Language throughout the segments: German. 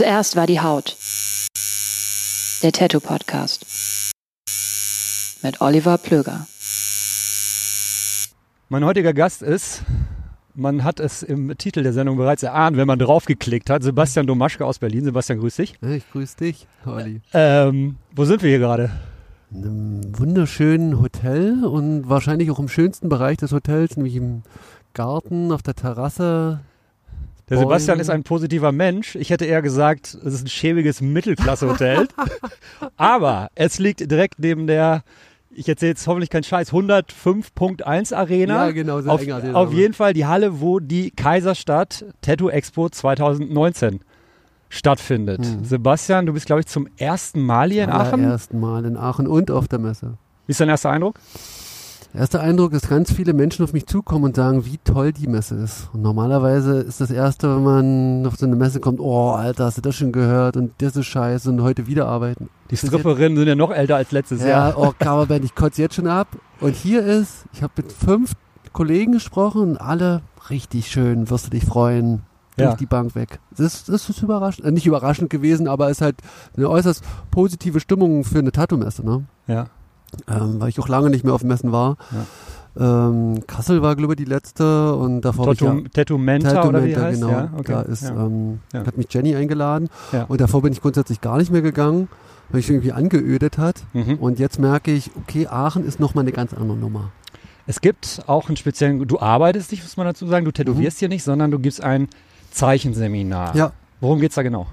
Zuerst war die Haut. Der Tattoo Podcast. Mit Oliver Plöger. Mein heutiger Gast ist, man hat es im Titel der Sendung bereits erahnt, wenn man draufgeklickt hat, Sebastian Domaschke aus Berlin. Sebastian, grüß dich. Ich grüße dich, Olli. Ähm, wo sind wir hier gerade? In einem wunderschönen Hotel und wahrscheinlich auch im schönsten Bereich des Hotels, nämlich im Garten, auf der Terrasse. Der. Sebastian ist ein positiver Mensch. Ich hätte eher gesagt, es ist ein schäbiges Mittelklasse-Hotel. Aber es liegt direkt neben der, ich erzähle jetzt hoffentlich keinen Scheiß, 105.1 Arena. Ja, genau, sehr auf, eng Arena, auf jeden Fall die Halle, wo die Kaiserstadt Tattoo Expo 2019 stattfindet. Mhm. Sebastian, du bist, glaube ich, zum ersten Mal hier in Aachen. Allerersten Mal in Aachen und auf der Messe. Wie ist dein erster Eindruck? Erster Eindruck ist, ganz viele Menschen auf mich zukommen und sagen, wie toll die Messe ist. Und normalerweise ist das Erste, wenn man auf so eine Messe kommt, oh, Alter, hast du das schon gehört und das ist scheiße und heute wieder arbeiten. Die ist Stripperinnen sind ja noch älter als letztes Ja, Jahr. oh, Coverband, ich kotze jetzt schon ab. Und hier ist, ich habe mit fünf Kollegen gesprochen und alle richtig schön, wirst du dich freuen. Durch Ja. die Bank weg. Das, das ist überraschend, äh, nicht überraschend gewesen, aber es ist halt eine äußerst positive Stimmung für eine Tattoo-Messe, ne? Ja. Ähm, weil ich auch lange nicht mehr auf Messen war. Ähm, Kassel war, glaube ich, die letzte und davor habe ich Tattoo, ja, Tattoo Menta Tattoo oder wie heißt? genau. Ja, okay. Da ist, ja. ähm, Ja. hat mich Jenny eingeladen Ja. und davor bin ich grundsätzlich gar nicht mehr gegangen, weil ich irgendwie angeödet hat. Mhm. Und jetzt merke ich, okay, Aachen ist nochmal eine ganz andere Nummer. Es gibt auch einen speziellen, du arbeitest nicht, muss man dazu sagen, du tätowierst hier nicht, sondern du gibst ein Zeichenseminar. Mhm. Ja. Worum geht's da genau?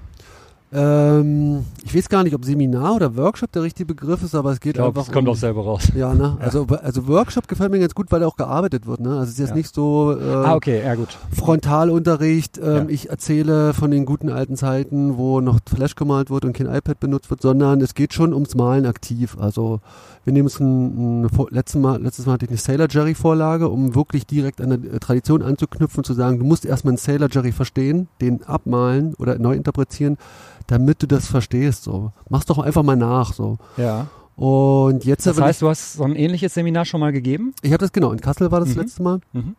Ähm, ich weiß gar nicht, ob Seminar oder Workshop der richtige Begriff ist, aber es geht Ich glaube, einfach es kommt um, auch selber raus. Ja, ne? Also, also Workshop gefällt mir ganz gut, weil auch gearbeitet wird, ne? Also es ist jetzt Ja. nicht so äh, ah, okay, ja gut. Frontalunterricht, ähm, Ja. ich erzähle von den guten alten Zeiten, wo noch Flash gemalt wird und kein iPad benutzt wird, sondern es geht schon ums Malen aktiv. Also wir nehmen uns ein, ein letztes Mal, letztes Mal hatte ich eine Sailor Jerry Vorlage, um wirklich direkt an der äh, Tradition anzuknüpfen und zu sagen, du musst erstmal einen Sailor Jerry verstehen, den abmalen oder neu interpretieren, damit du das verstehst. So, mach's doch einfach mal nach. So Ja. und jetzt Das heißt, du hast so ein ähnliches Seminar schon mal gegeben? ich habe das genau in Kassel war das Mhm. letzte Mal Mhm.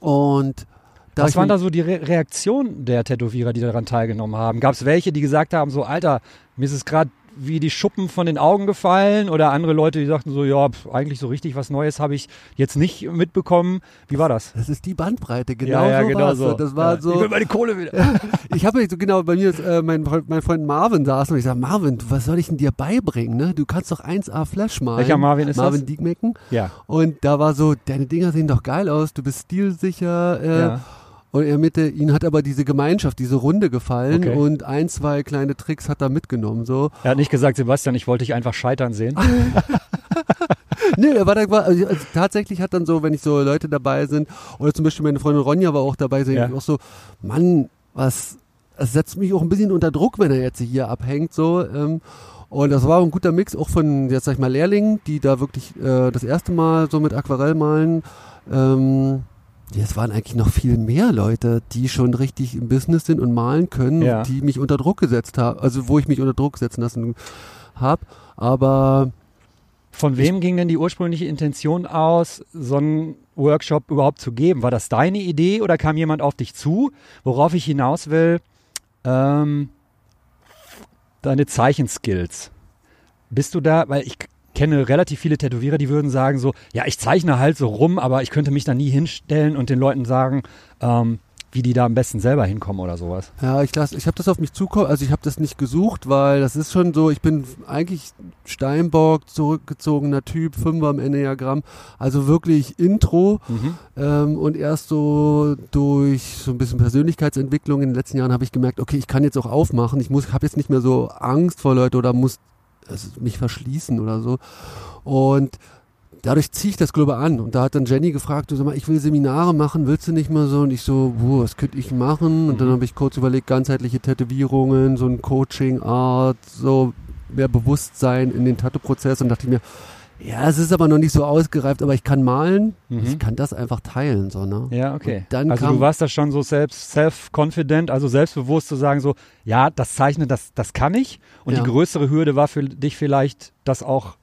und da Was ich waren da so die Re Reaktionen der Tätowierer, die daran teilgenommen haben? Gab es welche, die gesagt haben, so, Alter, mir ist es gerade wie die Schuppen von den Augen gefallen? Oder andere Leute, die sagten so, ja, pf, eigentlich so richtig was Neues habe ich jetzt nicht mitbekommen. Wie war das? Das ist die Bandbreite, genau ja, ja, so genau war's. so. Das war ja. so. Ich will meine Kohle wieder. Ich habe so genau bei mir ist, äh, mein, Freund- mein Freund Marvin saß und ich sage, Marvin, was soll ich denn dir beibringen? Ne? Du kannst doch 1A Flash malen. Welcher Marvin ist Marvin das? Diekmecken. Ja. Und da war so, deine Dinger sehen doch geil aus, du bist stilsicher. Äh, ja. Und er mitte, ihn hat aber diese Gemeinschaft, diese Runde gefallen Okay. und ein, zwei kleine Tricks hat er mitgenommen. So. Er hat nicht gesagt, Sebastian, ich wollte dich einfach scheitern sehen. nee, er war da, war, also, also tatsächlich hat dann so, wenn ich so Leute dabei sind, oder zum Beispiel meine Freundin Ronja war auch dabei, so Ja. ich auch so, Mann, was, es setzt mich auch ein bisschen unter Druck, wenn er jetzt hier abhängt, so, ähm, Und das war ein guter Mix auch von, jetzt sag ich mal, Lehrlingen, die da wirklich äh, das erste Mal so mit Aquarell malen. Ähm, es waren eigentlich noch viel mehr Leute, die schon richtig im Business sind und malen können, Ja. die mich unter Druck gesetzt haben, also wo ich mich unter Druck setzen lassen habe. Aber Von wem ging denn die ursprüngliche Intention aus, so einen Workshop überhaupt zu geben? War das deine Idee oder kam jemand auf dich zu? Worauf ich hinaus will, ähm, deine Zeichenskills. Bist du da, weil ich kenne relativ viele Tätowierer, die würden sagen so, ja, ich zeichne halt so rum, aber ich könnte mich da nie hinstellen und den Leuten sagen, ähm, wie die da am besten selber hinkommen oder sowas. Ja, ich lass, ich habe das auf mich zukommen, also ich habe das nicht gesucht, weil das ist schon so, ich bin eigentlich Steinbock, zurückgezogener Typ, Fünfer im Enneagramm, also wirklich Intro ähm, und erst so durch so ein bisschen Persönlichkeitsentwicklung in den letzten Jahren habe ich gemerkt, okay, ich kann jetzt auch aufmachen, ich muss, habe jetzt nicht mehr so Angst vor Leute oder muss also mich verschließen oder so und dadurch ziehe ich das glaube ich an. Und da hat dann Jenny gefragt, du sag mal, ich will Seminare machen, willst du nicht mal so? Und ich so, boah, was könnte ich machen? Und dann Mhm. habe ich kurz überlegt, ganzheitliche Tätowierungen, so ein Coaching-Art, so mehr Bewusstsein in den Tattoo-Prozess und dachte ich mir, ja, es ist aber noch nicht so ausgereift, aber ich kann malen, Mhm. ich kann das einfach teilen, so, ne? Ja, okay. Und dann also du warst da schon so selbst self-confident, also selbstbewusst zu sagen so, ja, das Zeichnen, das, das kann ich. Und Ja. die größere Hürde war für dich vielleicht, das auch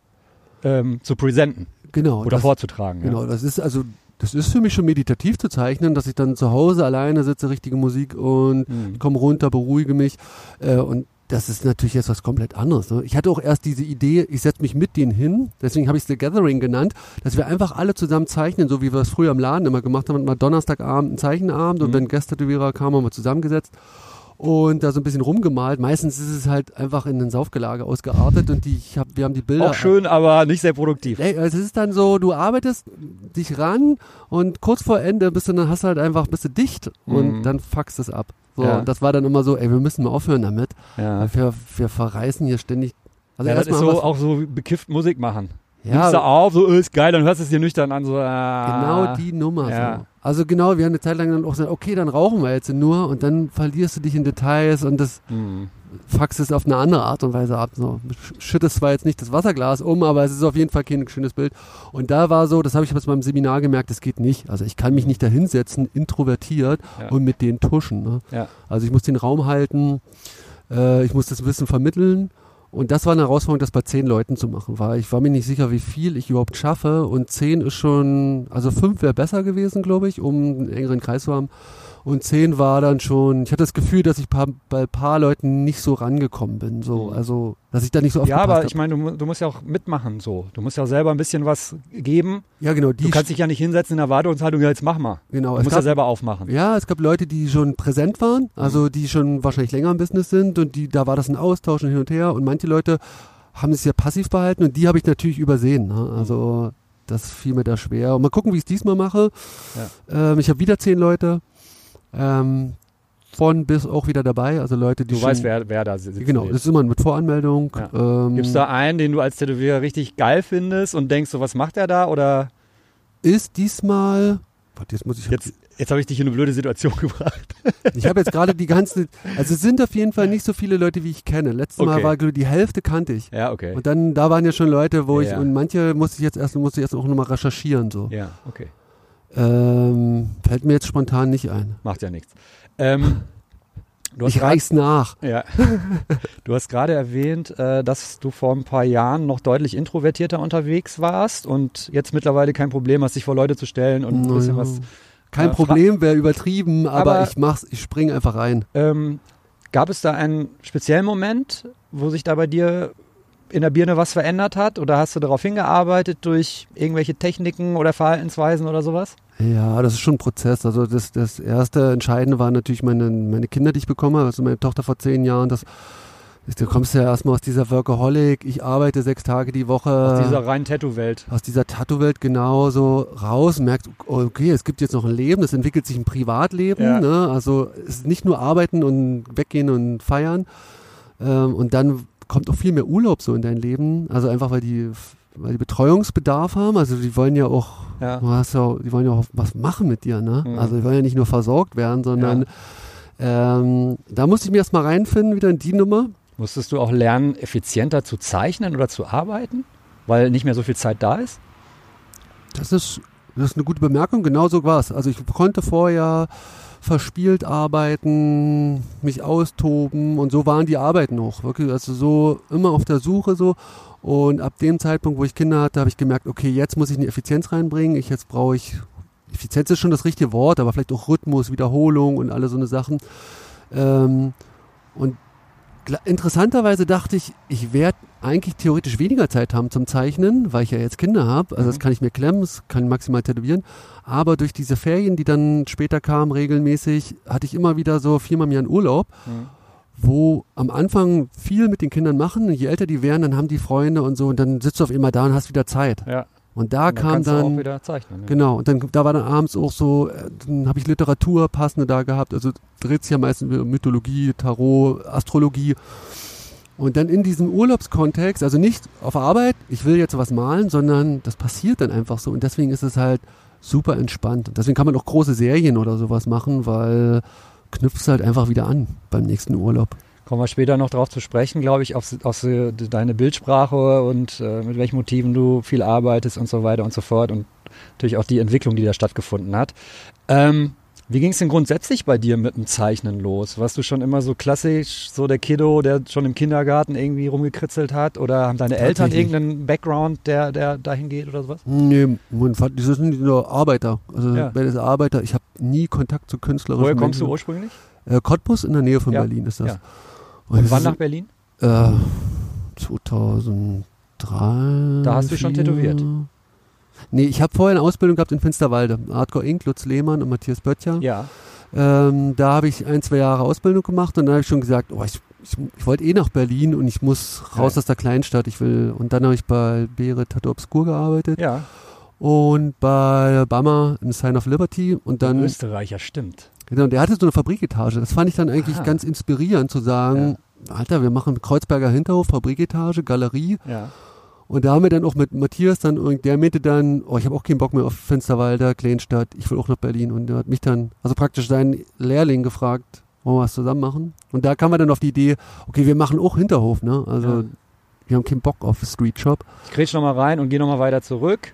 ähm, zu präsenten Genau. oder das, vorzutragen. Genau, das ist also, das ist für mich schon meditativ zu zeichnen, dass ich dann zu Hause alleine sitze, richtige Musik und Ja. Mhm. komme runter, beruhige mich. Äh, und das ist natürlich jetzt was komplett anderes. Ne? Ich hatte auch erst diese Idee, ich setze mich mit denen hin, deswegen habe ich es The Gathering genannt, dass wir einfach alle zusammen zeichnen, so wie wir es früher im Laden immer gemacht haben, mal Donnerstagabend einen Zeichenabend und Mhm. wenn Gasttätowierer kamen, haben wir zusammengesetzt und da so ein bisschen rumgemalt. Meistens ist es halt einfach in ein Saufgelage ausgeartet und die, ich hab, wir haben die Bilder. Auch schön, aber nicht sehr produktiv. Ey, es ist dann so, du arbeitest dich ran und kurz vor Ende bist du dann hast halt einfach bist du dicht und Mhm. dann fuckst es ab. So, Ja. und das war dann immer so, ey, wir müssen mal aufhören damit. Ja. Wir, wir verreißen hier ständig. Also ja, das ist so auch so bekifft Musik machen. Ja, Nimmst du auf, so ist geil, dann hörst du es dir nüchtern an, so ah. genau die Nummer. ja. So. Also genau, wir haben eine Zeit lang dann auch gesagt, okay, dann rauchen wir jetzt nur und dann verlierst du dich in Details und das Mhm. fuckst es auf eine andere Art und Weise ab. So. Sch- Schüttest zwar jetzt nicht das Wasserglas um, aber es ist auf jeden Fall kein schönes Bild. Und da war so, das habe ich jetzt beim Seminar gemerkt, das geht nicht. Also ich kann mich nicht da hinsetzen, introvertiert Ja. und mit denen tuschen. Ne? Ja. Also ich muss den Raum halten, äh, ich muss das Wissen vermitteln. Und das war eine Herausforderung, das bei zehn Leuten zu machen. Weil ich war mir nicht sicher, wie viel ich überhaupt schaffe. Und zehn ist schon, also fünf wäre besser gewesen, glaube ich, um einen engeren Kreis zu haben. Und zehn war dann schon, ich hatte das Gefühl, dass ich paar, bei ein paar Leuten nicht so rangekommen bin. So, Mhm. also, dass ich da nicht so Ja, aufgepasst aber hab. ich meine, du, du musst ja auch mitmachen so. Du musst ja selber ein bisschen was geben. Ja, genau, Du kannst dich ja nicht hinsetzen in der Erwartungshaltung, ja, jetzt mach mal. genau, Du es musst ja gab, selber aufmachen. ja, es gab Leute, die schon präsent waren, also die schon wahrscheinlich länger im Business sind und die, da war das ein Austausch und hin und her und manche Leute haben sich ja passiv behalten und die habe ich natürlich übersehen. Ne? Also das fiel mir da schwer. Und mal gucken, wie ich es diesmal mache. Ähm, ich habe wieder zehn Leute. Ähm, von bis auch wieder dabei, also Leute, die Du schon, weißt, wer, wer da sitzt. Genau, das ist immer mit Voranmeldung. Ja. Ähm, Gibt es da einen, den du als Tätowierer richtig geil findest und denkst, so was macht er da? Oder ist diesmal. Warte, jetzt muss ich. jetzt, jetzt habe ich dich in eine blöde Situation gebracht. Ich habe jetzt gerade die ganzen. Also es sind auf jeden Fall nicht so viele Leute, wie ich kenne. Letztes Mal Okay. war glaub ich, die Hälfte kannte ich. Ja, okay. Und dann, da waren ja schon Leute, wo ich, Ja. und manche musste ich jetzt erst, musste ich jetzt auch nochmal recherchieren, so. Ja, okay. Ähm, fällt mir jetzt spontan nicht ein. Macht ja nichts. Ähm, du hast Ich reich's nach. Ja. Du hast gerade erwähnt, äh, dass du vor ein paar Jahren noch deutlich introvertierter unterwegs warst und jetzt mittlerweile kein Problem hast, dich vor Leute zu stellen und ein bisschen was. Kein äh, Problem, wäre übertrieben, aber, Aber- ich mach's, ich spring einfach rein. Ähm, gab es da einen speziellen Moment, wo sich da bei dir in der Birne was verändert hat? Oder hast du darauf hingearbeitet durch irgendwelche Techniken oder Verhaltensweisen oder sowas? Ja, das ist schon ein Prozess. Also das, das erste Entscheidende war natürlich meine, meine Kinder, die ich bekomme. Also meine Tochter vor zehn Jahren, das du kommst ja erstmal aus dieser Workaholic, ich arbeite sechs Tage die Woche. Aus dieser reinen Tattoo-Welt. aus dieser Tattoo-Welt genauso raus merkst, okay, es gibt jetzt noch ein Leben, es entwickelt sich ein Privatleben, Ja. ne? also es ist nicht nur arbeiten und weggehen und feiern ähm, und dann kommt auch viel mehr Urlaub so in dein Leben, also einfach weil die weil die Betreuungsbedarf haben, also die wollen ja auch, Ja. ja, die wollen ja auch was machen mit dir, ne? Mhm. Also die wollen ja nicht nur versorgt werden, sondern ähm, da musste ich mir erstmal reinfinden, wieder in die Nummer. Musstest du auch lernen, effizienter zu zeichnen oder zu arbeiten, weil nicht mehr so viel Zeit da ist? Das ist, das ist eine gute Bemerkung, genau so war es. Also ich konnte vorher verspielt arbeiten, mich austoben und so waren die Arbeiten auch. Wirklich, also so immer auf der Suche so. Und ab dem Zeitpunkt, wo ich Kinder hatte, habe ich gemerkt, okay, jetzt muss ich eine Effizienz reinbringen. Ich, jetzt brauche ich, Effizienz ist schon das richtige Wort, aber vielleicht auch Rhythmus, Wiederholung und alle so eine Sachen. Ähm, und interessanterweise dachte ich, ich werde eigentlich theoretisch weniger Zeit haben zum Zeichnen, weil ich ja jetzt Kinder habe. Also mhm. das kann ich mir klemmen, das kann ich maximal tätowieren. Aber durch diese Ferien, die dann später kamen, regelmäßig, hatte ich immer wieder so viermal im Jahr einen Urlaub. Mhm. Wo am Anfang viel mit den Kindern machen, je älter die werden, dann haben die Freunde und so und dann sitzt du auf immer da und hast wieder Zeit. Ja. Und da und kam dann, auch wieder zeichnen, ja. genau, und dann da war dann abends auch so, dann habe ich Literatur passende da gehabt, also dreht sich ja meistens um Mythologie, Tarot, Astrologie. Und dann in diesem Urlaubskontext, also nicht auf Arbeit, ich will jetzt was malen, sondern das passiert dann einfach so. Und deswegen ist es halt super entspannt. Und deswegen kann man auch große Serien oder sowas machen, weil knüpft es halt einfach wieder an beim nächsten Urlaub. Kommen wir später noch darauf zu sprechen, glaube ich, auf, auf deine Bildsprache und äh, mit welchen Motiven du viel arbeitest und so weiter und so fort und natürlich auch die Entwicklung, die da stattgefunden hat. Ähm, wie ging es denn grundsätzlich bei dir mit dem Zeichnen los? Warst du schon immer so klassisch, so der Kiddo, der schon im Kindergarten irgendwie rumgekritzelt hat? Oder haben deine Eltern irgendeinen Background, der, der dahin geht oder sowas? Nee, mein Vater, die sind nur Arbeiter. Also ja. ist Arbeiter? Ich habe nie Kontakt zu Künstlerinnen. Woher kommst Menschen. du ursprünglich? Äh, Cottbus in der Nähe von ja. Berlin ist das. Ja. Und, Und wann nach Berlin? Äh, 2003. Da hast du schon tätowiert. Nee, ich habe vorher eine Ausbildung gehabt in Finsterwalde. Hardcore Inc., Lutz Lehmann und Matthias Böttcher. Ja. Ähm, da habe ich ein, zwei Jahre Ausbildung gemacht und dann habe ich schon gesagt, oh, ich, ich, ich wollte eh nach Berlin und ich muss raus ja. aus der Kleinstadt. Ich will. Und dann habe ich bei Bere Tattoo Obscur gearbeitet. Ja. Und bei Bama im Sign of Liberty und dann. Österreicher, stimmt. Genau, der hatte so eine Fabriketage. Das fand ich dann eigentlich Aha. ganz inspirierend zu sagen, ja. Alter, wir machen Kreuzberger Hinterhof, Fabriketage, Galerie. Ja. Und da haben wir dann auch mit Matthias dann, und der meinte dann, oh, ich habe auch keinen Bock mehr auf Fensterwalder, Kleinstadt, ich will auch nach Berlin. Und der hat mich dann, also praktisch seinen Lehrling gefragt, wollen wir was zusammen machen? Und da kam er dann auf die Idee, okay, wir machen auch Hinterhof, ne? Also ja. wir haben keinen Bock auf Street Shop. Ich grätsch nochmal rein und gehe nochmal weiter zurück.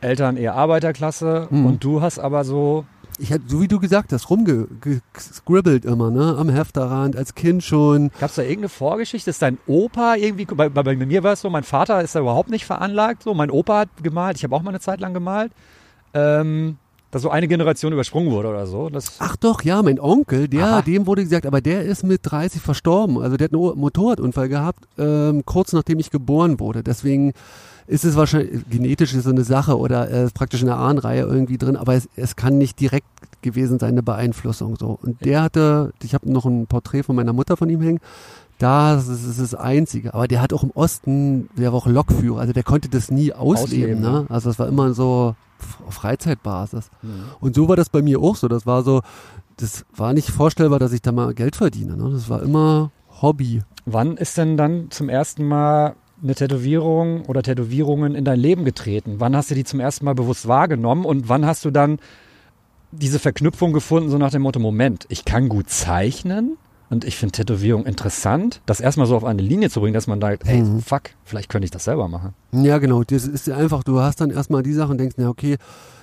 Eltern eher Arbeiterklasse mhm. und du hast aber so ich hatte, so wie du gesagt hast, rumgescribbelt immer, ne? Am Hefterrand, als Kind schon. Gab es da irgendeine Vorgeschichte? Ist dein Opa irgendwie, bei, bei, bei mir war es so, mein Vater ist da überhaupt nicht veranlagt, so. Mein Opa hat gemalt, ich habe auch mal eine Zeit lang gemalt. Ähm, dass so eine Generation übersprungen wurde oder so. Das Ach doch, ja, mein Onkel, der, Aha. dem wurde gesagt, aber der ist mit 30 verstorben. Also der hat einen Motorradunfall gehabt, ähm, kurz nachdem ich geboren wurde. Deswegen ist es wahrscheinlich, genetisch ist so eine Sache oder äh, praktisch in der Ahnenreihe irgendwie drin, aber es, es kann nicht direkt gewesen sein, eine Beeinflussung so. Und der hatte, ich habe noch ein Porträt von meiner Mutter von ihm hängen, das ist das Einzige. Aber der hat auch im Osten, der war auch Lokführer, also der konnte das nie ausleben. ausleben ne? Also das war immer so auf Freizeitbasis. Mhm. Und so war das bei mir auch so. Das war so, das war nicht vorstellbar, dass ich da mal Geld verdiene. Ne? Das war immer Hobby. Wann ist denn dann zum ersten Mal eine Tätowierung oder Tätowierungen in dein Leben getreten? Wann hast du die zum ersten Mal bewusst wahrgenommen und wann hast du dann diese Verknüpfung gefunden, so nach dem Motto, Moment, ich kann gut zeichnen und ich finde Tätowierung interessant, das erstmal so auf eine Linie zu bringen, dass man sagt, hey, mhm. fuck, vielleicht könnte ich das selber machen. Ja, genau, das ist einfach, du hast dann erstmal die Sache und denkst, na okay,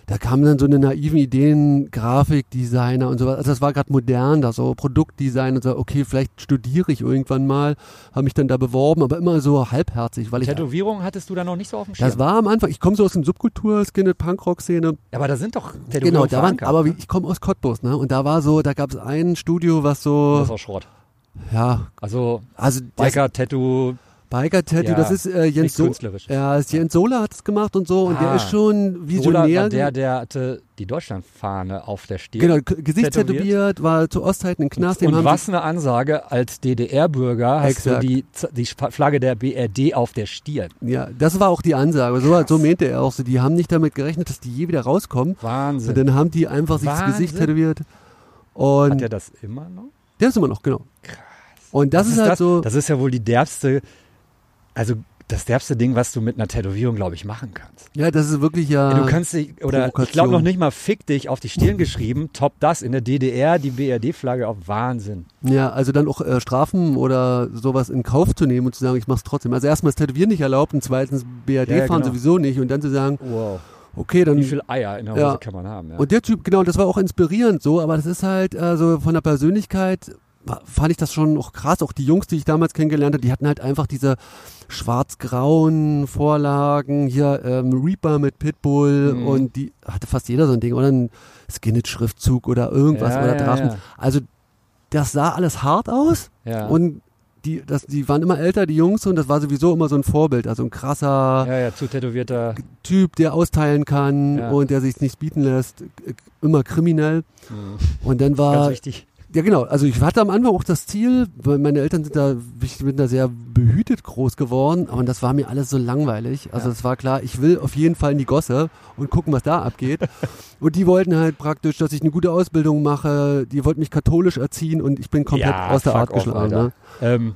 da kamen dann so eine naiven Ideen, Grafikdesigner und so was. Also das war gerade modern, da so Produktdesign und so, okay, vielleicht studiere ich irgendwann mal, habe mich dann da beworben, aber immer so halbherzig, weil ich Tätowierung hattest du da noch nicht so auf dem Schirm? Das war am Anfang, ich komme so aus dem Subkultur, Skinhead Punkrock Szene. Ja, aber da sind doch Tätowierungen Genau, da waren, aber ne? ich komme aus Cottbus, ne? Und da war so, da gab es ein Studio, was so Das auch Schrott. Ja. Also, also Biker Tattoo Biker Tattoo, ja, das ist äh, Jens Sola. Ja, Jens Sola hat es gemacht und so und ah, der ist schon visionär. Sola der, der hatte die Deutschlandfahne auf der Stirn. Genau, Gesicht tätowiert, war zu Ostzeiten in Knast. Und, und was eine Ansage, als DDR-Bürger hast du die, die Flagge der BRD auf der Stirn. Ja, das war auch die Ansage. So, so meinte er auch so. Die haben nicht damit gerechnet, dass die je wieder rauskommen. Wahnsinn. Und dann haben die einfach sich das Gesicht tätowiert. Und hat er das immer noch? Der ist immer noch, genau. Krass. Und das, das ist, ist halt das, so. Das ist ja wohl die derbste also das derbste Ding, was du mit einer Tätowierung, glaube ich, machen kannst. Ja, das ist wirklich ja. du kannst dich, oder ich glaube noch nicht mal fick dich auf die Stirn geschrieben, top das in der DDR, die BRD-Flagge auf Wahnsinn. Ja, also dann auch äh, Strafen oder sowas in Kauf zu nehmen und zu sagen, ich mach's trotzdem. Also erstmal ist Tätowieren nicht erlaubt und zweitens BRD Ja, fahren genau. sowieso nicht und dann zu sagen, Wow. okay, dann Wie viel Eier in der Hose Ja. kann man haben? Ja. Und der Typ, genau, das war auch inspirierend so, aber das ist halt äh, so von der Persönlichkeit fand ich das schon auch krass. Auch die Jungs, die ich damals kennengelernt habe, die hatten halt einfach diese schwarz-grauen Vorlagen, hier ähm, Reaper mit Pitbull Mhm. und die hatte fast jeder so ein Ding oder ein Skinnet-Schriftzug oder irgendwas Ja, oder ja, Drachen. ja. Also das sah alles hart aus ja. und die, das, die waren immer älter, die Jungs, und das war sowieso immer so ein Vorbild, also ein krasser ja, ja, zu tätowierter. Typ, der austeilen kann Ja. und der sich nicht bieten lässt, immer kriminell. Mhm. Und dann Ganz war. Ja genau, also ich hatte am Anfang auch das Ziel, weil meine Eltern sind da, ich bin da sehr behütet groß geworden, aber das war mir alles so langweilig. Also Ja. es war klar, ich will auf jeden Fall in die Gosse und gucken, was da abgeht. und die wollten halt praktisch, dass ich eine gute Ausbildung mache, die wollten mich katholisch erziehen und ich bin komplett Ja, aus der Art geschlagen. Ne? Ähm,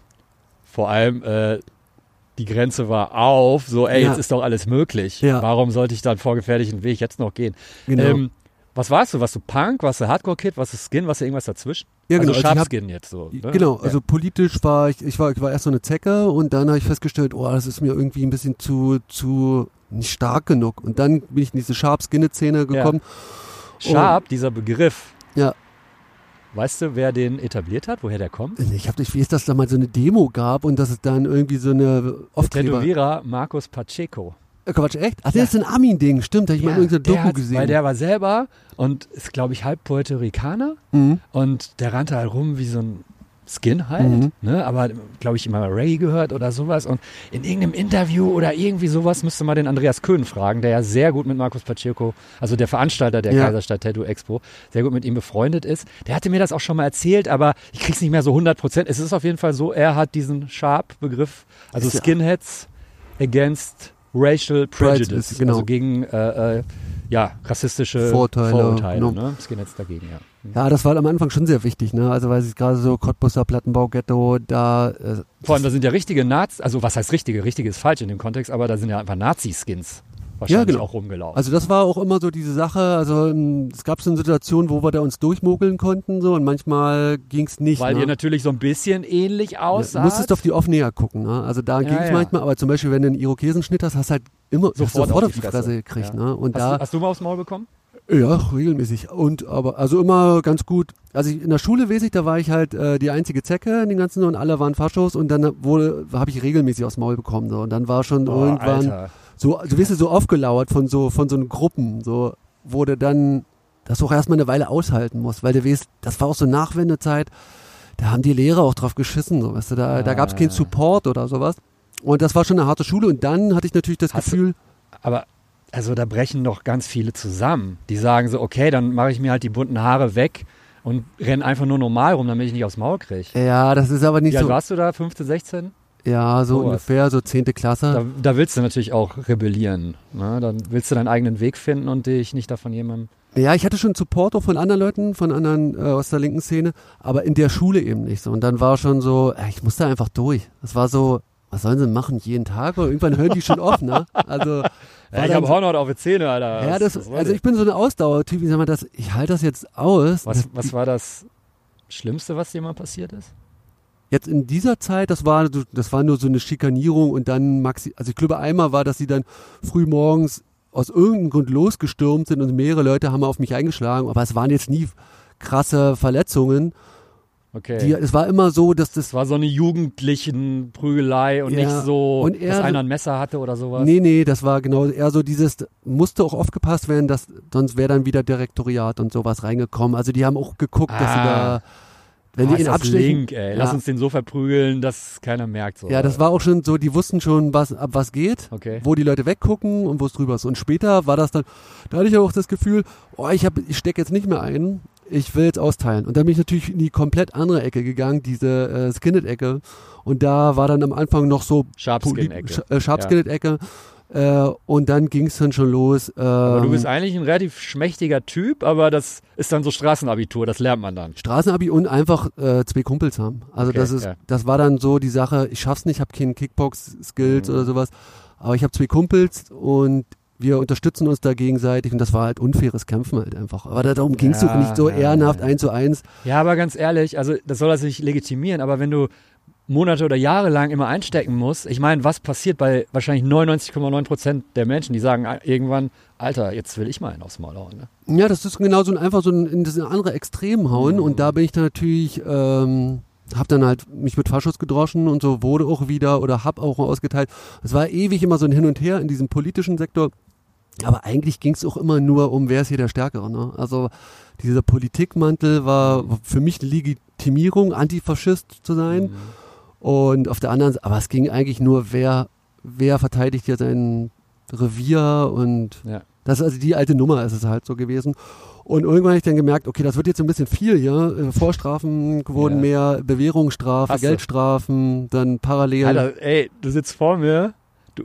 vor allem, äh, die Grenze war auf, so, ey, Ja. jetzt ist doch alles möglich. Ja. Warum sollte ich dann vorgefertigten Weg jetzt noch gehen? Genau. Ähm, was warst du? Warst du Punk? Warst du Hardcore-Kid? Warst du Skin? Warst du irgendwas dazwischen? Ja, genau. Also Also ich hab- Sharpskin jetzt so. Ne? Genau, also ja. politisch war ich, ich war, ich war erst so eine Zecke und dann habe ich festgestellt, oh, das ist mir irgendwie ein bisschen zu, zu nicht stark genug. Und dann bin ich in diese Sharp-Skinnet-Szene gekommen. Sharp, dieser Begriff. Ja. Weißt du, wer den etabliert hat? Woher der kommt? Ich habe nicht, wie ist das da mal so eine Demo gab und dass es dann irgendwie so eine Aufkleber. Tätowierer Markus Pacheco. Äh, Quatsch, echt? Ach, das ist ein Armin-Ding, stimmt, da habe ich mal irgendeine Doku gesehen. Weil der war selber und ist, glaube ich, halb Puerto Ricaner. mhm. Und der rannte halt rum wie so ein Skin halt, Mhm. ne? aber glaube ich immer Ray gehört oder sowas. Und in irgendeinem Interview oder irgendwie sowas müsste man den Andreas Köhn fragen, der ja sehr gut mit Markus Pacheco, also der Veranstalter der Ja. Kaiserstadt Tattoo Expo, sehr gut mit ihm befreundet ist. Der hatte mir das auch schon mal erzählt, aber ich krieg's nicht mehr so 100 Prozent. Es ist auf jeden Fall so, er hat diesen Sharp-Begriff, also ja- Skinheads against Racial Prejudice, Prejudice, genau. also gegen äh, äh, ja, rassistische Vorurteile, Vorurteile genau. ne? Skinheads dagegen, ja. Ja, das war am Anfang schon sehr wichtig, ne? Also weil es gerade so Cottbusser Plattenbau-Ghetto, da äh, Vor allem, da sind ja richtige Nazis, also was heißt richtige? Richtige ist falsch in dem Kontext, aber da sind ja einfach Nazi-Skins wahrscheinlich genau. auch rumgelaufen. Also das war auch immer so diese Sache, also ähm, es gab so eine Situation, wo wir da uns durchmogeln konnten so und manchmal ging's nicht. Weil ne? ihr natürlich so ein bisschen ähnlich Du aussah. musstest auf die off näher gucken, ne? Also da Ja, ging's ja. manchmal, aber zum Beispiel, wenn du einen Irokesenschnitt hast, hast du halt immer Sofort sofort auf auf die die Fresse. Fresse gekriegt, Ja. ne? Und hast, da, du, hast du mal aufs Maul bekommen? ja, regelmäßig. Und aber, also immer ganz gut. Also ich, in der Schule weiß ich, da war ich halt äh, die einzige Zecke in den ganzen und alle waren Faschos und dann wurde, habe ich regelmäßig aufs Maul bekommen. So. Und dann war schon Oh, irgendwann Alter. So, also wirst du so aufgelauert von so, von so Gruppen, so, wo du dann das auch erstmal eine Weile aushalten musst, weil du weißt, das war auch so Nachwendezeit, da haben die Lehrer auch drauf geschissen, so, weißt du, da, da gab es keinen Ah. Support oder sowas. Und das war schon eine harte Schule und dann hatte ich natürlich das Hast du- Gefühl, Aber also da brechen doch ganz viele zusammen. Die sagen so, okay, dann mache ich mir halt die bunten Haare weg und renne einfach nur normal rum, damit ich nicht aufs Maul kriege. ja, das ist aber nicht Wie alt so, warst du da? 15, 16? Ja, so Sowas. ungefähr, so zehnte Klasse. Da, da willst du natürlich auch rebellieren. Ne? Dann willst du deinen eigenen Weg finden und dich nicht davon jemandem. Ja, ich hatte schon Support auch von anderen Leuten, von anderen äh, aus der linken Szene, aber in der Schule eben nicht so. Und dann war schon so, äh, ich musste einfach durch. Das war so, was sollen sie machen, jeden Tag? Oder irgendwann hören die schon auf, ne? Also, Ja, ich habe so- Hornhaut auf die Zähne, Alter. Ja, das, also ich bin so eine Ausdauertyp, ich sag mal, das, ich halte das jetzt aus. Was, was war das Schlimmste, was dir mal passiert ist? Jetzt in dieser Zeit, das war, das war nur so eine Schikanierung und dann maxi, also ich glaube einmal war, dass sie dann früh morgens aus irgendeinem Grund losgestürmt sind und mehrere Leute haben auf mich eingeschlagen, aber es waren jetzt nie krasse Verletzungen. Okay. Die, es war immer so, dass das es war so eine jugendlichen Prügelei und Ja, nicht so, und eher dass einer ein Messer hatte oder sowas. Nee, nee, das war genau eher so dieses, musste auch aufgepasst werden, dass sonst wäre dann wieder Direktoriat und sowas reingekommen. Also die haben auch geguckt, dass sie Ah. da, wenn ah, die ihn ist das abstechen. Link, ey. Lass Ja. uns den so verprügeln, dass keiner merkt. So. Ja, das war auch schon so, die wussten schon, was, ab was geht, Okay. wo die Leute weggucken und wo es drüber ist. Und später war das dann, da hatte ich auch das Gefühl, oh, ich, hab, ich stecke jetzt nicht mehr ein, ich will jetzt austeilen. Und dann bin ich natürlich in die komplett andere Ecke gegangen, diese äh, Skinnet-Ecke. Und da war dann am Anfang noch so Sharpskin-Ecke. Sch- äh, Sharpskinnet-Ecke. Äh, und dann ging es dann schon los. Ähm, aber du bist eigentlich ein relativ schmächtiger Typ, aber das ist dann so Straßenabitur, das lernt man dann. Straßenabi und einfach äh, zwei Kumpels haben. Also Okay, das ist, ja. das war dann so die Sache, ich schaff's nicht, habe keinen Kickbox-Skills Mhm. oder sowas, aber ich habe zwei Kumpels und wir unterstützen uns da gegenseitig und das war halt unfaires Kämpfen halt einfach. Aber darum ging's Ja, doch nicht so ja, ehrenhaft eins zu eins. Ja, aber ganz ehrlich, also das soll das nicht legitimieren, aber wenn du Monate oder Jahre lang immer einstecken musst, ich meine, was passiert bei wahrscheinlich 99,9 Prozent der Menschen, die sagen ah, irgendwann, Alter, jetzt will ich mal einen aufs Maul hauen. Ne? Ja, das ist genau so ein, einfach so ein, in das andere Extrem hauen und da bin ich dann natürlich, ähm, hab dann halt mich mit Faschos gedroschen und so wurde auch wieder oder hab auch ausgeteilt. Es war ewig immer so ein Hin und Her in diesem politischen Sektor. Aber eigentlich ging es auch immer nur um, wer ist hier der Stärkere. Ne? Also dieser Politikmantel war für mich eine Legitimierung, Antifaschist zu sein. Mhm. Und auf der anderen Seite, aber es ging eigentlich nur, wer, wer verteidigt hier sein Revier und Ja. das ist also die alte Nummer ist es halt so gewesen. Und irgendwann habe ich dann gemerkt, okay, das wird jetzt ein bisschen viel hier. Äh, Vorstrafen wurden Ja. mehr, Bewährungsstrafe, Hast du. Geldstrafen, dann parallel. Alter, ey, du sitzt vor mir. Du,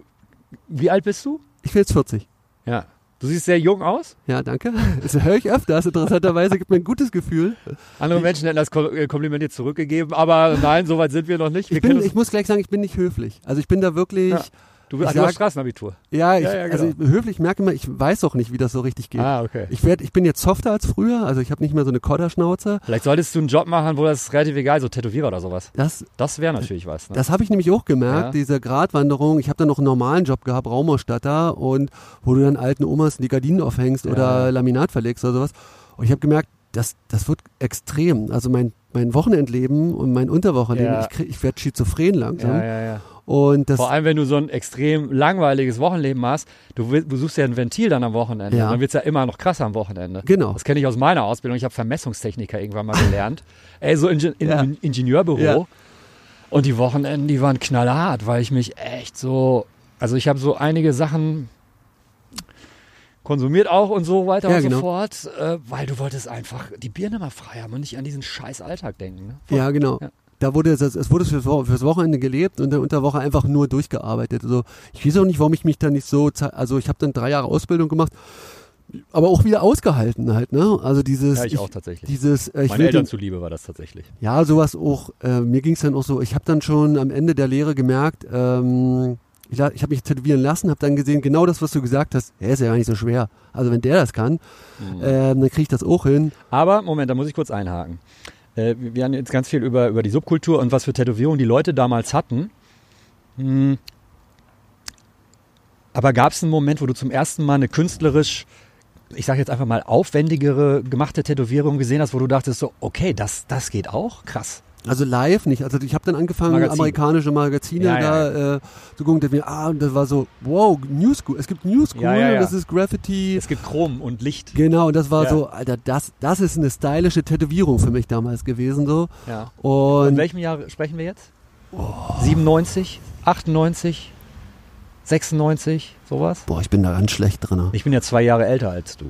wie alt bist du? Ich bin jetzt 40. Ja. Du siehst sehr jung aus. Ja, danke. Das höre ich öfters. Interessanterweise gibt mir ein gutes Gefühl. Andere Menschen hätten das äh, Kompliment dir zurückgegeben, aber nein, so weit sind wir noch nicht. Wir Ich, bin, ich muss gleich sagen, ich bin nicht höflich. Also ich bin da wirklich, Ja. Ja, du, ich ach, du hast sag- Straßenabitur. ich, Ja, ja, also genau. höflich merke immer, ich weiß auch nicht, wie das so richtig geht. Ah, okay. Ich, werd, ich bin jetzt softer als früher, also ich habe nicht mehr so eine Kodderschnauze. Vielleicht solltest du einen Job machen, wo das relativ egal ist, so Tätowierer oder sowas. Das, Das wäre natürlich was. Ne? Das habe ich nämlich auch gemerkt, Ja. diese Gratwanderung. Ich habe dann noch einen normalen Job gehabt, Raumausstatter, und wo du dann alten Omas die Gardinen aufhängst Ja. oder Laminat verlegst oder sowas. Und ich habe gemerkt, das, das wird extrem. Also mein, mein Wochenendleben und mein Unterwochenleben, Ja. ich, krieg- ich werde schizophren langsam. ja, ja, ja. Und das, Vor allem, wenn du so ein extrem langweiliges Wochenleben hast, du, du suchst ja ein Ventil dann am Wochenende. Ja. Dann wird es ja immer noch krasser am Wochenende. genau. Das kenne ich aus meiner Ausbildung. Ich habe Vermessungstechniker irgendwann mal gelernt. Ey, so Inge in Ja. Ingenieurbüro. Ja. Und die Wochenenden, die waren knallhart, weil ich mich echt so, also ich habe so einige Sachen konsumiert auch und so weiter Ja, und genau. so fort, äh, weil du wolltest einfach die Birne mal frei haben und nicht an diesen scheiß Alltag denken. Ne? Ja, genau. Ja. Da wurde es, es wurde fürs, fürs Wochenende gelebt und dann unter Woche einfach nur durchgearbeitet. Also ich weiß auch nicht, warum ich mich da nicht so, also ich habe dann drei Jahre Ausbildung gemacht, aber auch wieder ausgehalten halt, ne? Also dieses, Ja, ich auch tatsächlich. dieses, äh, ich Meinen will Eltern den, zuliebe war das tatsächlich. ja sowas auch. Äh, mir ging es dann auch so. Ich habe dann schon am Ende der Lehre gemerkt, ähm, ich, ich habe mich tätowieren lassen, habe dann gesehen, genau das, was du gesagt hast. Ja, ist ja gar nicht so schwer. Also wenn der das kann, Mhm. ähm, dann kriege ich das auch hin. Aber, Moment, da muss ich kurz einhaken. Äh, wir haben jetzt ganz viel über, über die Subkultur und was für Tätowierungen die Leute damals hatten. Hm. Aber gab es einen Moment, wo du zum ersten Mal eine künstlerisch, ich sage jetzt einfach mal aufwendigere gemachte Tätowierung gesehen hast, wo du dachtest so, okay, das, das geht auch? Krass. Also live nicht. Also ich habe dann angefangen, Magazin. amerikanische Magazine Ja, ja, da Äh, zu gucken. Da wir, ah, und das war so, wow, New School. Es gibt New School, Ja, ja, ja. das ist Graffiti. Es gibt Chrom und Licht. Genau, und das war Ja. so, Alter, das, das ist eine stylische Tätowierung für mich damals gewesen so. Ja. In Und welchem Jahr sprechen wir jetzt? 97, 98, 96, sowas? boah, ich bin da ganz schlecht drin. Ich bin ja zwei Jahre älter als du.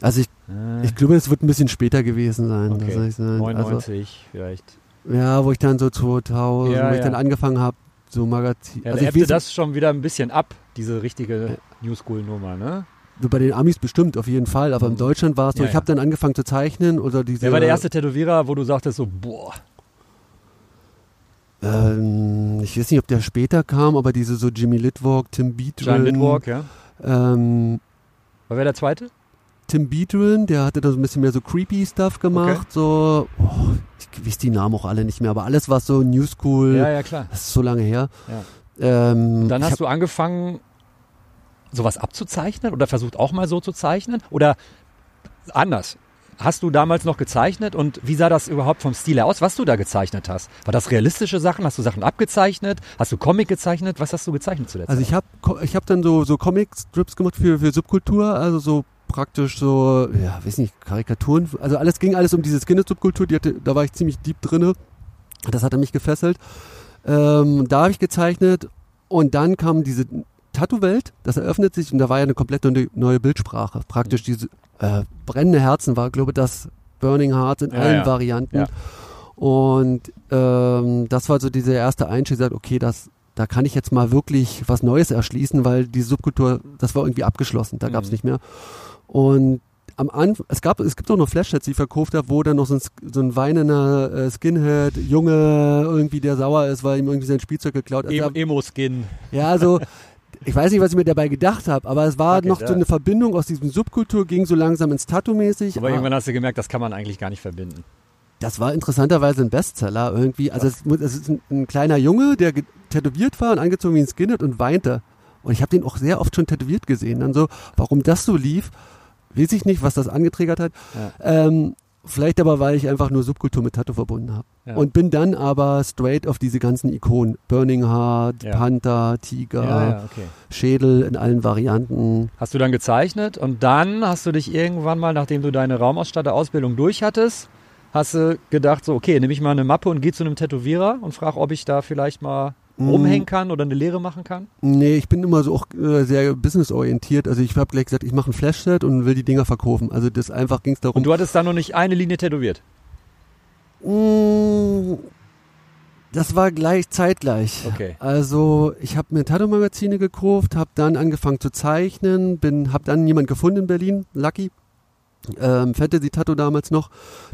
Also ich, Äh, ich glaube, es wird ein bisschen später gewesen sein. Okay. Das ich sagen. Also, 99 vielleicht. ja, wo ich dann so 2000, Ja, wo ich ja. dann angefangen habe, so Magazin. Ja, also ich weiß, das schon wieder ein bisschen ab, diese richtige New School Nummer, ne? bei den Amis bestimmt auf jeden Fall, aber in Deutschland war es so, ich habe dann angefangen zu zeichnen oder diese. Wer war der erste Tätowierer, wo du sagtest so, boah, Ähm, ich weiß nicht, ob der später kam, aber diese so Jimmy Litwalk, Tim Beatrin. John Litwalk, ja? Ähm, War wer der zweite? Tim Beatrin, der hatte da so ein bisschen mehr so creepy Stuff gemacht, so, oh, ich weiß die Namen auch alle nicht mehr, aber alles was so New School, Ja, ja, klar. das ist so lange her. Ja. Ähm, Dann hast hab, du angefangen, sowas abzuzeichnen oder versucht auch mal so zu zeichnen? Oder anders? Hast du damals noch gezeichnet und wie sah das überhaupt vom Stil her aus, was du da gezeichnet hast? War das realistische Sachen? Hast du Sachen abgezeichnet? Hast du Comic gezeichnet? Was hast du gezeichnet zu der also ich habe ich hab dann so, so Comic-Strips gemacht für, für Subkultur, also so praktisch so, ja, weiß nicht, Karikaturen, also alles ging alles um diese Skinhead-Subkultur, die hatte, da war ich ziemlich deep drinne. Das hatte mich gefesselt. Ähm, da habe ich gezeichnet und dann kam diese Tattoo-Welt, das eröffnet sich und da war ja eine komplett neue, Bildsprache. Praktisch diese äh, brennende Herzen war, glaube ich, das Burning Heart in Ja, allen ja. Varianten. Ja. Und ähm, das war so dieser erste Einstieg, gesagt, okay, das, da kann ich jetzt mal wirklich was Neues erschließen, weil die Subkultur, das war irgendwie abgeschlossen, da Mhm. nicht mehr. Und am Anfang, es gab, es gibt auch noch Flash-Sets, die ich verkauft habe, wo dann noch so ein, so ein weinender äh, Skinhead, Junge, irgendwie, der sauer ist, weil ihm irgendwie sein Spielzeug geklaut ist. Also, Emo-Skin. ja, also ich weiß nicht, was ich mir dabei gedacht habe, aber es war Okay, noch so eine Verbindung aus diesem Subkultur, ging so langsam ins Tattoo-mäßig. Aber Ah, irgendwann hast du gemerkt, das kann man eigentlich gar nicht verbinden. Das war interessanterweise ein Bestseller irgendwie. Also es, es ist ein, ein kleiner Junge, der tätowiert war und angezogen wie ein Skinhead und weinte. Und ich habe den auch sehr oft schon tätowiert gesehen. Dann so, warum das so lief, weiß ich nicht, was das angetriggert hat. Ähm, vielleicht aber, weil ich einfach nur Subkultur mit Tattoo verbunden habe. Ja. Und bin dann aber straight auf diese ganzen Ikonen. Burning Heart, Ja. Panther, Tiger, ja, ja, okay. Schädel in allen Varianten. Hast du dann gezeichnet und dann hast du dich irgendwann mal, nachdem du deine Raumausstatter-Ausbildung durch hattest, hast du gedacht, so, okay, nehme ich mal eine Mappe und gehe zu einem Tätowierer und frage, ob ich da vielleicht mal. Rumhängen kann oder eine Lehre machen kann? Nee, ich bin immer so auch äh, sehr businessorientiert. Also ich habe gleich gesagt, ich mache ein Flashset und will die Dinger verkaufen. Also das einfach ging es darum. Und du hattest da noch nicht eine Linie tätowiert? Mm, Das war gleich zeitgleich. Okay. Also ich habe mir Tattoo-Magazine gekauft, habe dann angefangen zu zeichnen, bin, habe dann jemand gefunden in Berlin, Lucky, ähm, Fantasy Tattoo damals noch,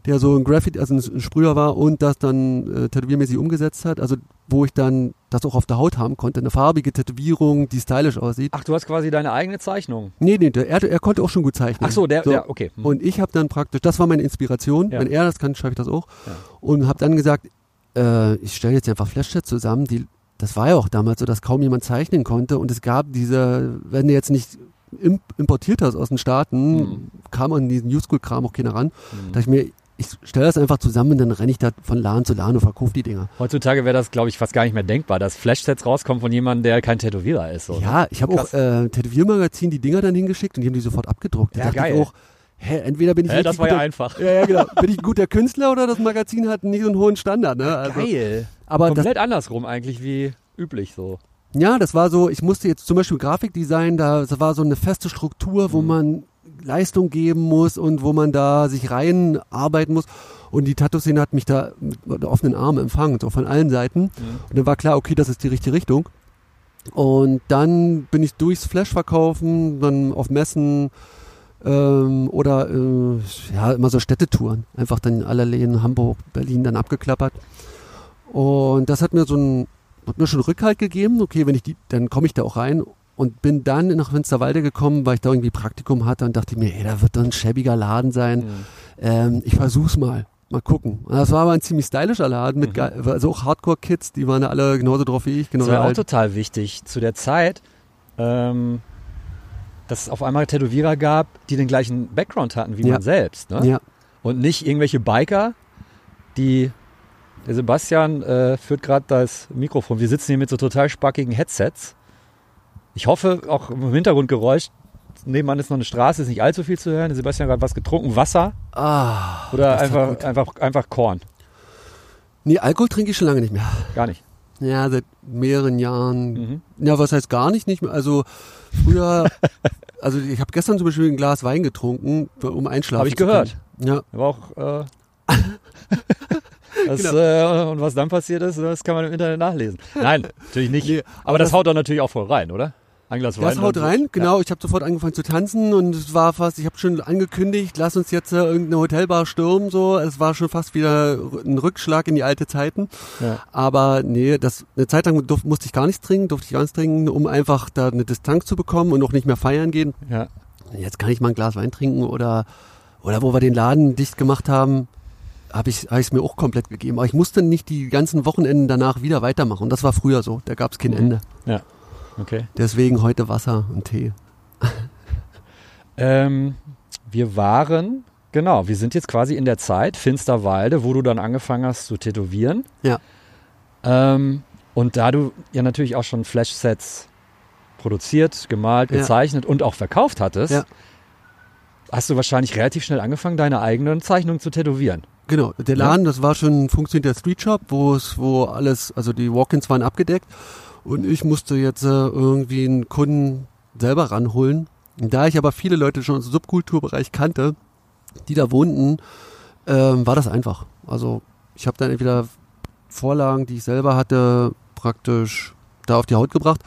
der so ein Graffiti, also ein Sprüher war und das dann äh, tätowiermäßig umgesetzt hat. Also wo ich dann das auch auf der Haut haben konnte, eine farbige Tätowierung, die stylisch aussieht. Ach, du hast quasi deine eigene Zeichnung. Nee, nee, der, er, er konnte auch schon gut zeichnen. Ach so, der, So. der okay. Hm. Und ich habe dann praktisch, das war meine Inspiration. Ja. Wenn er das kann, schreibe ich das auch. Ja. Und habe dann gesagt, äh, ich stelle jetzt einfach Flashsets zusammen. Die, das war ja auch damals so, dass kaum jemand zeichnen konnte. Und es gab diese, wenn du jetzt nicht importiert hast aus den Staaten, Mhm. kam an diesen New School Kram auch keiner ran. Hm. Da ich mir, ich stelle das einfach zusammen und dann renne ich da von Laden zu Laden und verkaufe die Dinger. Heutzutage wäre das, glaube ich, fast gar nicht mehr denkbar, dass Flashsets rauskommen von jemandem, der kein Tätowierer ist. Ne? Ja, ich habe auch äh, Tätowiermagazin die Dinger dann hingeschickt und die haben die sofort abgedruckt. Da Ja, dachte geil. ich auch, hä, entweder bin ich Hä, das war ja guter- einfach. Ja, ja, genau. Bin ich ein guter Künstler oder das Magazin hat nicht so einen hohen Standard, ne? Also, Geil. aber das, Komplett andersrum eigentlich wie üblich so. Ja, das war so, ich musste jetzt zum Beispiel Grafikdesign, da das war so eine feste Struktur, wo Mhm. man Leistung geben muss und wo man da sich reinarbeiten muss. Und die Tattoo-Szene hat mich da mit offenen Armen empfangen, so von allen Seiten. Mhm. Und dann war klar, okay, das ist die richtige Richtung. Und dann bin ich durchs Flash verkaufen, dann auf Messen ähm, oder äh, ja immer so Städtetouren, einfach dann alle Läden Hamburg, Berlin dann abgeklappert. Und das hat mir so ein hat mir schon Rückhalt gegeben. Okay, wenn ich die, dann komme ich da auch rein und bin dann nach Finsterwalde gekommen, weil ich da irgendwie Praktikum hatte und dachte mir, ey, da wird doch ein schäbiger Laden sein. Mhm. Ähm, ich versuch's mal. Mal gucken. Und das war aber ein ziemlich stylischer Laden mit, Mhm. also auch Hardcore-Kids, die waren alle genauso drauf wie ich, Das genauso war auch alt. total wichtig zu der Zeit, ähm, dass es auf einmal Tätowierer gab, die den gleichen Background hatten wie Ja. man selbst. Ne? Ja, Und nicht irgendwelche Biker, die. Der Sebastian äh, führt gerade das Mikrofon. Wir sitzen hier mit so total spackigen Headsets. Ich hoffe, auch im Hintergrundgeräusch. Nebenan ist noch eine Straße, ist nicht allzu viel zu hören. Der Sebastian hat gerade was getrunken. Wasser ah, oder einfach, einfach, einfach Korn. Nee, Alkohol trinke ich schon lange nicht mehr. Gar nicht. Ja, seit mehreren Jahren. Mhm. Ja, was heißt gar nicht nicht mehr? Also früher, also ich habe gestern zum Beispiel ein Glas Wein getrunken, um einschlafen Habe ich gehört. können. Ja, Aber auch. Äh, das, Genau. äh, und was dann passiert ist, das kann man im Internet nachlesen. Nein, natürlich nicht. Nee, aber das, haut doch natürlich auch voll rein, oder? Ein Glas Wein. Das haut dann- rein, genau. Ich habe sofort angefangen zu tanzen und es war fast, ich habe schon angekündigt, lass uns jetzt äh, irgendeine Hotelbar stürmen, so. Es war schon fast wieder ein Rückschlag in die alte Zeiten. Ja. Aber nee, das, eine Zeit lang durf, musste ich gar nichts trinken, durfte ich gar nichts trinken, um einfach da eine Distanz zu bekommen und auch nicht mehr feiern gehen. Ja. Jetzt kann ich mal ein Glas Wein trinken oder, oder wo wir den Laden dicht gemacht haben, habe ich es mir auch komplett gegeben. Aber ich musste nicht die ganzen Wochenenden danach wieder weitermachen. Das war früher so, da gab es kein Mhm. Ende. Okay. Deswegen heute Wasser und Tee. Ähm, wir waren, genau, wir sind jetzt quasi in der Zeit, Finsterwalde, wo du dann angefangen hast zu tätowieren. Ja. Ähm, und da du ja natürlich auch schon Flash-Sets produziert, gemalt, Ja. gezeichnet und auch verkauft hattest, Ja. hast du wahrscheinlich relativ schnell angefangen, deine eigenen Zeichnungen zu tätowieren. Genau, der Ja. Laden, das war schon ein funktionierender Street Shop, wo es, wo alles, also die Walk-ins waren abgedeckt und ich musste jetzt äh, irgendwie einen Kunden selber ranholen. Da ich aber viele Leute schon aus dem Subkulturbereich kannte, die da wohnten, ähm, war das einfach. Also ich habe dann entweder Vorlagen, die ich selber hatte, praktisch da auf die Haut gebracht.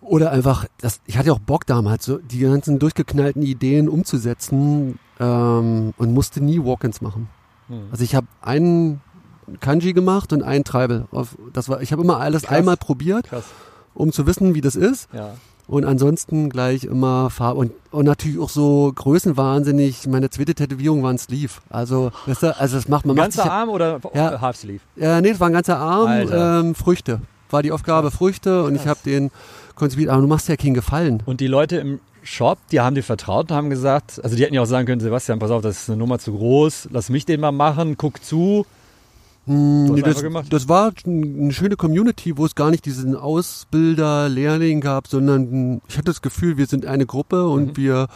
Oder einfach, das, ich hatte ja auch Bock damals, so die ganzen durchgeknallten Ideen umzusetzen ähm, und musste nie Walk-ins machen. Mhm. Also ich habe einen Kanji gemacht und einen Tribal. Auf, das war, ich habe immer alles Krass. einmal probiert, Krass. um zu wissen, wie das ist. Ja. Und ansonsten gleich immer Farbe und, und natürlich auch so größenwahnsinnig. Meine zweite Tätowierung war ein Sleeve. Also, weißt du, also das macht man macht Ganzer sich, Arm oder Ja. Half Sleeve? Ja, nee, das war ein ganzer Arm, ähm, Früchte. War die Aufgabe Früchte und ich habe den konzipiert, aber du machst ja keinen Gefallen. Und die Leute im Shop, die haben dir vertraut und haben gesagt, also die hätten ja auch sagen können, Sebastian, pass auf, das ist eine Nummer zu groß, lass mich den mal machen, guck zu. Hm, nee, das, das war eine schöne Community, wo es gar nicht diesen Ausbilder, Lehrling gab, sondern ich hatte das Gefühl, wir sind eine Gruppe Mhm. und wir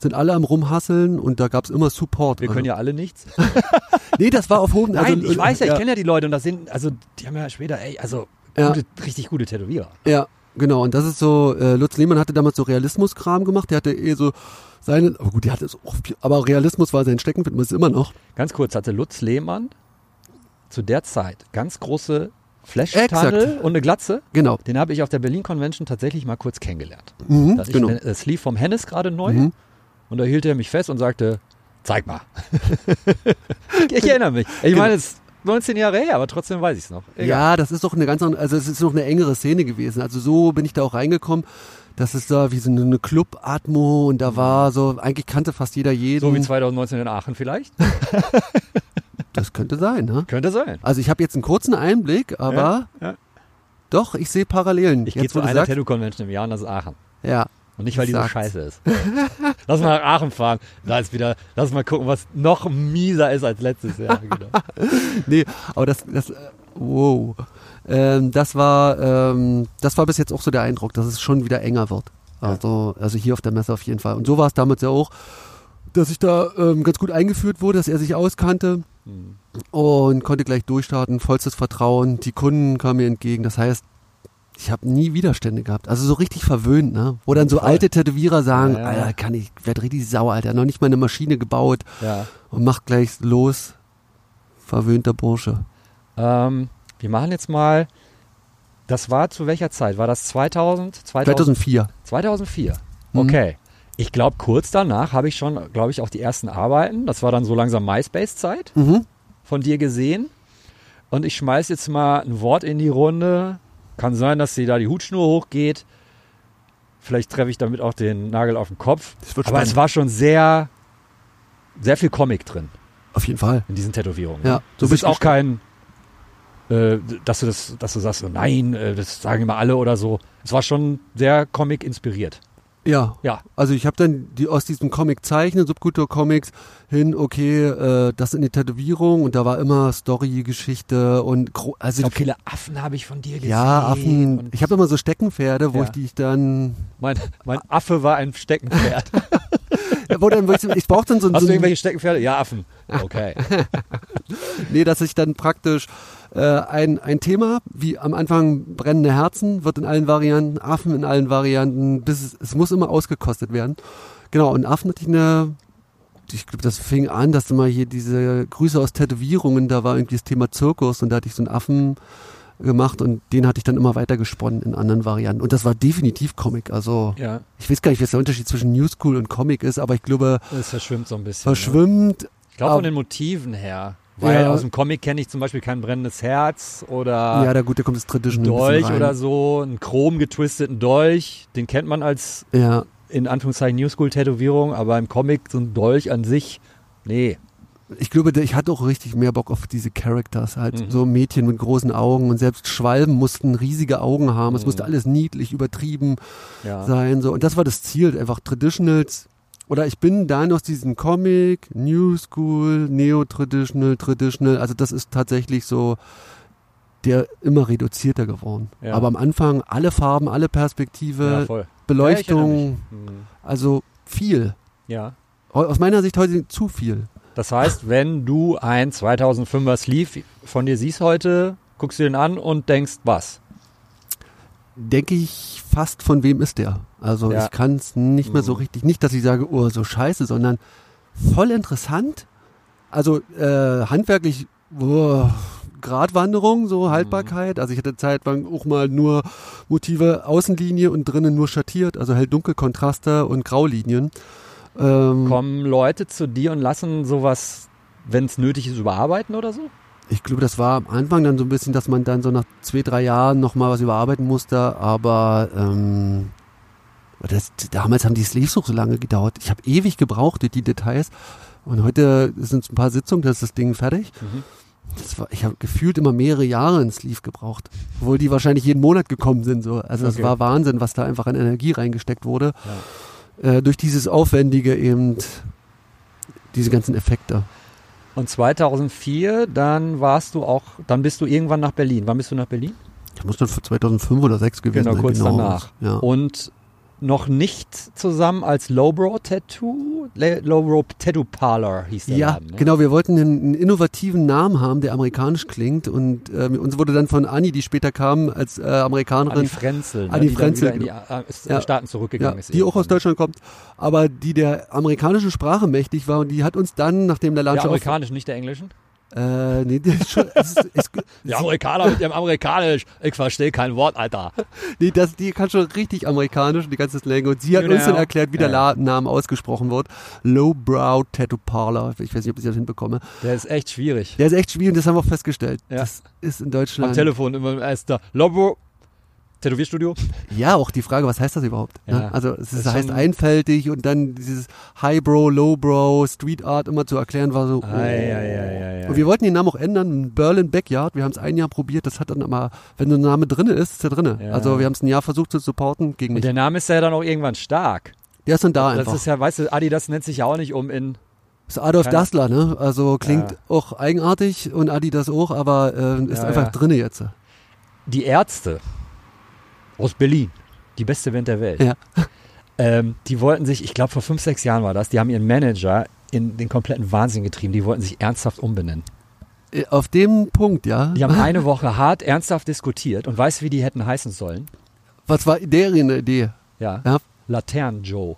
sind alle am Rumhasseln und da gab es immer Support. Wir können ja alle nichts. Nee, das war auf hohem Nein, also, ich weiß ja, ich ja, kenne ja die Leute und das sind, also die haben ja später, ey, also Ja. gute, richtig gute Tätowierer. Ja, genau. Und das ist so, äh, Lutz Lehmann hatte damals so Realismus-Kram gemacht. Der hatte eh so seine, aber gut, der hatte so, aber Realismus war sein Steckenpferd, ist immer noch. Ganz kurz, hatte Lutz Lehmann zu der Zeit ganz große. Flash-Tunnel und eine Glatze. Genau. Den habe ich auf der Berlin Convention tatsächlich mal kurz kennengelernt. Mhm, Da hatte genau. ich das Sleeve vom Hennes gerade neu Mhm. und da hielt er mich fest und sagte, zeig mal. ich erinnere mich. Ich meine, es ist 19 Jahre her, aber trotzdem weiß ich es noch. Egal. Ja, das ist doch eine ganz andere, also es ist noch eine engere Szene gewesen. Also so bin ich da auch reingekommen. Das ist da wie so eine Club-Atmo und da war so, eigentlich kannte fast jeder jeden. So wie 2019 in Aachen vielleicht. das könnte sein, ne? Könnte sein. Also ich habe jetzt einen kurzen Einblick, aber Ja, ja. doch, ich sehe Parallelen. Ich gehe jetzt, zu einer Tattoo-Convention im Jahr und das ist Aachen. Ja, Und nicht, weil die so scheiße ist. lass mal nach Aachen fahren. Da ist wieder, lass mal gucken, was noch mieser ist als letztes Jahr. Genau. nee, aber das, das, äh, wow. Ähm, das war, ähm, das war bis jetzt auch so der Eindruck, dass es schon wieder enger wird. Also, also hier auf der Messe auf jeden Fall. Und so war es damals ja auch, dass ich da ähm, ganz gut eingeführt wurde, dass er sich auskannte Hm. und konnte gleich durchstarten, vollstes Vertrauen. Die Kunden kamen mir entgegen. Das heißt, ich habe nie Widerstände gehabt. Also so richtig verwöhnt, ne? Wo dann so Voll. alte Tätowierer sagen, Ja, ja. Alter, kann ich, werd richtig sauer, Alter. Noch nicht mal eine Maschine gebaut Ja. und macht gleich los. Verwöhnter Bursche. Ähm, wir machen jetzt mal, das war zu welcher Zeit? War das 2000? 2000 2004. 2004. Mhm. Okay. Ich glaube, kurz danach habe ich schon, glaube ich, auch die ersten Arbeiten. Das war dann so langsam MySpace-Zeit Mhm. von dir gesehen. Und ich schmeiß jetzt mal ein Wort in die Runde. Kann sein, dass dir da die Hutschnur hochgeht. Vielleicht treffe ich damit auch den Nagel auf den Kopf. Aber spannend. es war schon sehr, sehr viel Comic drin Auf jeden Fall. in diesen Tätowierungen. Ja, ne? so das bin ist ich auch kein, äh, dass du das, dass du sagst, nein, äh, das sagen immer alle oder so. Es war schon sehr Comic inspiriert. Ja. Ja. Also ich habe dann die aus diesem Comic zeichnen, Subkultur-Comics hin, okay, äh, das in die Tätowierung und da war immer Story, Geschichte und gro- also glaube, viele Affen habe ich von dir gesehen. ja, Affen. Ich habe immer so Steckenpferde, wo Ja. ich die ich dann mein, mein Affe war ein Steckenpferd. wo dann wo ich, ich brauche dann so, Hast so du ein, irgendwelche Steckenpferde? Ja, Affen. Okay. nee, dass ich dann praktisch äh, ein, ein Thema, wie am Anfang brennende Herzen, wird in allen Varianten, Affen in allen Varianten, bis es, es muss immer ausgekostet werden. Genau, und Affen hatte ich eine, ich glaube, das fing an, dass immer hier diese Grüße aus Tätowierungen, da war irgendwie das Thema Zirkus und da hatte ich so einen Affen gemacht und den hatte ich dann immer weiter gesponnen in anderen Varianten. Und das war definitiv Comic. Also Ja, ich weiß gar nicht, was der Unterschied zwischen New School und Comic ist, aber ich glaube, es verschwimmt so ein bisschen. Ne? verschwimmt. Ich glaube von den Motiven her. Weil Ja. aus dem Comic kenne ich zum Beispiel kein brennendes Herz oder Ja, da gut, da kommt das Tradition Dolch oder so, einen chrom getwisteten Dolch. Den kennt man als Ja, in Anführungszeichen New School Tätowierung, aber im Comic so ein Dolch an sich, nee. ich glaube, ich hatte auch richtig mehr Bock auf diese Characters, halt Mhm. so Mädchen mit großen Augen und selbst Schwalben mussten riesige Augen haben. Es Mhm. musste alles niedlich, übertrieben Ja. sein, so. Und das war das Ziel, einfach Traditionals. Oder ich bin dann aus diesem Comic, New School, Neo-Traditional, Traditional, also das ist tatsächlich so der immer reduzierter geworden. Ja. Aber am Anfang alle Farben, alle ja, Perspektive, voll. Beleuchtung, Ja, mich. also viel. Ja. Aus meiner Sicht heute zu viel. Das heißt, wenn du ein 2005er Sleeve von dir siehst heute, guckst du den an und denkst, was? Denke ich fast, von wem ist der? Also Ja. ich kann es nicht mehr so Mhm. richtig, nicht, dass ich sage, oh, so scheiße, sondern voll interessant. Also äh, handwerklich oh, Gratwanderung, so Haltbarkeit. Also ich hatte zeitlang auch mal nur Motive Außenlinie und drinnen nur schattiert, also hell-dunkel Kontraste und Graulinien. Ähm, Kommen Leute zu dir und lassen sowas, wenn es nötig ist, überarbeiten oder so? Ich glaube, das war am Anfang dann so ein bisschen, dass man dann so nach zwei, drei Jahren nochmal was überarbeiten musste, aber ähm, das, damals haben die Sleeves auch so lange gedauert. Ich habe ewig gebraucht, die Details. Und heute sind es ein paar Sitzungen, da ist das Ding fertig. Mhm. Das war, ich habe gefühlt immer mehrere Jahre ein Sleeve gebraucht, obwohl die wahrscheinlich jeden Monat gekommen sind. So. Also Okay. war Wahnsinn, was da einfach an Energie reingesteckt wurde. Äh, durch dieses Aufwendige eben, diese ganzen Effekte. Und 2004, dann warst du auch, dann bist du irgendwann nach Berlin. Wann bist du nach Berlin? Das muss dann für 2005 oder 2006 gewesen Genau, sein. kurz danach. Ja. Und noch nicht zusammen als Lowbrow Tattoo, Lowbrow Tattoo Parlor hieß der Ja, Laden. Ne? genau. Wir wollten einen, einen innovativen Namen haben, der amerikanisch klingt. Und äh, uns wurde dann von Anni, die später kam, als äh, Amerikanerin, Anni Frenzel, ne? Anni die Frenzel, in die äh, Ja. Staaten zurückgegangen ja, ist. die auch aus irgendwann. Deutschland kommt, aber die der amerikanischen Sprache mächtig war. Und die hat uns dann, nachdem der Laden Der amerikanisch, nicht der englischen? Äh, nee, das ist schon, es ist, es, Der Amerikaner mit dem amerikanisch. Ich verstehe kein Wort, Alter. nee, das, die kann schon richtig amerikanisch, die ganze Slang. Und sie hat Genau. uns dann erklärt, wie der Ja. Ladenname ausgesprochen wird. Lowbrow Tattoo Parlor. Ich weiß nicht, ob ich das hinbekomme. Der ist echt schwierig. Der ist echt schwierig und das haben wir auch festgestellt. Ja. Das ist in Am Deutschland. Telefon immer erst da. Lowbrow Tätowierstudio. Ja, auch die Frage, was heißt das überhaupt? Ja, ne? Also es das ist, heißt einfältig und dann dieses Highbrow, Lowbrow, Street Art immer zu erklären war so. oh. Ei, ei, ei, ei, Und wir wollten den Namen auch ändern, Berlin Backyard. Wir haben es ein Jahr probiert, das hat dann aber, wenn der Name drinne ist, ist er drinne. Ja. Also wir haben es ein Jahr versucht zu supporten gegen Und mich. der Name ist ja dann auch irgendwann stark. Der ist dann da das einfach. ist ja, weißt du, Adidas nennt sich ja auch nicht um in. Das ist Adolf keine- Dassler, ne? Also klingt Ja. auch eigenartig und Adi das auch, aber äh, ist Ja, einfach ja. drinne jetzt. Die Ärzte aus Berlin, die beste Band der Welt, Ja. ähm, die wollten sich, ich glaube vor fünf, sechs Jahren war das, die haben ihren Manager in den kompletten Wahnsinn getrieben. Die wollten sich ernsthaft umbenennen. Äh, Auf dem Punkt, ja. Die haben eine Woche hart ernsthaft diskutiert und weißt wie die hätten heißen sollen? Was war deren Idee? Ja. Ja. Latern Joe.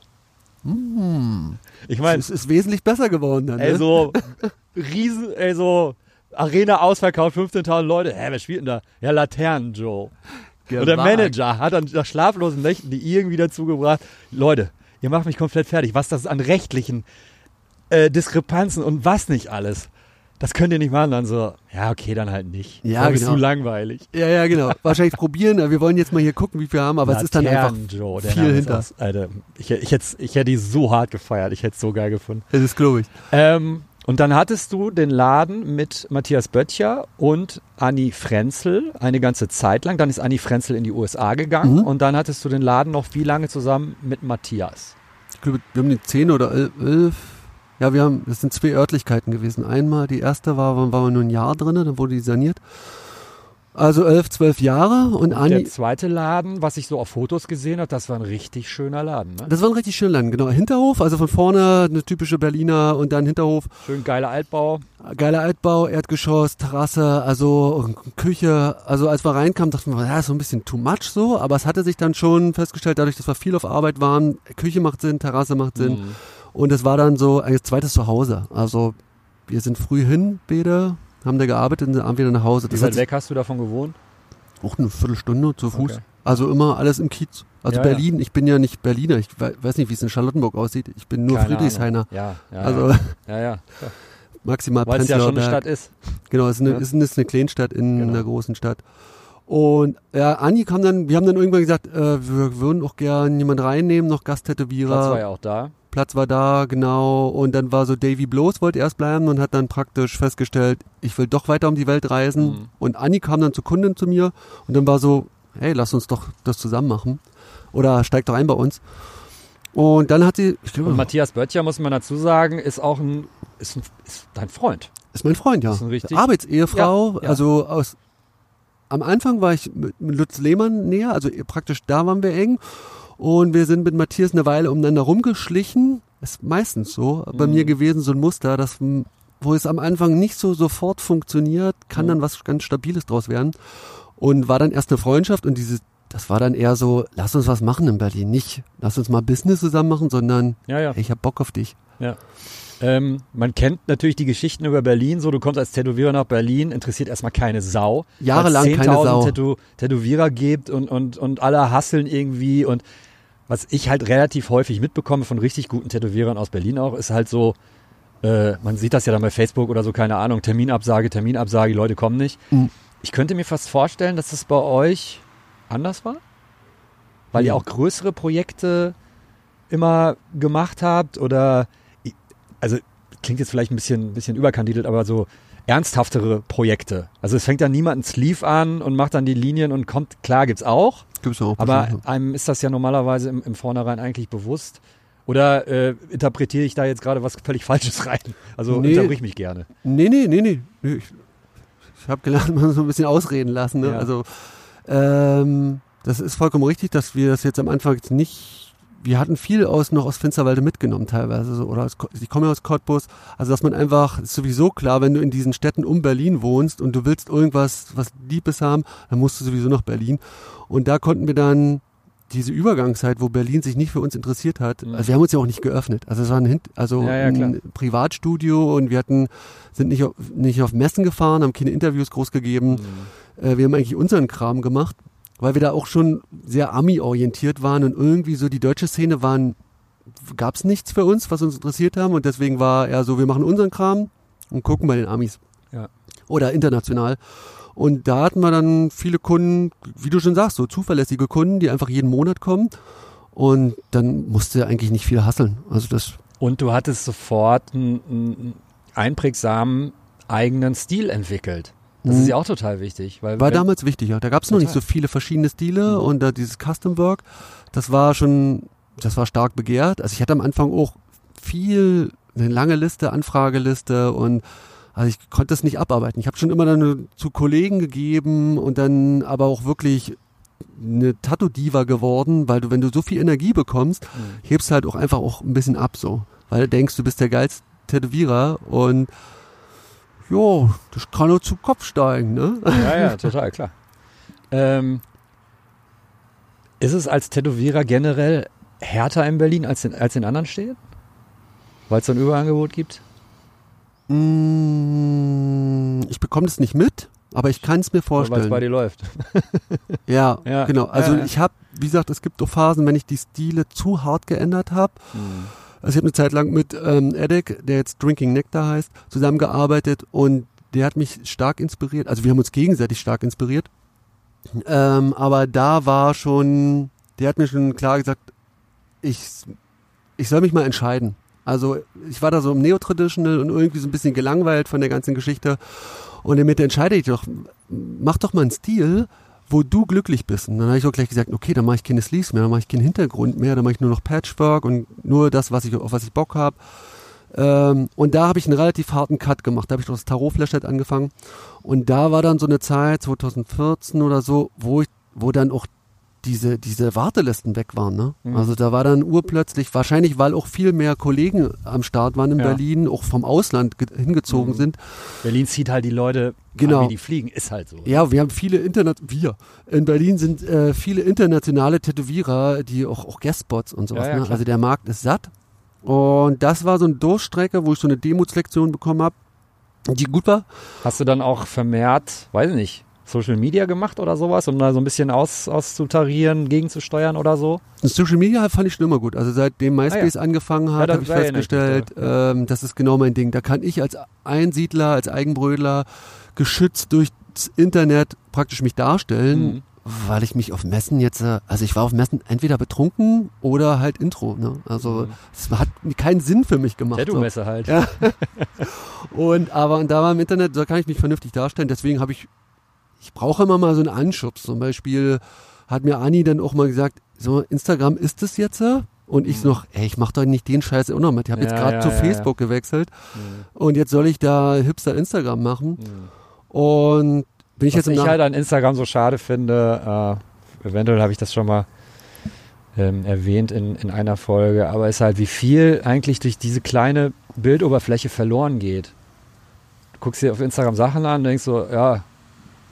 Ich meine, Es ist wesentlich besser geworden dann. ne? so riesen, ey, so Arena ausverkauft, 15.000 Leute. Hä, wer spielt denn da? Ja, Laternen Joe. Und der Gewagt. Manager hat dann nach schlaflosen Nächten die irgendwie dazu gebracht, Leute, ihr macht mich komplett fertig. Was das an rechtlichen äh, Diskrepanzen und was nicht alles. Das könnt ihr nicht machen. Dann so, ja, okay, dann halt nicht. Ja, bist genau. zu langweilig. Ja, ja, genau. Wahrscheinlich probieren. aber Wir wollen jetzt mal hier gucken, wie viel wir haben, aber es ist dann einfach Laternen Joe, viel ist hinter. Aus, Alter, ich, ich, hätte, ich hätte die so hart gefeiert. Ich hätte es so geil gefunden. Das ist glaube ich. Ähm, und dann hattest du den Laden mit Matthias Böttcher und Anni Frenzel eine ganze Zeit lang. Dann ist Anni Frenzel in die USA gegangen Mhm. und dann hattest du den Laden noch wie lange zusammen mit Matthias? Ich glaube, wir haben die zehn oder el- elf. Ja, wir haben, das sind zwei Örtlichkeiten gewesen. Einmal, die erste war, waren wir nur ein Jahr drin, dann wurde die saniert. Also elf, zwölf Jahre und Der Anni, zweite Laden, was ich so auf Fotos gesehen habe, das war ein richtig schöner Laden. Ne? das war ein richtig schöner Land, genau. Hinterhof, also von vorne eine typische Berliner und dann Hinterhof, Schön geiler Altbau. geiler Altbau, Erdgeschoss, Terrasse, also Küche. Also als wir reinkamen, dachten wir, ja, ist so ein bisschen too much so, aber es hatte sich dann schon festgestellt, dadurch, dass wir viel auf Arbeit waren, Küche macht Sinn, Terrasse macht Sinn. Mhm. Und es war dann so ein zweites Zuhause. Also wir sind früh hin, beide, haben da gearbeitet und sind wieder nach Hause. Wie Das weit weg hast du davon gewohnt? auch eine Viertelstunde zu Fuß. Okay. Also immer alles im Kiez. Also Ja, Berlin, ich bin ja nicht Berliner, ich we- weiß nicht, wie es in Charlottenburg aussieht. Ich bin nur Keine Friedrichshainer. Ja, ja, Also ja, ja, ja. maximal weil es ja schon eine Stadt ist. Genau, es ist eine, Ja. es ist eine Kleinstadt in Genau. einer großen Stadt. Und ja, Anni kam dann, wir haben dann irgendwann gesagt, äh, wir würden auch gern jemand reinnehmen, noch Gasttätowierer. Platz war ja auch da. Platz war da, genau. Und dann war so Davy Bloß wollte erst bleiben und hat dann praktisch festgestellt, ich will doch weiter um die Welt reisen. Mhm. Und Anni kam dann zur Kundin zu mir und dann war so, hey, lass uns doch das zusammen machen. Oder steig doch ein bei uns. Und dann hat sie, glaube, Und Matthias Böttcher, muss man dazu sagen, ist auch ein, ist, ein, ist dein Freund. ist mein Freund, ja. ist ein richtig- Arbeitsehefrau, Ja, ja. also aus, am Anfang war ich mit Lutz Lehmann näher, also praktisch da waren wir eng. Und wir sind mit Matthias eine Weile umeinander rumgeschlichen. Ist meistens so bei Mhm. mir gewesen, so ein Muster, dass, wo es am Anfang nicht so sofort funktioniert, kann Mhm. dann was ganz Stabiles draus werden. Und war dann erst eine Freundschaft und dieses, das war dann eher so, lass uns was machen in Berlin. Nicht, lass uns mal Business zusammen machen, sondern Ja, ja. ey, ich hab Bock auf dich. Ja. Ähm, man kennt natürlich die Geschichten über Berlin. So, du kommst als Tätowierer nach Berlin, interessiert erstmal keine Sau. Jahrelang keine 10.000 Sau. Tätow Tätowierer gibt und, und, und alle hasseln irgendwie. Und was ich halt relativ häufig mitbekomme von richtig guten Tätowierern aus Berlin auch, ist halt so, äh, man sieht das ja dann bei Facebook oder so, keine Ahnung, Terminabsage, Terminabsage, die Leute kommen nicht. Mhm. Ich könnte mir fast vorstellen, dass das bei euch anders war. Weil ihr Ja. auch größere Projekte immer gemacht habt oder also klingt jetzt vielleicht ein bisschen, ein bisschen überkandidelt, aber so ernsthaftere Projekte. Also es fängt dann niemand ein Sleeve an und macht dann die Linien und kommt, klar gibt's auch, Gibt's auch. aber bestimmt. einem ist das ja normalerweise im, im Vornherein eigentlich bewusst. Oder äh, interpretiere ich da jetzt gerade was völlig Falsches rein? Also Nee. unterbrich mich gerne. Nee, nee, nee, nee. nee ich ich habe gelernt, man so ein bisschen ausreden lassen. Ne? Ja. Also ähm, das ist vollkommen richtig, dass wir das jetzt am Anfang jetzt nicht. Wir hatten viel aus noch aus Finsterwalde mitgenommen teilweise so, oder aus, ich komme ja aus Cottbus, also dass man einfach ist sowieso klar, wenn du in diesen Städten um Berlin wohnst und du willst irgendwas was Liebes haben, dann musst du sowieso nach Berlin und da konnten wir dann diese Übergangszeit, wo Berlin sich nicht für uns interessiert hat, Mhm. also wir haben uns ja auch nicht geöffnet. Also es war ein, also Ja, ja, ein Privatstudio und wir hatten, sind nicht auf, nicht auf Messen gefahren, haben keine Interviews groß gegeben. Äh, wir haben eigentlich unseren Kram gemacht, weil wir da auch schon sehr Ami-orientiert waren und irgendwie so die deutsche Szene waren, gab es nichts für uns, was uns interessiert haben und deswegen war eher so, wir machen unseren Kram und gucken bei den Amis. Ja. Oder international. Und da hatten wir dann viele Kunden, wie du schon sagst, so zuverlässige Kunden, die einfach jeden Monat kommen. Und dann musste eigentlich nicht viel hasseln. Also das, Und du hattest sofort einen, einen einprägsamen eigenen Stil entwickelt. Das Mhm. ist ja auch total wichtig. Weil war damals wichtig, ja. Da gab es noch nicht so viele verschiedene Stile Mhm. und da dieses Custom Work, das war schon, das war stark begehrt. Also ich hatte am Anfang auch viel, eine lange Liste, Anfrageliste und also ich konnte das nicht abarbeiten. Ich habe schon immer dann zu Kollegen gegeben und dann aber auch wirklich eine Tattoo-Diva geworden, weil du, wenn du so viel Energie bekommst, Mhm. hebst du halt auch einfach auch ein bisschen ab so. Weil du denkst, du bist der geilste Tätowierer und jo, das kann nur zu Kopf steigen, ne? Ja, ja, total, klar. Ähm, ist es als Tätowierer generell härter in Berlin als in, als in anderen Städten? Weil es so ein Überangebot gibt? Mm, Ich bekomme das nicht mit, aber ich kann es mir Weil es bei vorstellen. dir läuft. Ja, Ja, genau. Also ja, ja. ich habe, wie gesagt, es gibt auch Phasen, wenn ich die Stile zu hart geändert habe. Also ich habe eine Zeit lang mit ähm, Edek, der jetzt Drinking Nectar heißt, zusammengearbeitet und der hat mich stark inspiriert. Also wir haben uns gegenseitig stark inspiriert. Ähm, aber da war schon, der hat mir schon klar gesagt, ich, ich soll mich mal entscheiden. Also ich war da so im Neo-Traditional und irgendwie so ein bisschen gelangweilt von der ganzen Geschichte. Und damit entscheide ich doch, mach doch mal einen Stil, wo du glücklich bist. Und dann habe ich auch gleich gesagt, okay, dann mache ich keine Sleeves mehr, dann mache ich keinen Hintergrund mehr, dann mache ich nur noch Patchwork und nur das, was ich, auf was ich Bock habe. Ähm, und da habe ich einen relativ harten Cut gemacht. Da habe ich doch das Tarot-Flashlight angefangen. Und da war dann so eine Zeit, 2014 oder so, wo ich, wo dann auch diese, diese Wartelisten weg waren. Ne? Mhm. Also da war dann urplötzlich, wahrscheinlich weil auch viel mehr Kollegen am Start waren in Ja. Berlin, auch vom Ausland ge- hingezogen Mhm. sind. Berlin zieht halt die Leute Genau. an, wie die fliegen. Ist halt so. Ja, wir haben viele Internet, wir. In Berlin sind äh, viele internationale Tätowierer, die auch, auch Guestspots und sowas. Ja, ja, ne? Also der Markt ist satt. Und das war so eine Durchstrecke, wo ich so eine Demutslektion bekommen habe, die gut war. Hast du dann auch vermehrt, weiß ich nicht, Social Media gemacht oder sowas, um da so ein bisschen aus, auszutarieren, gegenzusteuern oder so? Social Media fand ich schon immer gut. Also seitdem MySpace angefangen Ah Ja, hat, da- habe ich erinnere ich festgestellt, ähm, das ist genau mein Ding. Da kann ich als Einsiedler, als Eigenbrödler, geschützt durchs Internet praktisch mich darstellen, Mhm. weil ich mich auf Messen jetzt, äh, also ich war auf Messen entweder betrunken oder halt Intro. Ne? Also Mhm. es hat keinen Sinn für mich gemacht. So. Tattoo-Messe halt. Ja. Und aber und da war im Internet, da kann ich mich vernünftig darstellen. Deswegen habe ich, ich brauche immer mal so einen Anschubs. Zum Beispiel hat mir Anni dann auch mal gesagt, so Instagram ist es jetzt? Und ich so noch, ey, ich mach doch nicht den Scheiß auch noch mit. Ich habe jetzt Ja, gerade ja, zu ja, Facebook gewechselt Mhm. und jetzt soll ich da Hipster Instagram machen. Mhm. Und bin ich Was jetzt im ich halt an Instagram so schade finde, äh, eventuell habe ich das schon mal ähm, erwähnt in, in einer Folge, aber ist halt, wie viel eigentlich durch diese kleine Bildoberfläche verloren geht. Du guckst dir auf Instagram Sachen an und denkst so, ja,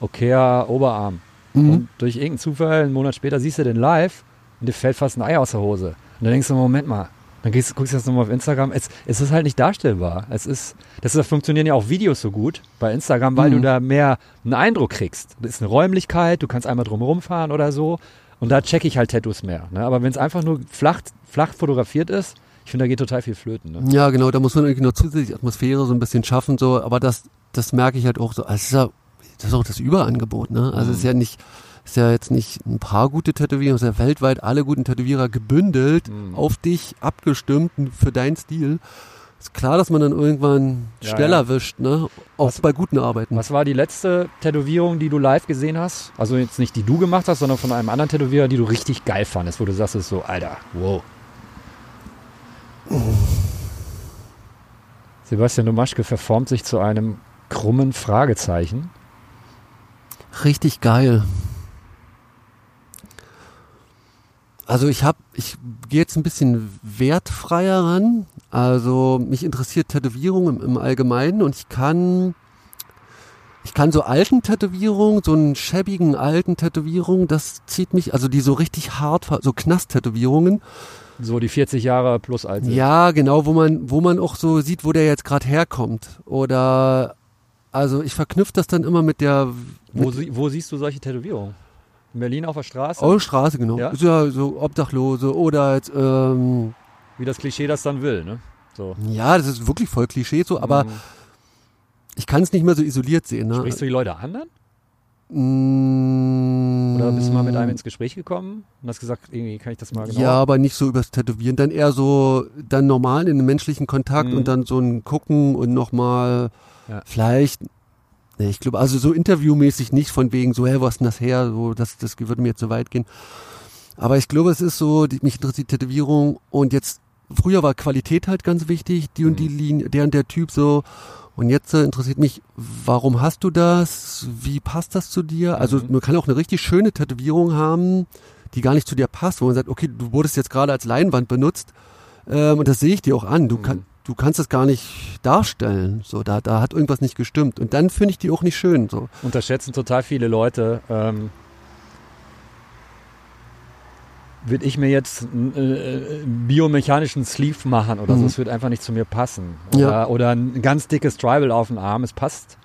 okayer Oberarm. Mhm. und durch irgendeinen Zufall, einen Monat später, siehst du den live und dir fällt fast ein Ei aus der Hose. Und dann denkst du, Moment mal, dann gehst, guckst du das nochmal auf Instagram. Es, es ist halt nicht darstellbar. Es ist, deshalb funktionieren ja auch Videos so gut bei Instagram, weil Mhm. du da mehr einen Eindruck kriegst. Das ist eine Räumlichkeit, du kannst einmal drumherum fahren oder so. Und da checke ich halt Tattoos mehr. Ne? Aber wenn es einfach nur flach, flach fotografiert ist, ich finde, da geht total viel flöten. Ne? Ja, genau, da muss man irgendwie noch zusätzliche Atmosphäre so ein bisschen schaffen, so, aber das, das merke ich halt auch so. Also es ist ja, das ist auch das Überangebot, ne? Also es ist ja nicht, ist ja jetzt nicht ein paar gute Tätowierer, es ist ja weltweit alle guten Tätowierer gebündelt, Mhm. auf dich abgestimmt für deinen Stil. Ist klar, dass man dann irgendwann Ja, schneller ja. wischt, ne? Auch Was- bei guten Arbeiten. Was war die letzte Tätowierung, die du live gesehen hast? Also jetzt nicht die du gemacht hast, sondern von einem anderen Tätowierer, die du richtig geil fandest, wo du sagst, es ist so, Alter, wow. Sebastian Domaschke verformt sich zu einem krummen Fragezeichen. Richtig geil. Also ich habe, ich gehe jetzt ein bisschen wertfreier ran. Also mich interessiert Tätowierung im, im Allgemeinen und ich kann, ich kann so alten Tätowierungen, so einen schäbigen alten Tätowierungen, das zieht mich, also die so richtig hart, so Knast-Tätowierungen. So die 40 Jahre plus alt sind. Ja, genau, wo man, wo man auch so sieht, wo der jetzt gerade herkommt. Oder, also ich verknüpfe das dann immer mit der, Wo, sie- wo siehst du solche Tätowierungen? In Berlin auf der Straße? Oh, Straße, genau. Ja? Ja so Obdachlose oder jetzt, ähm, Wie das Klischee das dann will, ne? So. ja, das ist wirklich voll Klischee so, aber Mhm. ich kann es nicht mehr so isoliert sehen. Ne? Sprichst du die Leute an dann? Mm, Oder bist du mal mit einem ins Gespräch gekommen und hast gesagt, irgendwie kann ich das mal genau. Ja, aber nicht so übers Tätowieren. Dann eher so, dann normal in den menschlichen Kontakt Mhm. und dann so ein Gucken und nochmal Ja. vielleicht, ich glaube, also so interviewmäßig nicht von wegen so, hä, was ist denn das her? So, das, das würde mir jetzt zu weit gehen. Aber ich glaube, es ist so, die, mich interessiert Tätowierung und jetzt, früher war Qualität halt ganz wichtig, die und die Mhm. Linie, der und der Typ so. Und jetzt äh, interessiert mich, warum hast du das? Wie passt das zu dir? Also Mhm. man kann auch eine richtig schöne Tätowierung haben, die gar nicht zu dir passt, wo man sagt, okay, du wurdest jetzt gerade als Leinwand benutzt ähm, und das sehe ich dir auch an. Du, Mhm. kann, du kannst es gar nicht darstellen. So, da, da hat irgendwas nicht gestimmt. Und dann finde ich die auch nicht schön. So. unterschätzen total viele Leute. Ähm, Würde ich mir jetzt einen äh, biomechanischen Sleeve machen oder so, Mhm. es wird einfach nicht zu mir passen. Oder, Ja. oder ein ganz dickes Tribal auf dem Arm, es passt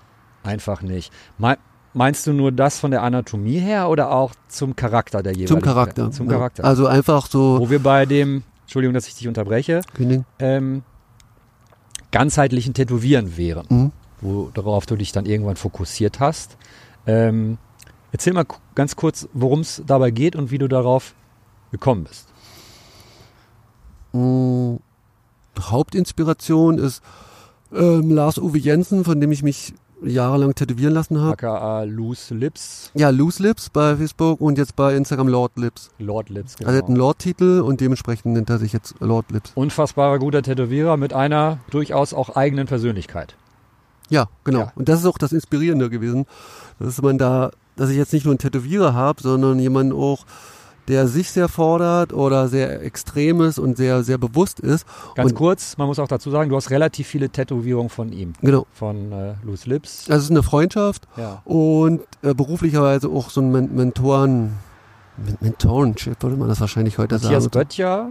einfach nicht. Me meinst du nur das von der Anatomie her oder auch zum Charakter der jeweiligen? Zum Charakter. Zum ja. Charakter. Also einfach so. Wo wir bei dem, Entschuldigung, dass ich dich unterbreche, Kündigen. ähm, ganzheitlichen Tätowieren wären Mhm. worauf du dich dann irgendwann fokussiert hast. Ähm, erzähl mal ganz kurz, worum es dabei geht und wie du darauf gekommen bist. Mm, Hauptinspiration ist ähm, Lars Uwe Jensen, von dem ich mich jahrelang tätowieren lassen habe. aka Loose Lips, Ja, Loose Lips bei Facebook und jetzt bei Instagram Lord Lips. Lord Lips. Genau. Also er hat einen Lord-Titel und dementsprechend nennt er sich jetzt Lord Lips. Unfassbarer guter Tätowierer mit einer durchaus auch eigenen Persönlichkeit. Ja, genau. Ja. Und das ist auch das Inspirierende gewesen, dass man da, dass ich jetzt nicht nur einen Tätowierer habe, sondern jemanden auch, der sich sehr fordert oder sehr extrem ist und sehr, sehr bewusst ist. Ganz Und- kurz, man muss auch dazu sagen, du hast relativ viele Tätowierungen von ihm, Genau. von äh, Loose Lips. Also es ist eine Freundschaft Ja. und äh, beruflicherweise auch so ein Men Mentoren, Men Mentorenship würde man das wahrscheinlich heute Matthias sagen. Böttcher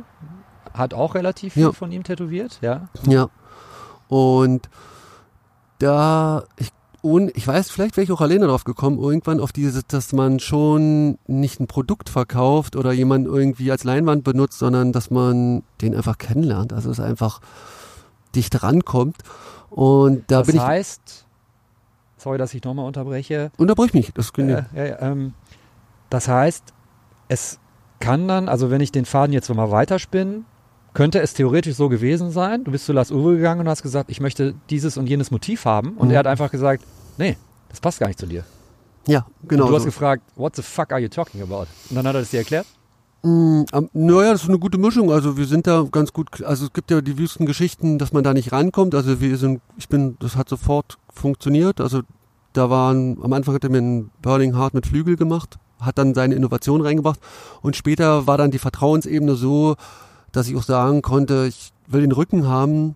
hat auch relativ viel Ja. von ihm tätowiert, ja. Ja. Und da, ich, und ich weiß, vielleicht wäre ich auch alleine drauf gekommen, irgendwann auf dieses, dass man schon nicht ein Produkt verkauft oder jemanden irgendwie als Leinwand benutzt, sondern dass man den einfach kennenlernt. Also es einfach dicht rankommt. Und da das bin heißt, sorry, dass ich nochmal unterbreche, ich, unterbrich mich, das können Äh, ja, ähm, das heißt, es kann dann, also wenn ich den Faden jetzt mal weiterspinne, könnte es theoretisch so gewesen sein, du bist zu Lars Uwe gegangen und hast gesagt, ich möchte dieses und jenes Motiv haben und Mhm. er hat einfach gesagt, nee, das passt gar nicht zu dir. ja, genau. und du hast so. gefragt, what the fuck are you talking about? Und dann hat er das dir erklärt? Mm, Naja, das ist eine gute Mischung. Also wir sind da ganz gut, also es gibt ja die wüsten Geschichten, dass man da nicht rankommt. Also wir sind, ich bin, das hat sofort funktioniert. Also da waren, am Anfang hat er mir ein Burning Heart mit Flügel gemacht, hat dann seine Innovation reingebracht und später war dann die Vertrauensebene so, dass ich auch sagen konnte, ich will den Rücken haben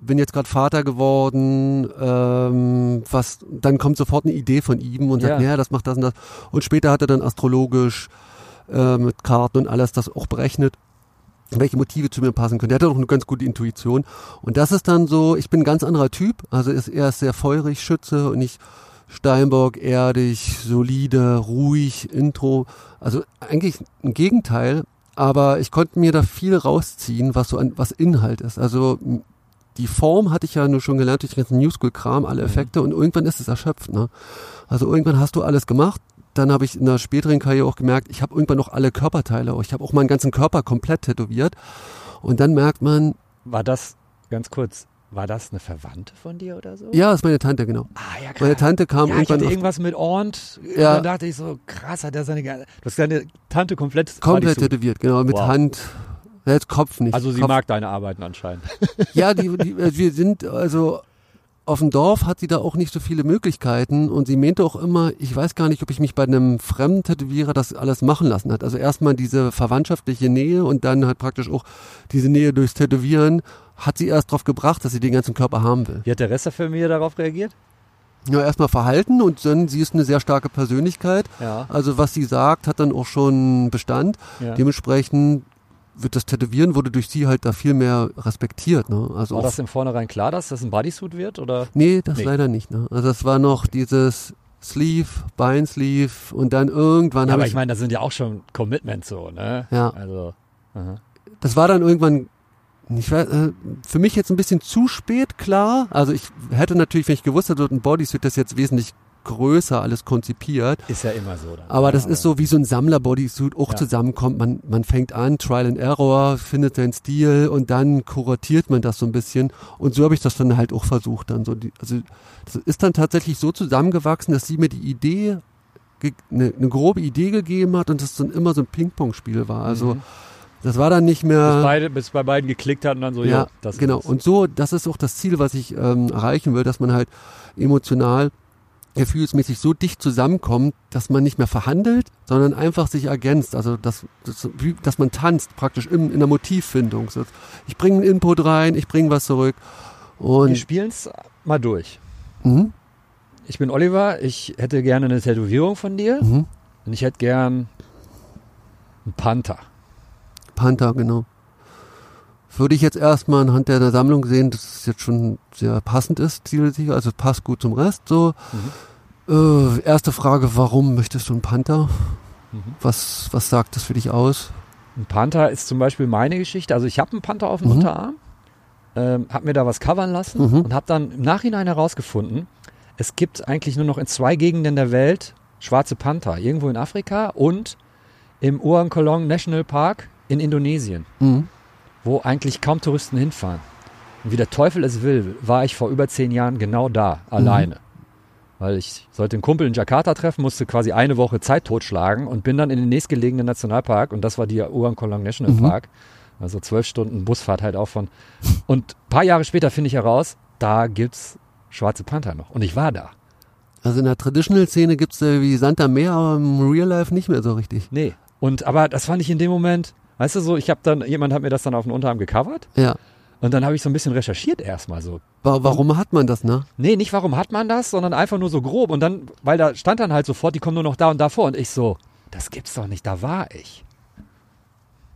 bin jetzt gerade Vater geworden, ähm, was, dann kommt sofort eine Idee von ihm und sagt, Ja. das macht das und das. Und später hat er dann astrologisch äh, mit Karten und alles das auch berechnet, welche Motive zu mir passen können. Der hat auch eine ganz gute Intuition. Und das ist dann so, ich bin ein ganz anderer Typ, also ist er ist sehr feurig, Schütze und ich Steinbock, erdig, solide, ruhig, Intro. Also eigentlich ein Gegenteil, aber ich konnte mir da viel rausziehen, was so an, was Inhalt ist. Also die Form hatte ich ja nur schon gelernt durch den ganzen New School Kram, alle Effekte und irgendwann ist es erschöpft. Ne? Also irgendwann hast du alles gemacht. Dann habe ich in der späteren Karriere auch gemerkt, ich habe irgendwann noch alle Körperteile. Ich habe auch meinen ganzen Körper komplett tätowiert. Und dann merkt man, War das, ganz kurz, war das eine Verwandte von dir oder so? ja, ist meine Tante, genau. Ah, ja, krass. Meine Tante kam ja, ich irgendwann hatte auf, irgendwas mit Ornt. Ja. Und dann dachte ich so, krass, hat er seine, du hast deine Tante komplett, komplett tätowiert, genau, mit Wow. Hand. Jetzt Kopf nicht. Also sie Kopf, mag deine Arbeiten anscheinend. Ja, die, die, äh, wir sind also auf dem Dorf hat sie da auch nicht so viele Möglichkeiten und sie meinte auch immer, ich weiß gar nicht, ob ich mich bei einem fremden Tätowierer das alles machen lassen hat. Also erstmal diese verwandtschaftliche Nähe und dann halt praktisch auch diese Nähe durchs Tätowieren hat sie erst drauf gebracht, dass sie den ganzen Körper haben will. Wie hat der Rest der Familie darauf reagiert? Ja, erstmal Verhalten und dann sie ist eine sehr starke Persönlichkeit. Ja. Also was sie sagt, hat dann auch schon Bestand. ja. Dementsprechend wird das Tätowieren wurde durch sie halt da viel mehr respektiert. Ne? Also War das im Vornherein klar, dass das ein Bodysuit wird? Oder? Nee, das Nee. leider nicht. Ne? Also es war noch dieses Sleeve, Beinsleeve und dann irgendwann Ja, habe aber ich, ich meine, das sind ja auch schon Commitments so, ne? Ja. Also, aha. das war dann irgendwann, ich weiß, äh, für mich jetzt ein bisschen zu spät klar. Also ich hätte natürlich, wenn ich gewusst hätte, ein Bodysuit das jetzt wesentlich größer alles konzipiert. ist ja immer so. Dann. Aber das ja, ist so wie so ein Sammler-Bodysuit auch Ja. zusammenkommt. Man, man fängt an, Trial and Error, findet seinen Stil und dann kuratiert man das so ein bisschen. Und so habe ich das dann halt auch versucht. Dann so die, also das ist dann tatsächlich so zusammengewachsen, dass sie mir die Idee, eine, eine grobe Idee gegeben hat und das dann immer so ein Ping-Pong-Spiel war. Also Mhm. das war dann nicht Bis, mehr. beide, bis bei beiden geklickt hat und dann so, ja, ja, das genau. ist. Und so, das ist auch das Ziel, was ich ähm, erreichen will, dass man halt emotional gefühlsmäßig so dicht zusammenkommt, dass man nicht mehr verhandelt, sondern einfach sich ergänzt. Also dass, dass, dass man tanzt praktisch in, in der Motivfindung. Ich bringe einen Input rein, ich bringe was zurück. Wir Und spielen es mal durch. mhm, Ich bin Oliver, ich hätte gerne eine Tätowierung von dir mhm, und ich hätte gern einen Panther. Panther, genau. Würde ich jetzt erstmal anhand der Sammlung sehen, dass es jetzt schon sehr passend ist, zielsicher, also es passt gut zum Rest. So. Äh, erste Frage, warum möchtest du einen Panther? Mhm. Was, was sagt das für dich aus? Ein Panther ist zum Beispiel meine Geschichte. Also ich habe einen Panther auf dem Mhm. Unterarm, ähm, habe mir da was covern lassen Mhm. und habe dann im Nachhinein herausgefunden, es gibt eigentlich nur noch in zwei Gegenden der Welt schwarze Panther. Irgendwo in Afrika und im Uang National Park in Indonesien, Mhm. Wo eigentlich kaum Touristen hinfahren. Und wie der Teufel es will, war ich vor über zehn Jahren genau da, alleine. Weil ich sollte einen Kumpel in Jakarta treffen, musste quasi eine Woche Zeit totschlagen und bin dann in den nächstgelegenen Nationalpark und das war die Uang National Mhm. Park. Also zwölf Stunden Busfahrt halt auch von. Und ein paar Jahre später finde ich heraus, da gibt's schwarze Panther noch. Und ich war da. Also in der Traditional-Szene gibt es äh, wie Santa Meer, aber im Real Life nicht mehr so richtig. Nee. Und aber das fand ich in dem Moment, weißt du so, ich habe dann, jemand hat mir das dann auf den Unterarm gecovert Ja. und dann habe ich so ein bisschen recherchiert erstmal so. Wa warum hat man das, ne? Nee, nicht warum hat man das, sondern einfach nur so grob. Und dann, weil da stand dann halt sofort, die kommen nur noch da und da vor. Und ich so, das gibt's doch nicht, da war ich.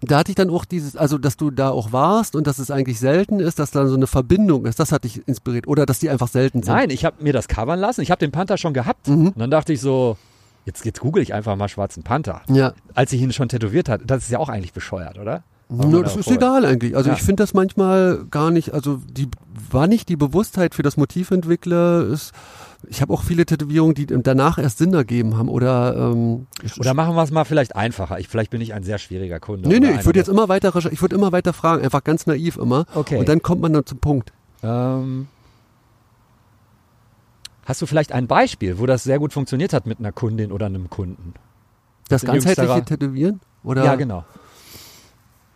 Da hatte ich dann auch dieses, also dass du da auch warst und dass es eigentlich selten ist, dass da so eine Verbindung ist. Das hat dich inspiriert. Oder dass die einfach selten sind. Nein, ich habe mir das covern lassen. Ich habe den Panther schon gehabt. Mhm. Und dann dachte ich so, jetzt, jetzt google ich einfach mal schwarzen Panther. Ja. Als ich ihn schon tätowiert hatte. Das ist ja auch eigentlich bescheuert, oder? Man das da ist egal eigentlich. Also Ja. ich finde das manchmal gar nicht, also die war nicht die Bewusstheit für das Motiventwickler ist. Ich habe auch viele Tätowierungen, die danach erst Sinn ergeben haben. Oder ähm, Oder machen wir es mal vielleicht einfacher. Ich, vielleicht bin ich ein sehr schwieriger Kunde. Nee, nee, ich würde jetzt immer weiter, ich würde immer weiter fragen, einfach ganz naiv immer. Okay. Und dann kommt man dann zum Punkt. Ähm, hast du vielleicht ein Beispiel, wo das sehr gut funktioniert hat mit einer Kundin oder einem Kunden? Das in ganzheitliche Tätowieren? Oder Ja, genau.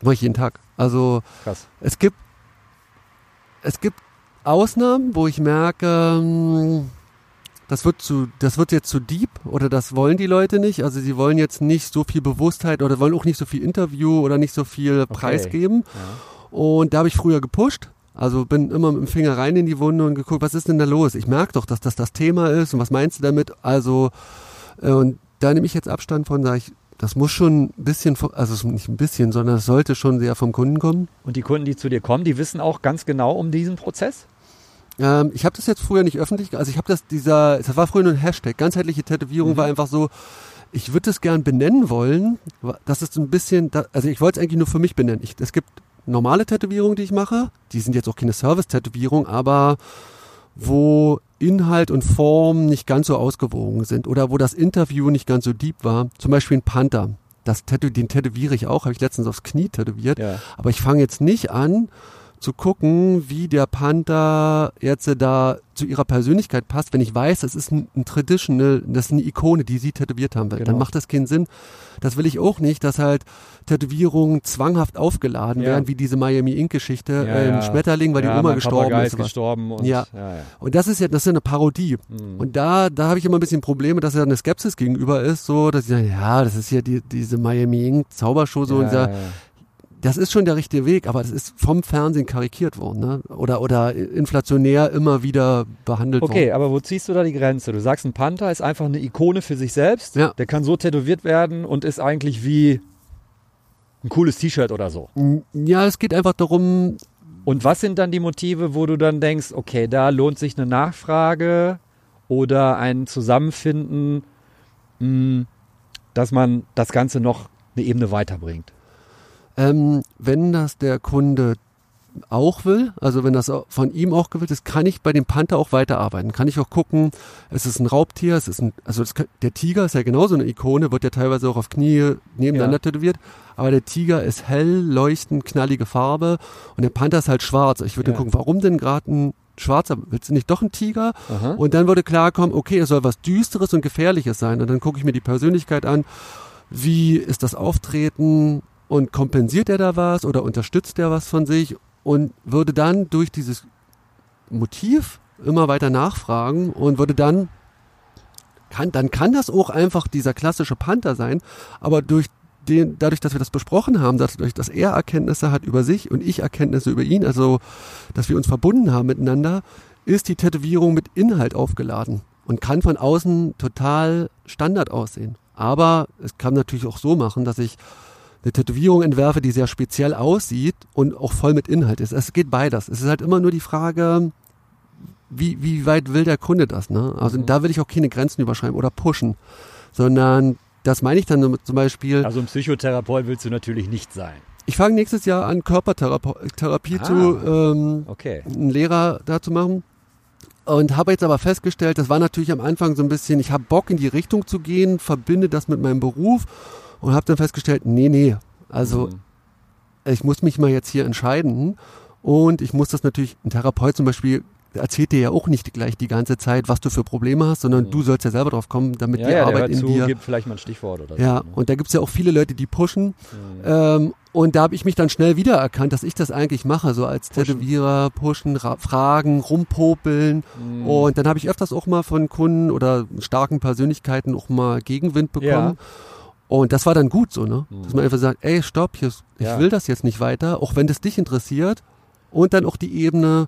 mache ich jeden Tag. Also Krass. es gibt es gibt Ausnahmen, wo ich merke, hm, das wird zu, das wird jetzt zu deep oder das wollen die Leute nicht. Also sie wollen jetzt nicht so viel Bewusstheit oder wollen auch nicht so viel Interview oder nicht so viel Preis geben. Ja. Und da habe ich früher gepusht. Also bin immer mit dem Finger rein in die Wunde und geguckt, was ist denn da los? Ich merke doch, dass das das Thema ist und was meinst du damit? Also, äh, und da nehme ich jetzt Abstand von, sage ich, das muss schon ein bisschen, also nicht ein bisschen, sondern es sollte schon sehr vom Kunden kommen. Und die Kunden, die zu dir kommen, die wissen auch ganz genau um diesen Prozess? Ähm, ich habe das jetzt früher nicht öffentlich, also ich habe das dieser, das war früher nur ein Hashtag, ganzheitliche Tätowierung mhm. war einfach so, ich würde es gern benennen wollen, das ist ein bisschen, also ich wollte es eigentlich nur für mich benennen. Ich, es gibt normale Tätowierungen, die ich mache, die sind jetzt auch keine Service-Tätowierung, aber wo Inhalt und Form nicht ganz so ausgewogen sind oder wo das Interview nicht ganz so deep war. Zum Beispiel ein Panther. Das Tattoo, den tätowiere ich auch, habe ich letztens aufs Knie tätowiert. Ja. Aber ich fange jetzt nicht an, zu gucken, wie der Panther jetzt da zu ihrer Persönlichkeit passt, wenn ich weiß, das ist ein, ein Traditional, das ist eine Ikone, die sie tätowiert haben will. Genau. Dann macht das keinen Sinn. Das will ich auch nicht, dass halt Tätowierungen zwanghaft aufgeladen ja. werden, wie diese Miami Ink Geschichte, ja, äh, ja. Schmetterling, weil die Oma gestorben Papagei ist. gestorben und, ja. Und das ist ja, das ist ja eine Parodie. Mhm. Und da, da habe ich immer ein bisschen Probleme, dass er eine Skepsis gegenüber ist, so, dass ich sage, ja, das ist ja die, diese Miami Ink Zaubershow, so, und da, das ist schon der richtige Weg, aber das ist vom Fernsehen karikiert worden, ne? Oder, oder inflationär immer wieder behandelt okay, worden. Okay, aber wo ziehst du da die Grenze? Du sagst, ein Panther ist einfach eine Ikone für sich selbst. Ja. Der kann so tätowiert werden und ist eigentlich wie ein cooles T-Shirt oder so. Ja, es geht einfach darum. Und was sind dann die Motive, wo du dann denkst, okay, da lohnt sich eine Nachfrage oder ein Zusammenfinden, hm, dass man das Ganze noch eine Ebene weiterbringt? Ähm, wenn das der Kunde auch will, also wenn das von ihm auch gewillt ist, kann ich bei dem Panther auch weiterarbeiten. Kann ich auch gucken, es ist ein Raubtier, es ist ein, also das, der Tiger ist ja genauso eine Ikone, wird ja teilweise auch auf Knie nebeneinander ja. tätowiert, aber der Tiger ist hell, leuchtend, knallige Farbe und der Panther ist halt schwarz. Ich würde ja. gucken, warum denn gerade ein schwarzer, willst du nicht doch ein Tiger? Aha. Und dann würde klarkommen, okay, es soll was Düsteres und Gefährliches sein. Und dann gucke ich mir die Persönlichkeit an, wie ist das Auftreten, und kompensiert er da was oder unterstützt er was von sich und würde dann durch dieses Motiv immer weiter nachfragen und würde dann kann, dann kann das auch einfach dieser klassische Panther sein, aber durch den, dadurch, dass wir das besprochen haben, dadurch, dass er Erkenntnisse hat über sich und ich Erkenntnisse über ihn, also dass wir uns verbunden haben miteinander, ist die Tätowierung mit Inhalt aufgeladen und kann von außen total Standard aussehen. Aber es kann natürlich auch so machen, dass ich eine Tätowierung entwerfe, die sehr speziell aussieht und auch voll mit Inhalt ist. Es geht beides. Es ist halt immer nur die Frage, wie, wie weit will der Kunde das? Ne? Also mhm. da will ich auch keine Grenzen überschreiben oder pushen, sondern das meine ich dann zum Beispiel. Also ein Psychotherapeut willst du natürlich nicht sein. Ich fange nächstes Jahr an, Körpertherapie ah, zu ähm, okay. einen Lehrer da zu machen. Und habe jetzt aber festgestellt, das war natürlich am Anfang so ein bisschen, ich habe Bock in die Richtung zu gehen, verbinde das mit meinem Beruf und habe dann festgestellt, nee, nee, also mhm. ich muss mich mal jetzt hier entscheiden und ich muss das natürlich, ein Therapeut zum Beispiel erzählt dir ja auch nicht gleich die ganze Zeit, was du für Probleme hast, sondern mhm. du sollst ja selber drauf kommen, damit ja, die ja, Arbeit in zu, dir. Gibt vielleicht mal ein Stichwort oder so. Ja, ne? und da gibt's ja auch viele Leute, die pushen. Mhm. Ähm, und da habe ich mich dann schnell wiedererkannt, dass ich das eigentlich mache, so als pushen. Tätowierer, pushen, fragen, rumpopeln. Mhm. Und dann habe ich öfters auch mal von Kunden oder starken Persönlichkeiten auch mal Gegenwind bekommen. Ja. Und das war dann gut so, ne? Mhm. Dass man einfach sagt, ey, stopp, hier, ich ja. will das jetzt nicht weiter, auch wenn das dich interessiert. Und dann auch die Ebene,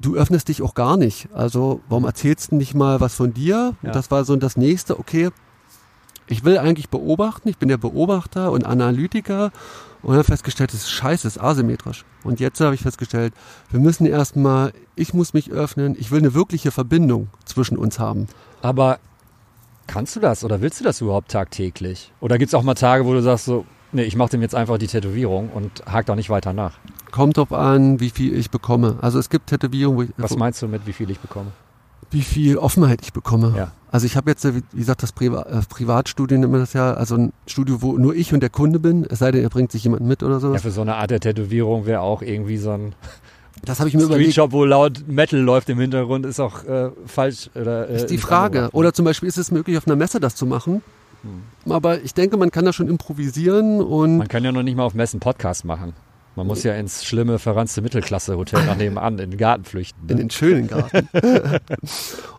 du öffnest dich auch gar nicht. Also, warum erzählst du nicht mal was von dir? Ja. Und das war so das nächste, okay, ich will eigentlich beobachten, ich bin der Beobachter und Analytiker und habe festgestellt, das ist scheiße, das ist asymmetrisch. Und jetzt habe ich festgestellt, wir müssen erstmal, ich muss mich öffnen, ich will eine wirkliche Verbindung zwischen uns haben. Aber Kannst du das oder willst du das überhaupt tagtäglich? Oder gibt es auch mal Tage, wo du sagst so, nee, ich mache dem jetzt einfach die Tätowierung und hake da nicht weiter nach? Kommt drauf an, wie viel ich bekomme. Also es gibt Tätowierungen, wo ich... Was meinst du mit, wie viel ich bekomme? Wie viel Offenheit ich bekomme. Ja. Also ich habe jetzt, wie gesagt, das Priva äh, Privatstudio nennt man das ja, also ein Studio, wo nur ich und der Kunde bin, es sei denn, er bringt sich jemand mit oder so. Ja, für so eine Art der Tätowierung wäre auch irgendwie so ein das habe ich mir Street überlegt. Shop, wo laut Metal läuft im Hintergrund, ist auch äh, falsch. Oder, äh, ist die Frage. Oder zum Beispiel ist es möglich, auf einer Messe das zu machen. Hm. Aber ich denke, man kann da schon improvisieren und. Man kann ja noch nicht mal auf Messen Podcast machen. Man muss ja ins schlimme, verranzte Mittelklasse-Hotel nach nebenan in den Garten flüchten. Ne? In den schönen Garten.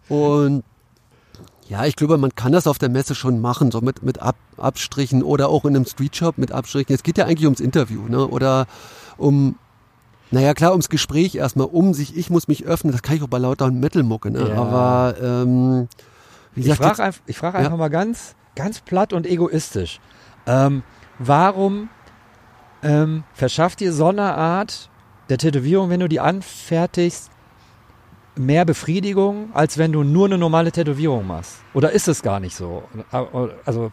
und ja, ich glaube, man kann das auf der Messe schon machen, so mit, mit Ab Abstrichen oder auch in einem Streetshop mit Abstrichen. Es geht ja eigentlich ums Interview, ne? Oder um Naja, klar, ums Gespräch erstmal, um sich, ich muss mich öffnen, das kann ich auch bei lauter Metal-Mucke, ne? Ja. Aber, ähm, wie Ich gesagt, frage jetzt- einfach, ich frag Ja. einfach mal ganz, ganz platt und egoistisch. Ähm, warum ähm, verschafft dir so eine Art der Tätowierung, wenn du die anfertigst, mehr Befriedigung, als wenn du nur eine normale Tätowierung machst? Oder ist es gar nicht so? Also,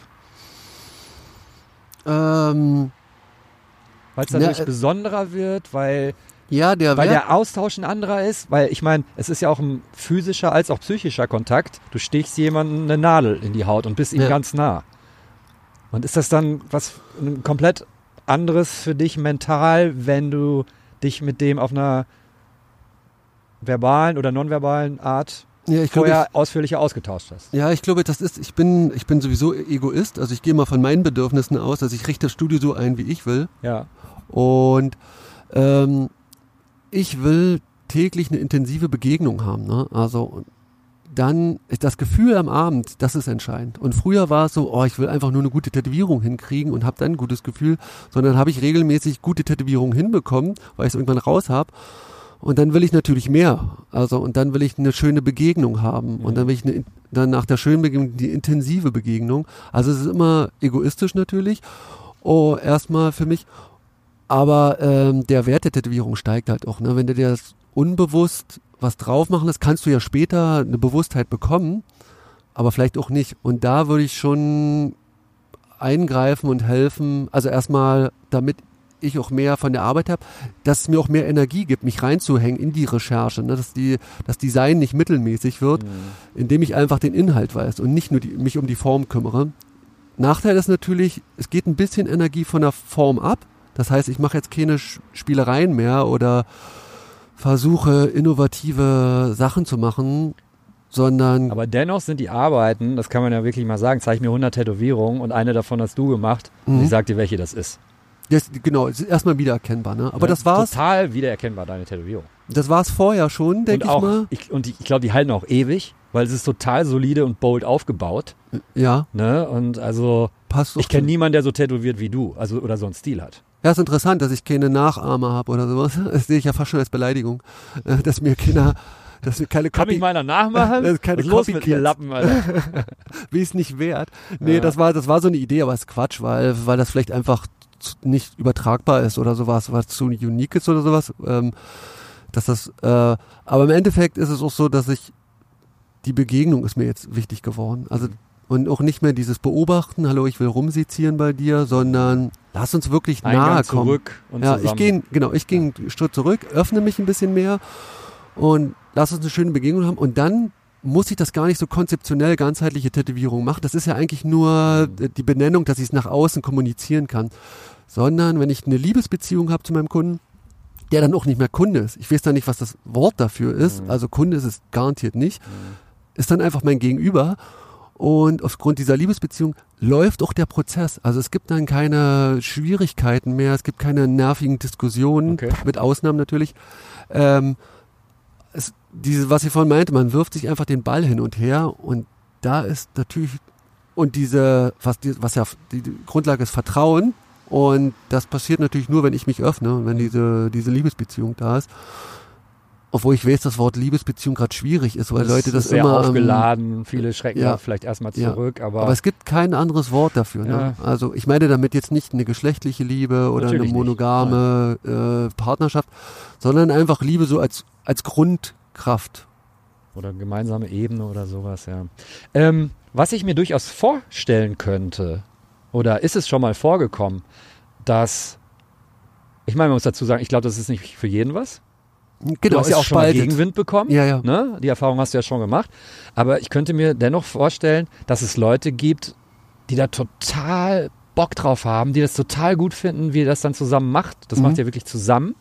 ähm, weil es Ja, dadurch äh, besonderer wird, weil, ja, der weil der Austausch ein anderer ist? Weil ich meine, es ist ja auch ein physischer als auch psychischer Kontakt. Du stichst jemanden eine Nadel in die Haut und bist ihm Ja. ganz nah. Und ist das dann was ein komplett anderes für dich mental, wenn du dich mit dem auf einer verbalen oder nonverbalen Art ja, ich glaube, vorher ausführlicher ausgetauscht hast? Ja, ich glaube, das ist, ich bin, ich bin sowieso Egoist. Also ich gehe mal von meinen Bedürfnissen aus. Also ich richte das Studio so ein, wie ich will. Ja. Und ähm, ich will täglich eine intensive Begegnung haben. Ne? Also dann ist das Gefühl am Abend, das ist entscheidend. Und früher war es so, oh, ich will einfach nur eine gute Tätowierung hinkriegen und habe dann ein gutes Gefühl, sondern habe ich regelmäßig gute Tätowierungen hinbekommen, weil ich es irgendwann raus habe. Und dann will ich natürlich mehr. Also, und dann will ich eine schöne Begegnung haben. Und dann will ich eine, dann nach der schönen Begegnung die intensive Begegnung. Also, es ist immer egoistisch natürlich. Oh, erstmal für mich. Aber ähm, der Wert der Tätowierung steigt halt auch. Ne? Wenn du dir das unbewusst was drauf machen lässt, kannst du ja später eine Bewusstheit bekommen, aber vielleicht auch nicht. Und da würde ich schon eingreifen und helfen. Also erstmal, damit ich auch mehr von der Arbeit habe, dass es mir auch mehr Energie gibt, mich reinzuhängen in die Recherche, ne? dass die, das Design nicht mittelmäßig wird, indem ich einfach den Inhalt weiß und nicht nur die, mich um die Form kümmere. Nachteil ist natürlich, es geht ein bisschen Energie von der Form ab. Das heißt, ich mache jetzt keine Spielereien mehr oder versuche innovative Sachen zu machen, sondern Aber dennoch sind die Arbeiten, das kann man ja wirklich mal sagen, zeig mir 100 Tätowierungen und eine davon hast du gemacht und Mhm. ich sag dir, welche das ist. Das, genau, ist erstmal wiedererkennbar. Ne? Aber Ne? das war's. Total wiedererkennbar, deine Tätowierung. Das war's vorher schon, denke ich auch, mal. Ich, und ich, ich glaube, die halten auch ewig, weil es ist total solide und bold aufgebaut. Ja, Ne? Und also, passt. ich kenne niemanden, der so tätowiert wie du, also oder so einen Stil hat. Ja, ist interessant, dass ich keine Nachahmer habe oder sowas. Das sehe ich ja fast schon als Beleidigung, äh, dass mir keiner, dass mir keine Kann mich Copy, meiner nachmachen? Das ist keine Was los mit dir. Lappen, Alter? wie es nicht wert. Nee, Ja. das war, das war so eine Idee, aber es ist Quatsch, weil, weil das vielleicht einfach nicht übertragbar ist oder sowas, was zu unique ist oder sowas. Ähm, dass das, äh, aber im Endeffekt ist es auch so, dass ich die Begegnung ist mir jetzt wichtig geworden. Also und auch nicht mehr dieses Beobachten, hallo, ich will rumsezieren bei dir, sondern lass uns wirklich nahe Eingang kommen. zurück und ja, zusammen. ich gehe, genau, ich gehe einen Schritt zurück, öffne mich ein bisschen mehr und lass uns eine schöne Begegnung haben und dann muss ich das gar nicht so konzeptionell ganzheitliche Tätowierung machen. Das ist ja eigentlich nur Mhm. die Benennung, dass ich es nach außen kommunizieren kann. Sondern wenn ich eine Liebesbeziehung habe zu meinem Kunden, der dann auch nicht mehr Kunde ist. Ich weiß dann nicht, was das Wort dafür ist. Mhm. Also Kunde ist es garantiert nicht. Ist dann einfach mein Gegenüber. Und aufgrund dieser Liebesbeziehung läuft auch der Prozess. Also es gibt dann keine Schwierigkeiten mehr, es gibt keine nervigen Diskussionen, Okay. mit Ausnahmen natürlich. Ähm, es, diese, was ich vorhin meinte, man wirft sich einfach den Ball hin und her und da ist natürlich, und diese, was, die, was ja die Grundlage ist Vertrauen und das passiert natürlich nur, wenn ich mich öffne wenn diese, diese Liebesbeziehung da ist. Obwohl ich weiß, das Wort Liebesbeziehung gerade schwierig ist, weil Leute das ist sehr immer ähm, aufgeladen, viele schrecken ja. vielleicht erstmal Ja. zurück, aber, aber es gibt kein anderes Wort dafür. Ne? Ja. Also ich meine damit jetzt nicht eine geschlechtliche Liebe oder Natürlich eine monogame äh, Partnerschaft, sondern einfach Liebe so als, als Grundkraft. oder gemeinsame Ebene oder sowas, ja. Ähm, was ich mir durchaus vorstellen könnte, oder ist es schon mal vorgekommen, dass, ich meine, man muss dazu sagen, ich glaube, das ist nicht für jeden was. du Genau, hast es ja auch schon mal. Gegenwind bekommen. Ja, ja. Ne? Die Erfahrung hast du ja schon gemacht. Aber ich könnte mir dennoch vorstellen, dass es Leute gibt, die da total Bock drauf haben, die das total gut finden, wie ihr das dann zusammen macht. Das Mhm. macht ihr wirklich zusammen.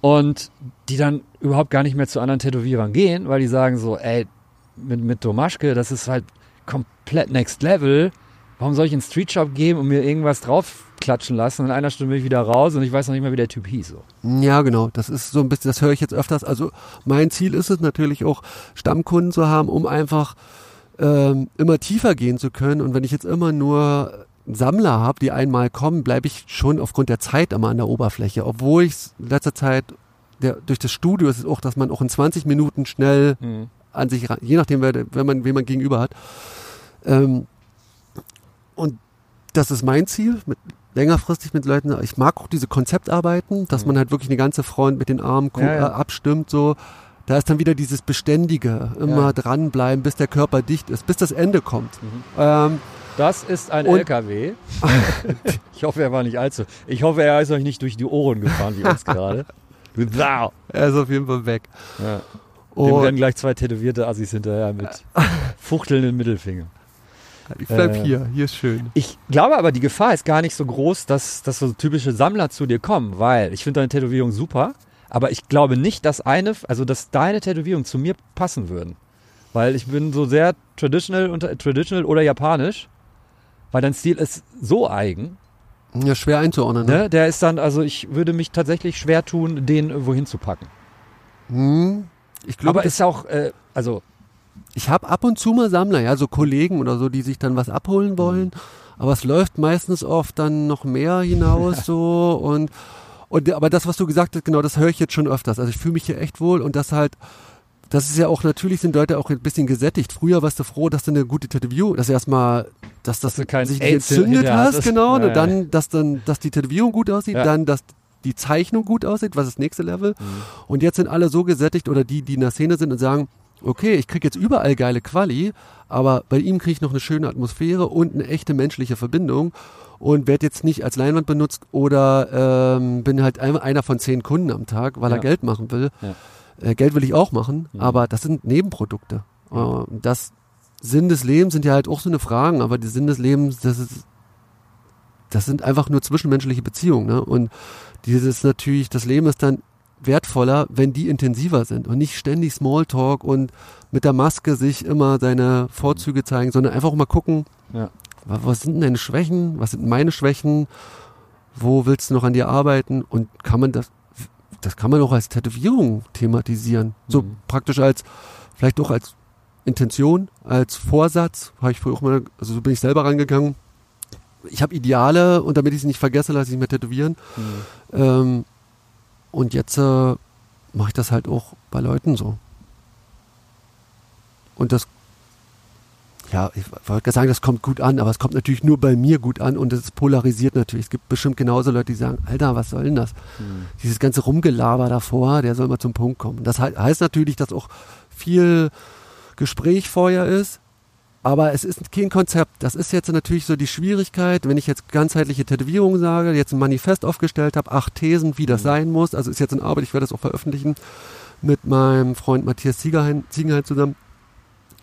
Und die dann überhaupt gar nicht mehr zu anderen Tätowierern gehen, weil die sagen so, ey, mit, mit Domaschke, das ist halt komplett next level. Warum soll ich in den Street Shop gehen und mir irgendwas draufklatschen lassen und in einer Stunde bin ich wieder raus und ich weiß noch nicht mehr, wie der Typ hieß. So. Ja, genau. Das ist so ein bisschen, das höre ich jetzt öfters. Also mein Ziel ist es natürlich auch, Stammkunden zu haben, um einfach ähm, immer tiefer gehen zu können. Und wenn ich jetzt immer nur Sammler habe, die einmal kommen, bleibe ich schon aufgrund der Zeit immer an der Oberfläche. Obwohl ich in letzter Zeit der, durch das Studio ist es auch, dass man auch in 20 Minuten schnell Mhm. an sich ran, je nachdem, wer, wenn man, wen man gegenüber hat. Ähm, und das ist mein Ziel, mit, längerfristig mit Leuten. Ich mag auch diese Konzeptarbeiten, dass man halt wirklich eine ganze Front mit den Armen Mhm. Ja, ja. Äh, abstimmt, so. Da ist dann wieder dieses Beständige, immer Ja. dranbleiben, bis der Körper dicht ist, bis das Ende kommt. Mhm. Ähm, Das ist ein Und- LKW. ich hoffe, er war nicht allzu. Ich hoffe, er ist euch nicht durch die Ohren gefahren wie uns gerade. Wow. er ist auf jeden Fall weg. Ja. Dem Und rennen gleich zwei tätowierte Assis hinterher mit fuchtelnden Mittelfinger. Ich bleib äh, hier, hier ist schön. Ich glaube aber, die Gefahr ist gar nicht so groß, dass, dass so typische Sammler zu dir kommen, weil ich finde deine Tätowierung super, aber ich glaube nicht, dass eine, also dass deine Tätowierungen zu mir passen würden. Weil ich bin so sehr traditional, unter, traditional oder japanisch, weil dein Stil ist so eigen, Ja, schwer einzuordnen. Ne? ne? Der ist dann, also ich würde mich tatsächlich schwer tun, den wohin zu packen. Hm, ich glaube, aber das ist auch, äh, also Ich habe ab und zu mal Sammler, ja, so Kollegen oder so, die sich dann was abholen wollen. Aber es läuft meistens oft dann noch mehr hinaus so und und aber das, was du gesagt hast, genau, das höre ich jetzt schon öfters. Also ich fühle mich hier echt wohl und das halt, das ist ja auch natürlich sind Leute auch ein bisschen gesättigt. Früher warst du froh, dass du eine gute Tätowierung, dass erstmal, dass das sich nicht entzündet hast, genau, und dann, dass dann, dass die Tätowierung gut aussieht, Ja. dann, dass die Zeichnung gut aussieht, was ist das nächste Level. Mhm. Und jetzt sind alle so gesättigt oder die, die in der Szene sind und sagen, okay, ich krieg jetzt überall geile Quali, aber bei ihm kriege ich noch eine schöne Atmosphäre und eine echte menschliche Verbindung und werde jetzt nicht als Leinwand benutzt oder ähm, bin halt ein, einer von zehn Kunden am Tag, weil er Ja. Geld machen will. Ja. Äh, Geld will ich auch machen, Mhm. aber das sind Nebenprodukte. Äh, das Sinn des Lebens sind ja halt auch so eine Fragen, aber die Sinn des Lebens, das ist das sind einfach nur zwischenmenschliche Beziehungen. Ne? Und dieses natürlich, das Leben ist dann wertvoller, wenn die intensiver sind und nicht ständig Smalltalk und mit der Maske sich immer seine Vorzüge zeigen, sondern einfach mal gucken, Ja. wa- was sind denn deine Schwächen, was sind meine Schwächen, wo willst du noch an dir arbeiten und kann man das, das kann man auch als Tätowierung thematisieren, so Mhm. praktisch als, vielleicht auch als Intention, als Vorsatz, habe ich früher auch mal, also so bin ich selber rangegangen. Ich habe Ideale und damit ich sie nicht vergesse, lasse ich mich tätowieren. Mhm. Ähm, und jetzt äh, mache ich das halt auch bei Leuten so. Und das, ja, ich wollte sagen, das kommt gut an, aber es kommt natürlich nur bei mir gut an und es polarisiert natürlich. Es gibt bestimmt genauso Leute, die sagen, Alter, was soll denn das? Mhm. Dieses ganze Rumgelaber davor, der soll mal zum Punkt kommen. Das he heißt natürlich, dass auch viel Gespräch vorher ist, aber es ist kein Konzept. Das ist jetzt natürlich so die Schwierigkeit, wenn ich jetzt ganzheitliche Tätowierungen sage, jetzt ein Manifest aufgestellt habe, acht Thesen, wie das Mhm. sein muss. Also ist jetzt in Arbeit, ich werde das auch veröffentlichen mit meinem Freund Matthias Ziegenheim zusammen.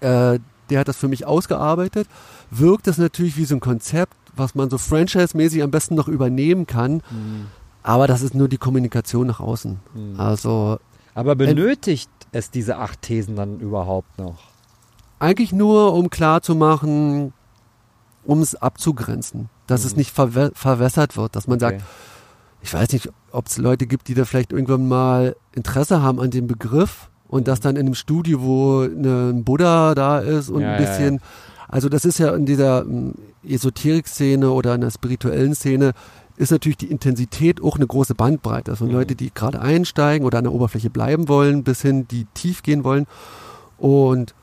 Äh, der hat das für mich ausgearbeitet. Wirkt das natürlich wie so ein Konzept, was man so franchise-mäßig am besten noch übernehmen kann. Mhm. Aber das ist nur die Kommunikation nach außen. Mhm. Also Aber benötigt es diese acht Thesen dann überhaupt noch? Eigentlich nur, um klarzumachen, um es abzugrenzen, dass es Mhm. nicht verwä verwässert wird, dass man sagt, Okay. ich weiß nicht, ob es Leute gibt, die da vielleicht irgendwann mal Interesse haben an dem Begriff und das dann in einem Studio, wo ein Buddha da ist und Ja, ein ja, bisschen, also das ist ja in dieser mm, Esoterik-Szene oder in der spirituellen Szene ist natürlich die Intensität auch eine große Bandbreite. Also Mhm. Leute, die gerade einsteigen oder an der Oberfläche bleiben wollen, bis hin, die tief gehen wollen. Und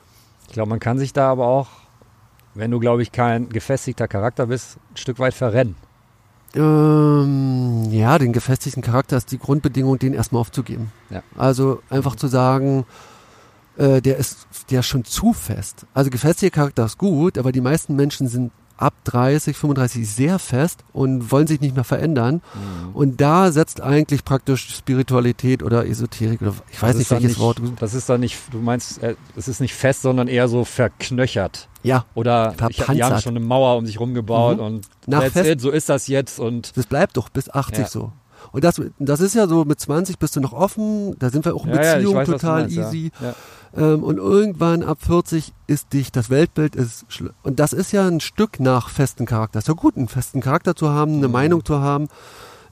Ich glaube, man kann sich da aber auch, wenn du, glaube ich, kein gefestigter Charakter bist, ein Stück weit verrennen. Ähm, ja, den gefestigten Charakter ist die Grundbedingung, den erstmal aufzugeben. Ja. Also einfach zu sagen, äh, der ist der ist schon zu fest. Also gefestigter Charakter ist gut, aber die meisten Menschen sind ab 30, 35 sehr fest und wollen sich nicht mehr verändern. Und da setzt eigentlich praktisch Spiritualität oder Esoterik oder ich weiß nicht welches Wort. Das ist dann nicht, du meinst, äh, es ist nicht fest, sondern eher so verknöchert. Ja, Oder ich, die haben schon eine Mauer um sich rumgebaut Mhm. und Nach fest- it, so ist das jetzt und das bleibt doch bis 80 Ja. so. Und das, das ist ja so, mit 20 bist du noch offen, da sind wir auch in ja, ja, Beziehung weiß, was du total meinst, easy. Ja. Ja. Ähm, und irgendwann ab 40 ist dich, das Weltbild ist, und das ist ja ein Stück nach festen Charakter. Ist ja gut, einen festen Charakter zu haben, eine Mhm. Meinung zu haben.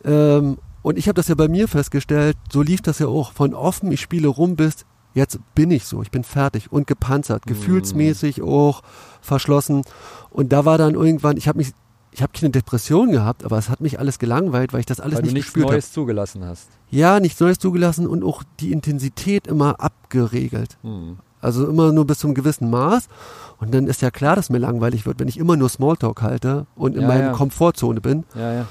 Ähm, und ich habe das ja bei mir festgestellt, so lief das ja auch. Von offen, ich spiele rum bis, jetzt bin ich so, ich bin fertig und gepanzert, Mhm. gefühlsmäßig auch verschlossen. Und da war dann irgendwann, ich habe mich, ich habe keine Depression gehabt, aber es hat mich alles gelangweilt, weil ich das alles Weil nicht du nichts gespürt. Neues zugelassen hast. Ja, nichts Neues zugelassen und auch die Intensität immer abgeregelt. Hm. Also immer nur bis zum gewissen Maß. Und dann ist ja klar, dass mir langweilig wird, wenn ich immer nur Smalltalk halte und in Ja, meiner ja. Komfortzone bin. Ja, ja.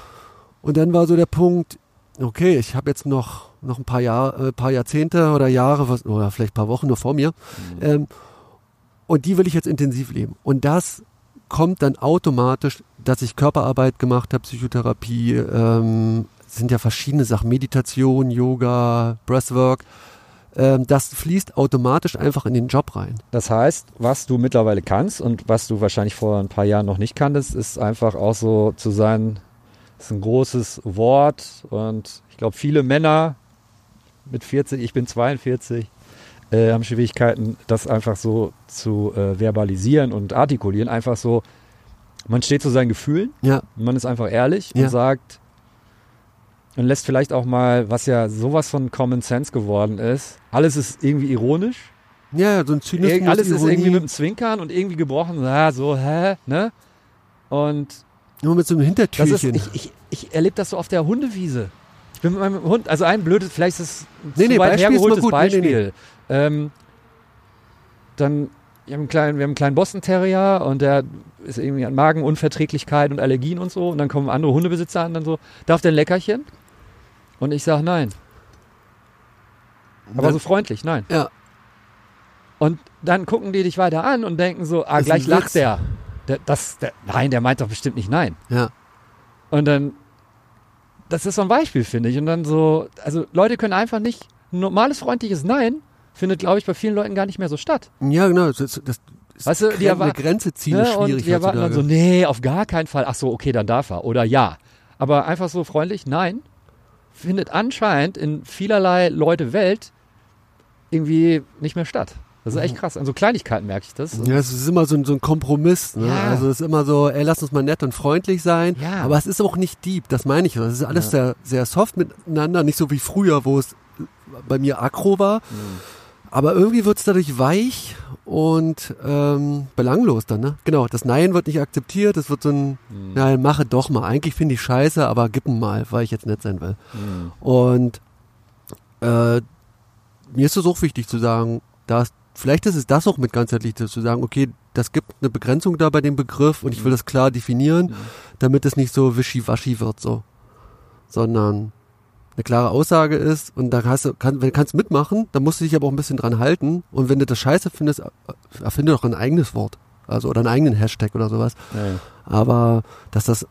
Und dann war so der Punkt, okay, ich habe jetzt noch, noch ein paar, Jahr, äh, paar Jahrzehnte oder Jahre, was, oder vielleicht ein paar Wochen noch vor mir. Mhm. Ähm, und die will ich jetzt intensiv leben. Und das kommt dann automatisch, dass ich Körperarbeit gemacht habe, Psychotherapie, ähm, sind ja verschiedene Sachen, Meditation, Yoga, Breathwork. Ähm, das fließt automatisch einfach in den Job rein. Das heißt, was du mittlerweile kannst und was du wahrscheinlich vor ein paar Jahren noch nicht kanntest, ist einfach auch so zu sein, ist ein großes Wort und ich glaube, viele Männer mit 40, ich bin 42, äh, haben Schwierigkeiten, das einfach so zu äh, verbalisieren und artikulieren. Einfach so, man steht zu seinen Gefühlen, Ja, man ist einfach ehrlich Ja. und sagt und lässt vielleicht auch mal, was ja sowas von Common Sense geworden ist, alles ist irgendwie ironisch. ja, so ein Zynismus, Irg alles ist Ironie, irgendwie mit dem Zwinkern und irgendwie gebrochen. Ja, so, hä? Ne? Und nur mit so einem das ist, Hintertürchen. ich, ich, ich erlebe das so auf der Hundewiese. Ich bin mit meinem Hund, also ein blödes, vielleicht ist es ein Nee, nee, Beispiel ist hergeholtes gut. Nee, nee, Beispiel. Ähm, dann, wir haben, einen kleinen, wir haben einen kleinen Boston Terrier und der ist irgendwie an Magenunverträglichkeit und Allergien und so. Und dann kommen andere Hundebesitzer an und dann so, darf der ein Leckerchen? Und ich sage nein. Aber Dann- so freundlich, nein. ja, Und dann gucken die dich weiter an und denken so, ah, Ist gleich lacht der. der, das, der. Nein, der meint doch bestimmt nicht nein. ja. Und dann, das ist so ein Beispiel, finde ich. Und dann so, also Leute können einfach nicht, ein normales, freundliches Nein findet, glaube ich, bei vielen Leuten gar nicht mehr so statt. Ja, genau. Das, das, Weißt du, die eine Grenze ziehen Ne? ist Und schwierig die erwarten dann so, nee, auf gar keinen Fall. Ach so, okay, dann darf er. Oder ja. Aber einfach so freundlich, nein, findet anscheinend in vielerlei Leute Welt irgendwie nicht mehr statt. Das ist echt krass. An so Kleinigkeiten merke ich das. Ja, es ist immer so ein, so ein Kompromiss. Ne? Ja. Also es ist immer so, ey, lass uns mal nett und freundlich sein. Ja. Aber es ist auch nicht deep, das meine ich. Es ist alles Ja. sehr, sehr soft miteinander, nicht so wie früher, wo es bei mir aggro war. Mhm. Aber irgendwie wird es dadurch weich und ähm, belanglos dann. Ne? Genau, das Nein wird nicht akzeptiert. Es wird so ein, Mhm. nein, mache doch mal. Eigentlich finde ich scheiße, aber gib mal, weil ich jetzt nett sein will. Mhm. Und äh, mir ist es auch wichtig zu sagen, dass vielleicht ist es das auch mit ganzheitlich zu sagen, okay, das gibt eine Begrenzung da bei dem Begriff und ich will das klar definieren, Mhm. damit es nicht so wischiwaschi wird so, sondern eine klare Aussage ist und da hast du, kann, wenn du kannst mitmachen, dann musst du dich aber auch ein bisschen dran halten und wenn du das scheiße findest, äh, erfinde doch ein eigenes Wort, also oder einen eigenen Hashtag oder sowas, ja. aber dass das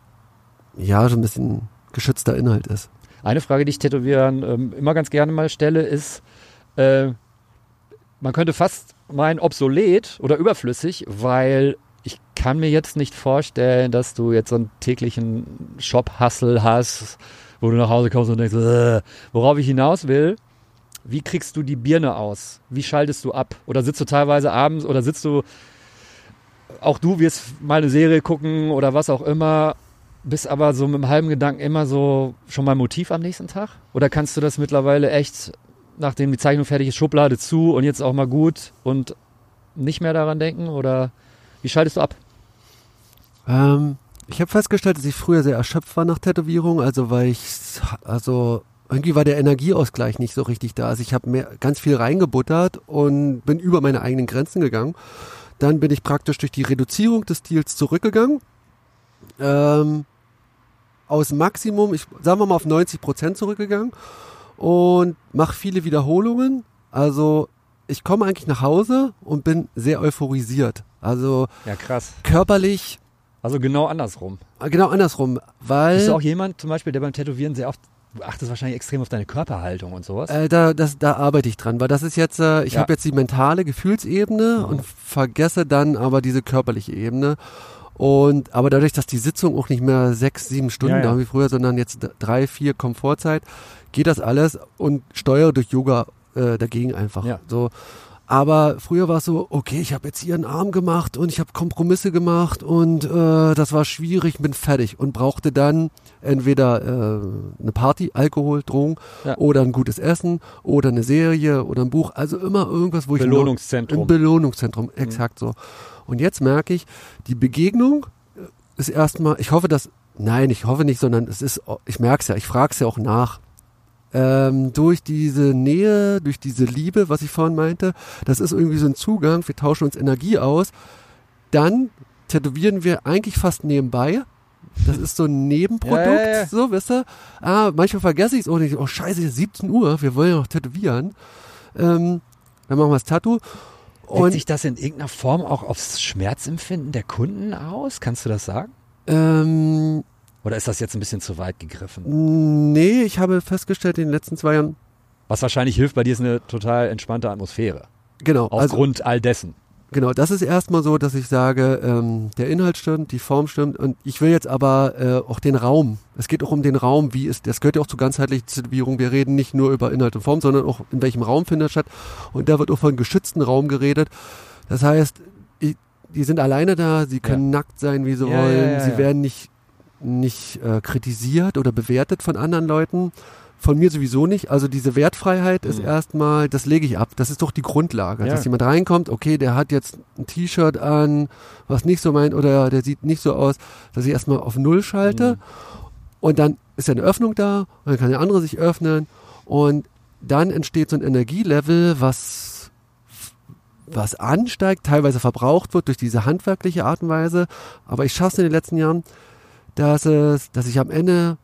ja so ein bisschen geschützter Inhalt ist. Eine Frage, die ich Tätowieren ähm, immer ganz gerne mal stelle, ist, äh, man könnte fast meinen obsolet oder überflüssig, weil ich kann mir jetzt nicht vorstellen, dass du jetzt so einen täglichen Shop-Hustle hast, wo du nach Hause kommst und denkst, äh, worauf ich hinaus will, wie kriegst du die Birne aus? Wie schaltest du ab? Oder sitzt du teilweise abends oder sitzt du, auch du wirst mal eine Serie gucken oder was auch immer, bist aber so mit einem halben Gedanken immer so schon mal Motiv am nächsten Tag? Oder kannst du das mittlerweile echt, nachdem die Zeichnung fertig ist, Schublade zu und jetzt auch mal gut und nicht mehr daran denken? Oder wie schaltest du ab? Ähm, ich habe festgestellt, dass ich früher sehr erschöpft war nach Tätowierung, also weil ich, also irgendwie war der Energieausgleich nicht so richtig da. Also ich habe ganz viel reingebuttert und bin über meine eigenen Grenzen gegangen. Dann bin ich praktisch durch die Reduzierung des Stils zurückgegangen. Ähm, aus Maximum, ich sagen wir mal auf 90 Prozent zurückgegangen und mache viele Wiederholungen. Also ich komme eigentlich nach Hause und bin sehr euphorisiert. Also Ja, krass. körperlich Also genau andersrum. Genau andersrum, weil Bist du auch jemand zum Beispiel, der beim Tätowieren sehr oft, du achtest wahrscheinlich extrem auf deine Körperhaltung und sowas? äh, da, das, da arbeite ich dran, weil das ist jetzt, äh, ich Ja. habe jetzt die mentale Gefühlsebene Mhm. und vergesse dann aber diese körperliche Ebene. Und aber dadurch, dass die Sitzung auch nicht mehr sechs, sieben Stunden Ja, ja. dauert wie früher, sondern jetzt drei, vier Komfortzeit, geht das alles und steuere durch Yoga äh, dagegen einfach. Ja. So. Aber früher war es so, okay, ich habe jetzt hier einen Arm gemacht und ich habe Kompromisse gemacht und äh, das war schwierig, bin fertig und brauchte dann entweder äh, eine Party, Alkohol, Drogen Ja. oder ein gutes Essen oder eine Serie oder ein Buch. Also immer irgendwas, wo ich Belohnungszentrum. ein Belohnungszentrum, exakt so. Und jetzt merke ich, die Begegnung ist erstmal, ich hoffe, dass, nein, ich hoffe nicht, sondern es ist, ich merke es ja, ich frage es ja auch nach. Ähm, durch diese Nähe, durch diese Liebe, was ich vorhin meinte, das ist irgendwie so ein Zugang, wir tauschen uns Energie aus. Dann tätowieren wir eigentlich fast nebenbei. Das ist so ein Nebenprodukt, Ja, ja, ja. so, weißt du? Ah, manchmal vergesse ich es auch nicht. Oh, scheiße, jetzt 17 Uhr, wir wollen ja noch tätowieren. Ähm, dann machen wir das Tattoo. Wirkt Und sich das in irgendeiner Form auch aufs Schmerzempfinden der Kunden aus? Kannst du das sagen? ähm, Oder ist das jetzt ein bisschen zu weit gegriffen? nee, ich habe festgestellt in den letzten zwei Jahren, Was wahrscheinlich hilft, bei dir ist eine total entspannte Atmosphäre. genau, also Aufgrund all dessen. Genau, das ist erstmal so, dass ich sage, ähm, der Inhalt stimmt, die Form stimmt und ich will jetzt aber äh, auch den Raum. Es geht auch um den Raum, wie ist, das gehört ja auch zur ganzheitlichen Tätowierung. Wir reden nicht nur über Inhalt und Form, sondern auch in welchem Raum findet statt. Und da wird auch von geschützten Raum geredet. Das heißt, ich, die sind alleine da, sie können nackt sein, wie sie Ja, wollen, ja, ja, sie ja. werden nicht, nicht äh, kritisiert oder bewertet von anderen Leuten. Von mir sowieso nicht. Also diese Wertfreiheit ist Mhm. erstmal, das lege ich ab. Das ist doch die Grundlage. Ja. Dass jemand reinkommt, okay, der hat jetzt ein T-Shirt an, was nicht so meint, oder der sieht nicht so aus, dass ich erstmal auf Null schalte. Mhm. Und dann ist ja eine Öffnung da, und dann kann der andere sich öffnen. Und dann entsteht so ein Energielevel, was, was ansteigt, teilweise verbraucht wird durch diese handwerkliche Art und Weise. Aber ich schaffe es in den letzten Jahren, dass es, dass ich am Ende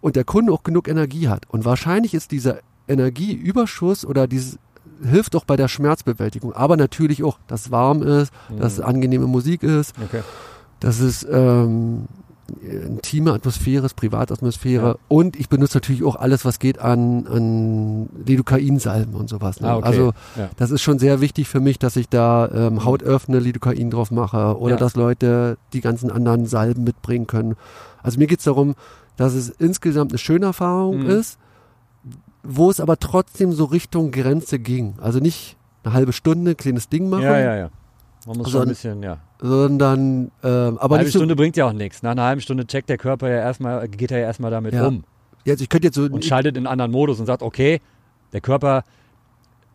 und der Kunde auch genug Energie hat. Und wahrscheinlich ist dieser Energieüberschuss oder dieses hilft auch bei der Schmerzbewältigung. Aber natürlich auch, dass es warm ist, dass es angenehme Musik ist, Okay. dass es ähm, intime Atmosphäre Privatatmosphäre. Ja. Und ich benutze natürlich auch alles, was geht an, an Lidocain-Salben und sowas. Ne? Ah, okay. Also ja. das ist schon sehr wichtig für mich, dass ich da ähm, Hautöffne Lidocain drauf mache oder Ja. dass Leute die ganzen anderen Salben mitbringen können. Also mir geht es darum, dass es insgesamt eine schöne Erfahrung Mhm. ist, wo es aber trotzdem so Richtung Grenze ging. Also nicht eine halbe Stunde, kleines Ding machen, ja, ja, ja. Man muss Also schon ein bisschen, ja. sondern ähm, aber Eine halbe nicht so, Stunde bringt ja auch nichts. Nach einer halben Stunde checkt der Körper ja erstmal, geht er ja erstmal damit Ja. um jetzt, ich könnte jetzt so und schaltet in einen anderen Modus und sagt, okay, der Körper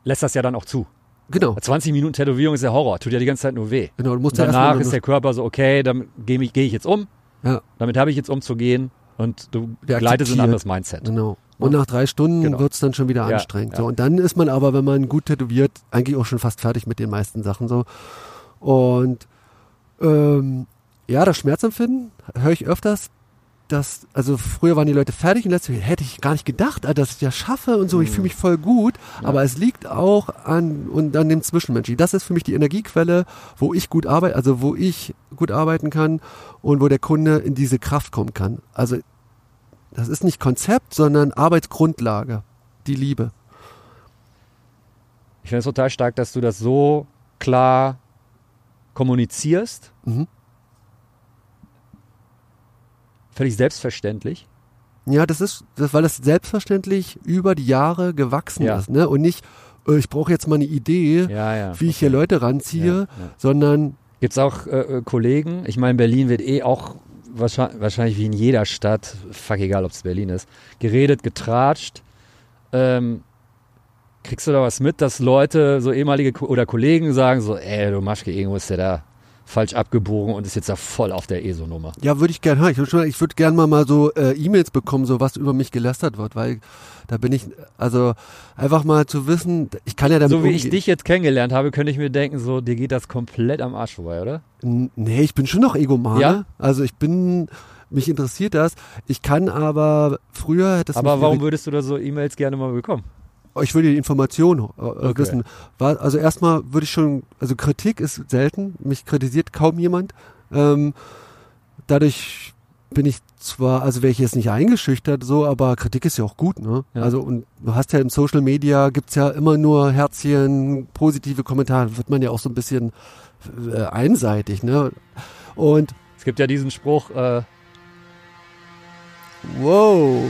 lässt das ja dann auch zu. genau, 20 Minuten Tätowierung ist ja Horror, tut ja die ganze Zeit nur weh. genau, du musst Und danach ist der Körper so, okay, damit gehe ich, geh ich jetzt um, ja, damit habe ich jetzt umzugehen und du Der gleitest in ein anderes Mindset. Genau. Und nach drei Stunden Genau. wird's dann schon wieder Ja, anstrengend. ja. So, und dann ist man aber, wenn man gut tätowiert, eigentlich auch schon fast fertig mit den meisten Sachen so. Und ähm, ja, das Schmerzempfinden höre ich öfters. Dass, also früher waren die Leute fertig und letztes hätte ich gar nicht gedacht, Alter, dass ich das schaffe und so. Ich fühle mich voll gut, aber es liegt auch an und an dem Zwischenmenschlichen. Das ist für mich die Energiequelle, wo ich gut arbeite, also wo ich gut arbeiten kann und wo der Kunde in diese Kraft kommen kann. Also das ist nicht Konzept, sondern Arbeitsgrundlage. Die Liebe. Ich finde es total stark, dass du das so klar kommunizierst. Mhm. Völlig selbstverständlich. Ja, das ist, weil das selbstverständlich über die Jahre gewachsen Ja. ist, ne? Und nicht, äh, ich brauche jetzt mal eine Idee, Ja, ja. wie ich hier Leute ranziehe, sondern Gibt es auch äh, äh, Kollegen? Ich meine, Berlin wird eh auch wahrscheinlich, wahrscheinlich wie in jeder Stadt, fuck egal, ob es Berlin ist, geredet, getratscht. Ähm, kriegst du da was mit, dass Leute, so ehemalige Ko oder Kollegen sagen so, ey, du Maschke, irgendwo ist der da falsch abgebogen und ist jetzt da voll auf der ESO-Nummer. ja, würde ich gerne. Ich würde ich würde gerne mal, mal so äh, E-Mails bekommen, so was über mich gelästert wird, weil da bin ich, also einfach mal zu wissen, ich kann ja damit So wie ich dich jetzt kennengelernt habe, könnte ich mir denken, so, dir geht das komplett am Arsch vorbei, oder? N- Nee, ich bin schon noch Egomane. Ja? Also ich bin, mich interessiert das. Ich kann aber, früher hätte es Aber warum würdest du da so E-Mails gerne mal bekommen? Ich will die Information äh, Okay. wissen. War, also erstmal würde ich schon, also Kritik ist selten, mich kritisiert kaum jemand. Ähm, dadurch bin ich zwar, also wäre ich jetzt nicht eingeschüchtert, so, aber Kritik ist ja auch gut, ne? Ja. Also und du hast ja im Social Media gibt's ja immer nur Herzchen, positive Kommentare, wird man ja auch so ein bisschen äh, einseitig, ne? Und Es gibt ja diesen Spruch, äh, wow,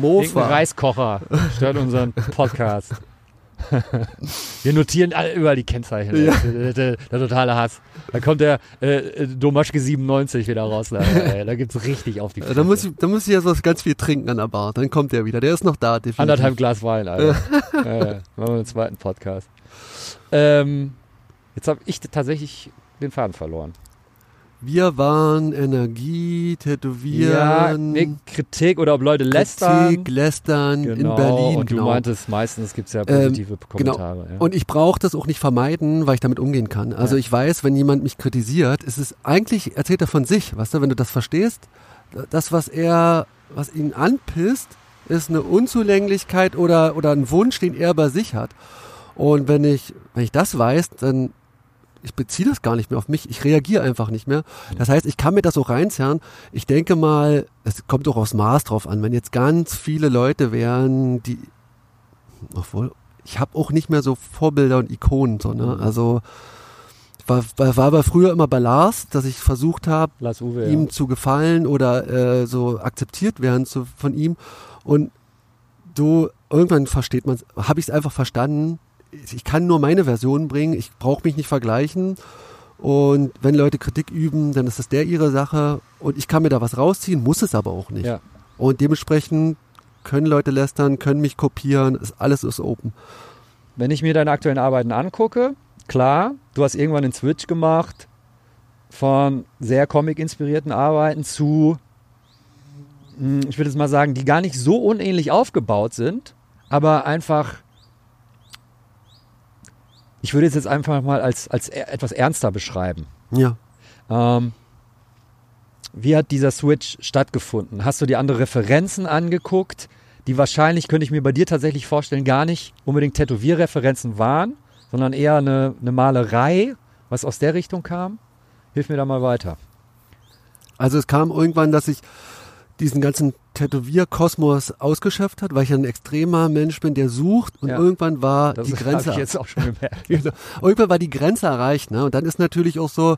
Mofa. Reiskocher stört unseren Podcast. Wir notieren alle überall die Kennzeichen. Ja. Der, der, der totale Hass. Da kommt der äh, Domaschke 97 wieder raus. Da, ey, da gibt's richtig auf die Äh, Da muss, ich, da muss ich jetzt was ganz viel trinken an der Bar. Dann kommt der wieder. Der ist noch da, definitiv. Anderthalb Glas Wein, Alter. ja. Machen wir einen zweiten Podcast. Ähm, jetzt habe ich tatsächlich den Faden verloren. Wir waren Energie, Tätowieren. Ja, nee, Kritik oder ob Leute lästern. Kritik, lästern genau. in Berlin. Und du genau. meintest, meistens gibt es ja positive Ähm, Kommentare. Genau. Ja. Und ich brauche das auch nicht vermeiden, weil ich damit umgehen kann. Also Ja. ich weiß, wenn jemand mich kritisiert, ist es eigentlich, erzählt er von sich, weißt du, wenn du das verstehst, das, was er, was ihn anpisst, ist eine Unzulänglichkeit oder, oder ein Wunsch, den er bei sich hat. Und wenn ich, wenn ich das weiß, dann ich beziehe das gar nicht mehr auf mich, ich reagiere einfach nicht mehr. Das heißt, ich kann mir das auch reinzerren. Ich denke mal, es kommt auch aufs Maß drauf an, wenn jetzt ganz viele Leute wären, die, obwohl, ich habe auch nicht mehr so Vorbilder und Ikonen, so, ne? Also, war, war, war aber früher immer bei Lars, dass ich versucht habe, ihm ja. zu gefallen oder äh, so akzeptiert werden zu, von ihm. Und du, irgendwann versteht man habe ich es einfach verstanden. Ich kann nur meine Version bringen, ich brauche mich nicht vergleichen. Und wenn Leute Kritik üben, dann ist das der ihre Sache. Und ich kann mir da was rausziehen, muss es aber auch nicht. Ja. Und dementsprechend können Leute lästern, können mich kopieren, ist, alles ist open. Wenn ich mir deine aktuellen Arbeiten angucke, klar, du hast irgendwann einen Switch gemacht von sehr comic-inspirierten Arbeiten zu, hm, ich würde jetzt mal sagen, die gar nicht so unähnlich aufgebaut sind, aber einfach, ich würde es jetzt einfach mal als, als e- etwas ernster beschreiben. Ja. Ähm, wie hat dieser Switch stattgefunden? Hast du dir andere Referenzen angeguckt, die wahrscheinlich, könnte ich mir bei dir tatsächlich vorstellen, gar nicht unbedingt Tätowierreferenzen waren, sondern eher eine, eine Malerei, was aus der Richtung kam? Hilf mir da mal weiter. Also es kam irgendwann, dass ich diesen ganzen Tätowierkosmos ausgeschöpft hat, weil ich ein extremer Mensch bin, der sucht und Ja. irgendwann war Das die Grenze ich jetzt auch schon gemerkt. Genau. Irgendwann war die Grenze erreicht, ne? Und dann ist natürlich auch so,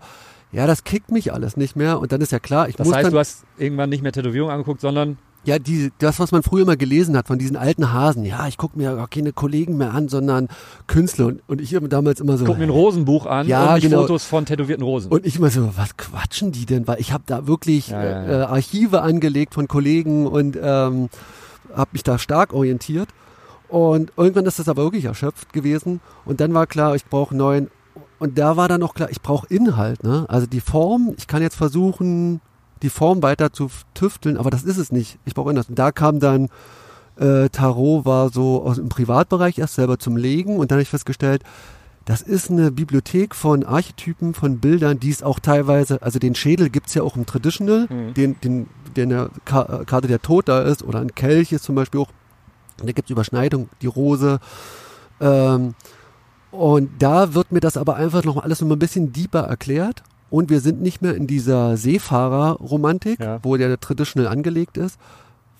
ja, das kickt mich alles nicht mehr. Und dann ist ja klar, ich Das muss heißt, dann, du hast irgendwann nicht mehr Tätowierung angeguckt, sondern ja, die, das, was man früher immer gelesen hat von diesen alten Hasen, ja, ich gucke mir auch keine Kollegen mehr an, sondern Künstler. Und, und ich immer damals immer so, guck mir ein Rosenbuch an Ja, und genau. Fotos von tätowierten Rosen. und ich immer so, was quatschen die denn? Weil ich habe da wirklich Ja, ja, ja. Äh, Archive angelegt von Kollegen und ähm, habe mich da stark orientiert. Und irgendwann ist das aber wirklich erschöpft gewesen. Und dann war klar, ich brauche neuen. Und da war dann auch klar, ich brauche Inhalt. Ne? Also die Form, ich kann jetzt versuchen, die Form weiter zu tüfteln, aber das ist es nicht. Ich brauche Inhalt. Und da kam dann, äh, Tarot war so aus dem Privatbereich erst selber zum Legen. Und dann habe ich festgestellt, das ist eine Bibliothek von Archetypen, von Bildern, die es auch teilweise, also den Schädel gibt's ja auch im Traditional, Mhm. den, den, der in der Ka äh, Karte der Tod da ist, oder ein Kelch ist zum Beispiel auch, da gibt's Überschneidung, die Rose. Ähm, und da wird mir das aber einfach noch alles noch mal ein bisschen deeper erklärt. Und wir sind nicht mehr in dieser Seefahrer-Romantik, Ja. wo der Traditional angelegt ist,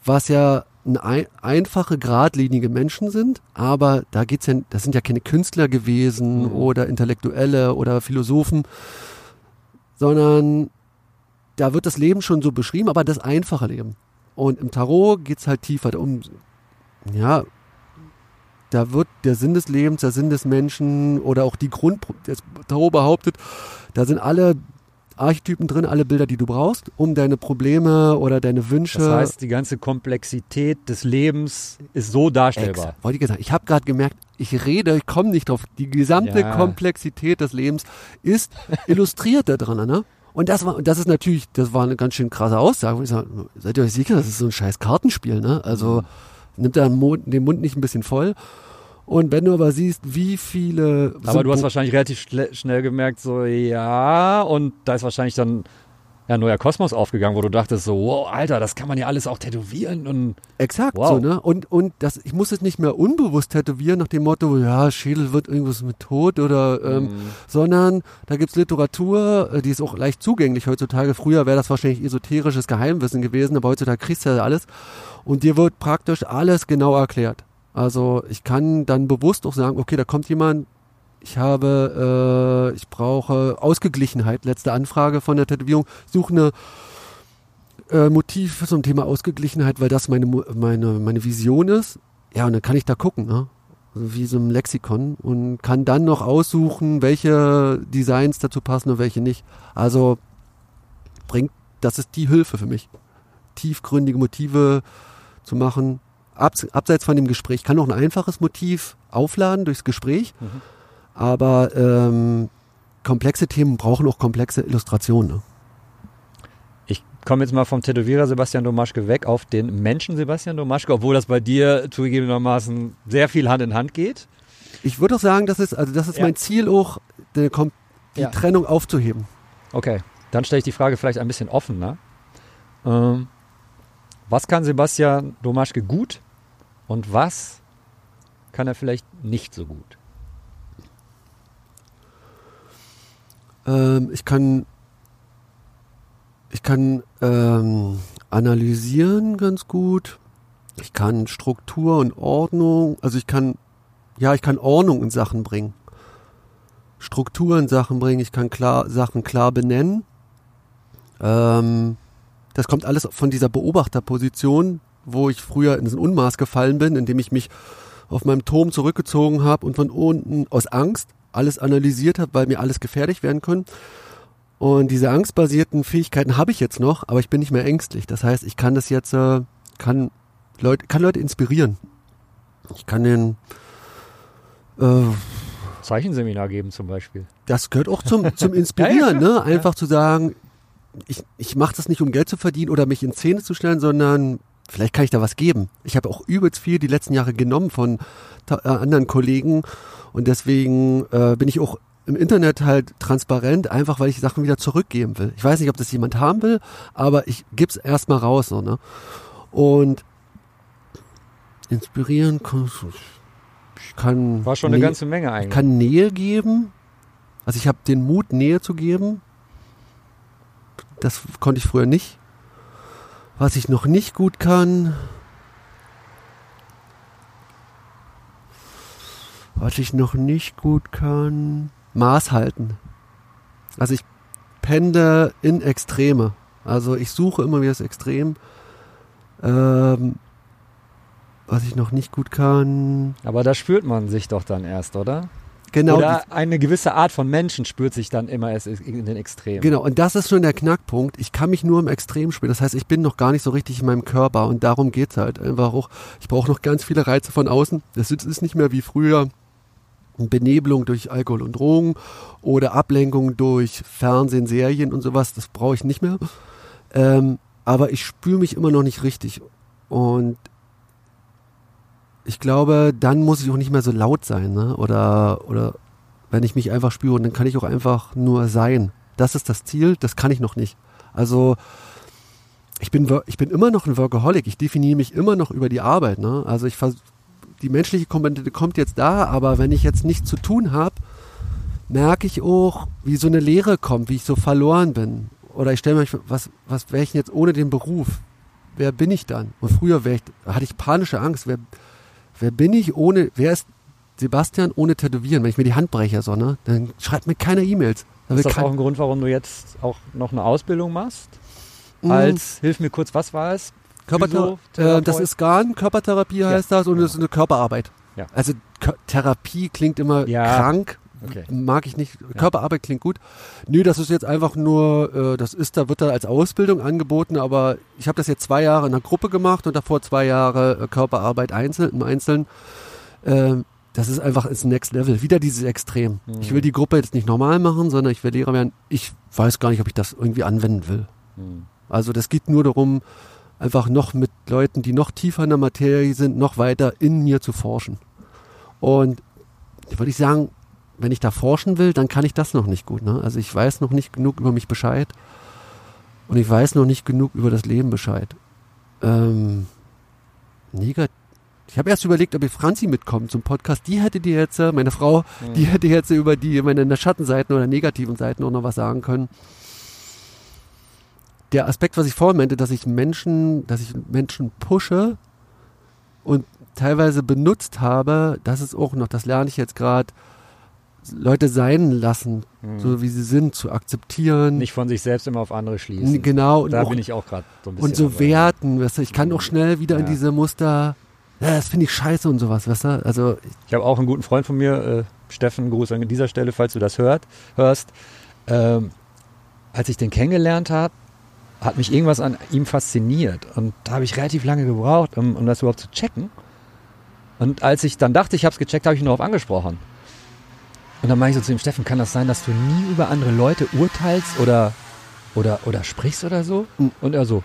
was ja ein, ein, einfache, geradlinige Menschen sind, aber da geht's ja, das sind ja keine Künstler gewesen Mhm. oder Intellektuelle oder Philosophen, sondern da wird das Leben schon so beschrieben, aber das einfache Leben. Und im Tarot geht's halt tiefer um, ja, da wird der Sinn des Lebens, der Sinn des Menschen oder auch die Grund, das Tarot behauptet, da sind alle Archetypen drin, alle Bilder, die du brauchst, um deine Probleme oder deine Wünsche. das heißt, die ganze Komplexität des Lebens ist so darstellbar. Ex. Wollte ich gesagt. Ich habe gerade gemerkt, ich rede, ich komme nicht drauf. Die gesamte Ja. Komplexität des Lebens ist illustriert da dran, ne? Und das war, das ist natürlich, das war eine ganz schön krasse Aussage. Sag, seid ihr euch sicher, das ist so ein scheiß Kartenspiel, ne? Also Mhm. Nimmt er den Mund, nicht ein bisschen voll. Und wenn du aber siehst, wie viele. Aber du hast wahrscheinlich relativ schnell gemerkt, so ja, und da ist wahrscheinlich dann ja, ein neuer Kosmos aufgegangen, wo du dachtest, so, wow, Alter, das kann man ja alles auch tätowieren und Exakt Wow. so, ne? Und, und das, ich muss es nicht mehr unbewusst tätowieren nach dem Motto, ja, Schädel wird irgendwas mit Tod oder, ähm, Mhm. sondern da gibt's Literatur, äh, die ist auch leicht zugänglich heutzutage. Früher wäre das wahrscheinlich esoterisches Geheimwissen gewesen, aber heutzutage kriegst du ja alles. Und dir wird praktisch alles genau erklärt. Also ich kann dann bewusst auch sagen, okay, da kommt jemand, ich habe, äh, ich brauche Ausgeglichenheit, letzte Anfrage von der Tätowierung, suche eine äh, Motiv zum Thema Ausgeglichenheit, weil das meine, meine, meine Vision ist. Ja, und dann kann ich da gucken, ne? Wie so ein Lexikon und kann dann noch aussuchen, welche Designs dazu passen und welche nicht. Also bringt, das ist die Hilfe für mich. Tiefgründige Motive zu machen. Abs, abseits von dem Gespräch. Ich kann auch ein einfaches Motiv aufladen durchs Gespräch, aber ähm, komplexe Themen brauchen auch komplexe Illustrationen. Ne? komme jetzt mal vom Tätowierer Sebastian Domaschke weg auf den Menschen Sebastian Domaschke, obwohl das bei dir zugegebenermaßen sehr viel Hand in Hand geht. Ich würde auch sagen, das ist, also das ist Ja. mein Ziel auch, die, die Ja. Trennung aufzuheben. Okay, dann stelle ich die Frage vielleicht ein bisschen offener. Ähm, was kann Sebastian Domaschke gut und was kann er vielleicht nicht so gut? Ähm, ich kann, ich kann ähm, analysieren ganz gut. Ich kann Struktur und Ordnung, also ich kann, ja, ich kann Ordnung in Sachen bringen. Struktur in Sachen bringen, ich kann klar, Sachen klar benennen. Ähm, das kommt alles von dieser Beobachterposition, wo ich früher in so ein Unmaß gefallen bin, indem ich mich auf meinem Turm zurückgezogen habe und von unten aus Angst alles analysiert habe, weil mir alles gefährlich werden können. Und diese angstbasierten Fähigkeiten habe ich jetzt noch, aber ich bin nicht mehr ängstlich. Das heißt, ich kann das jetzt, äh, kann Leute, kann Leute inspirieren. Ich kann den, äh, Zeichenseminar geben zum Beispiel. das gehört auch zum, zum Inspirieren, ne? Einfach zu sagen, ich, ich mache das nicht, um Geld zu verdienen oder mich in Szene zu stellen, sondern vielleicht kann ich da was geben. Ich habe auch übelst viel die letzten Jahre genommen von äh, anderen Kollegen und deswegen äh, bin ich auch im Internet halt transparent, einfach weil ich Sachen wieder zurückgeben will. Ich weiß nicht, ob das jemand haben will, aber ich gebe es erstmal raus. So, ne? Und inspirieren, kann- ich kann... War schon eine Nä- ganze Menge ich eigentlich. kann Nähe geben. Also ich habe den Mut, Nähe zu geben. Das konnte ich früher nicht. Was ich noch nicht gut kann. Was ich noch nicht gut kann. Maß halten. Also ich pende in Extreme. Also ich suche immer wieder das Extrem. Ähm, was ich noch nicht gut kann. Aber da spürt man sich doch dann erst, oder? Genau. Oder eine gewisse Art von Menschen spürt sich dann immer erst in den Extremen. Genau, und das ist schon der Knackpunkt. Ich kann mich nur im Extrem spielen. Das heißt, ich bin noch gar nicht so richtig in meinem Körper und darum geht's halt einfach auch. Ich brauche noch ganz viele Reize von außen. Das ist ist nicht mehr wie früher Benebelung durch Alkohol und Drogen oder Ablenkung durch Fernsehen, Serien und sowas. Das brauche ich nicht mehr. Ähm, aber ich spüre mich immer noch nicht richtig. Und ich glaube, dann muss ich auch nicht mehr so laut sein, ne? Oder, oder wenn ich mich einfach spüre, dann kann ich auch einfach nur sein. Das ist das Ziel, das kann ich noch nicht. Also ich bin, ich bin immer noch ein Workaholic, ich definiere mich immer noch über die Arbeit. Ne? Also ich die menschliche Komponente kommt jetzt da, aber wenn ich jetzt nichts zu tun habe, merke ich auch, wie so eine Leere kommt, wie ich so verloren bin. Oder ich stelle mir, was, was wäre ich denn jetzt ohne den Beruf? Wer bin ich dann? Und früher ich, hatte ich panische Angst. Wer, wer bin ich ohne, wer ist Sebastian ohne Tätowieren? Wenn ich mir die Hand breche, so, ne? Dann schreibt mir keiner E-Mails. Da will Ist das auch ein Grund, warum du jetzt auch noch eine Ausbildung machst? Mm. Als, hilf mir kurz, was war es? Körpertherapie. Äh, das ist GAN, Körpertherapie heißt das und das ist eine Körperarbeit. Ja. Also Therapie klingt immer Ja. krank, Okay. mag ich nicht. Körperarbeit klingt gut. Nö, das ist jetzt einfach nur, äh, das ist, da wird da als Ausbildung angeboten, aber ich habe das jetzt zwei Jahre in einer Gruppe gemacht und davor zwei Jahre äh, Körperarbeit einzeln, im Einzelnen. Ähm, das ist einfach das Next Level. Wieder dieses Extrem. Mhm. Ich will die Gruppe jetzt nicht normal machen, sondern ich will Lehrer werden. Ich weiß gar nicht, ob ich das irgendwie anwenden will. Hm. Also das geht nur darum, einfach noch mit Leuten, die noch tiefer in der Materie sind, noch weiter in mir zu forschen. Und würde ich sagen, wenn ich da forschen will, dann kann ich das noch nicht gut. Ne? Also ich weiß noch nicht genug über mich Bescheid und ich weiß noch nicht genug über das Leben Bescheid. Ähm, negat ich habe erst überlegt, ob ich Franzi mitkommt zum Podcast. Die hätte dir jetzt, äh, meine Frau, die hätte jetzt über die meine Schattenseiten oder negativen Seiten auch noch was sagen können der Aspekt, was ich vorhin meinte, dass ich Menschen, dass ich Menschen pushe und teilweise benutzt habe, das ist auch noch, das lerne ich jetzt gerade, Leute sein lassen, so wie sie sind, zu akzeptieren. Nicht von sich selbst immer auf andere schließen. genau. Und, da auch, bin ich auch gerade so ein bisschen. und so dabei. werten, weißt du, ich kann auch schnell wieder in Ja. diese Muster, ja, das finde ich scheiße und sowas, weißt du, also Ich habe auch einen guten Freund von mir, äh, Steffen, Gruß an dieser Stelle, falls du das hört, hörst. Ähm, als ich den kennengelernt habe, hat mich irgendwas an ihm fasziniert. Und da habe ich relativ lange gebraucht, um, um das überhaupt zu checken. Und als ich dann dachte, ich habe es gecheckt, habe ich ihn darauf angesprochen. Und dann meinte ich so zu ihm, Steffen, kann das sein, dass du nie über andere Leute urteilst oder oder, oder sprichst oder so. Mhm. Und er so,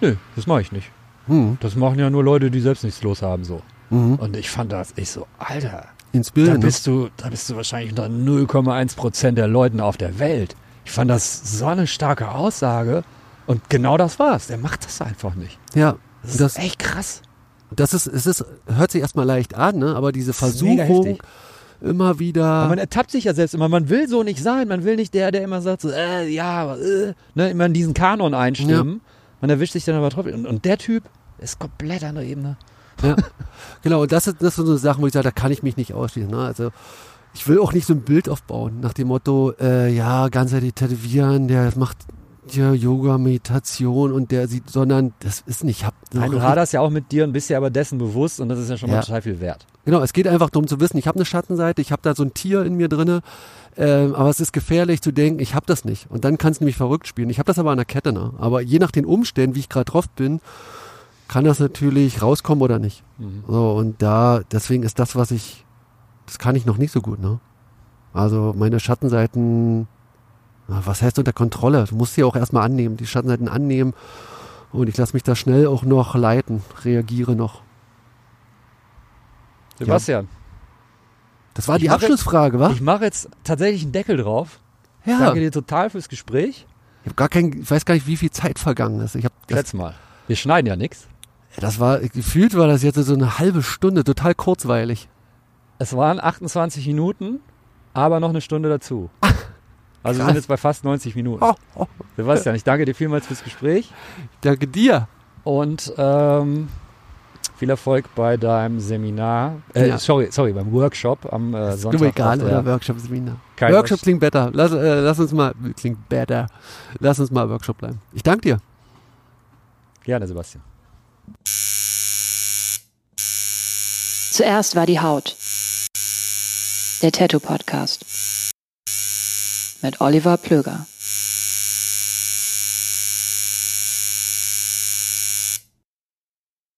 nö, das mache ich nicht. Hm. Das machen ja nur Leute, die selbst nichts los haben, so. Mhm. Und ich fand das, ich so, Alter, da Inspirierend. ne? bist du, da bist du wahrscheinlich unter 0,1 Prozent der Leuten auf der Welt. Ich fand das so eine starke Aussage. Und genau das war's. Der macht das einfach nicht. Ja, Das ist das, echt krass. das ist, es ist, hört sich erstmal leicht an, ne? aber diese Versuchung. Immer wieder. Aber man ertappt sich ja selbst immer. Man will so nicht sein. Man will nicht der, der immer sagt, so, äh, ja, äh, ne, immer in diesen Kanon einstimmen. Man erwischt sich dann aber trotzdem. Und, und der Typ ist komplett andere Ebene. Ja, genau. Und das, ist, das sind so Sachen, wo ich sage, da kann ich mich nicht ausschließen. Ne? Also ich will auch nicht so ein Bild aufbauen nach dem Motto, äh, ja, ganzheitlich tätowieren, der macht ja Yoga, Meditation und der sieht, sondern das ist nicht. Ich hab Nein, du haderst ja auch mit dir und bist dir aber dessen bewusst und das ist ja schon mal Ja. total viel wert. Genau, es geht einfach darum zu wissen, ich habe eine Schattenseite, ich habe da so ein Tier in mir drinne, ähm, aber es ist gefährlich zu denken, ich habe das nicht. Und dann kann es nämlich verrückt spielen. Ich habe das aber an der Kette, ne? Aber je nach den Umständen, wie ich gerade drauf bin, kann das natürlich rauskommen oder nicht. Mhm. So, und da, deswegen ist das, was ich, das kann ich noch nicht so gut, ne? Also meine Schattenseiten, was heißt unter Kontrolle? Du musst sie auch erstmal annehmen, die Schattenseiten annehmen. Und ich lasse mich da schnell auch noch leiten, reagiere noch. Sebastian, Das war die Abschlussfrage, wa? ich mache jetzt tatsächlich einen Deckel drauf. Ja. Danke dir total fürs Gespräch. Ich habe gar kein, ich weiß gar nicht, wie viel Zeit vergangen ist. Ich das, Schätz mal. Wir schneiden ja nichts. das war gefühlt war das jetzt so eine halbe Stunde, total kurzweilig. Es waren 28 Minuten, aber noch eine Stunde dazu. Also wir Krass. sind jetzt bei fast 90 Minuten. Oh, oh, Sebastian, ich danke dir vielmals fürs Gespräch danke dir. und ähm, viel Erfolg bei deinem Seminar. Äh, Ja. sorry, sorry, beim Workshop am äh, Ist Sonntag. mir egal, oder Workshop Seminar. Kein Workshop Workshop. klingt besser. Lass, äh, lass uns mal klingt better. Lass uns mal Workshop bleiben. Ich danke dir. Gerne, Sebastian. Zuerst war die Haut. Der Tattoo Podcast. Mit Oliver Plöger.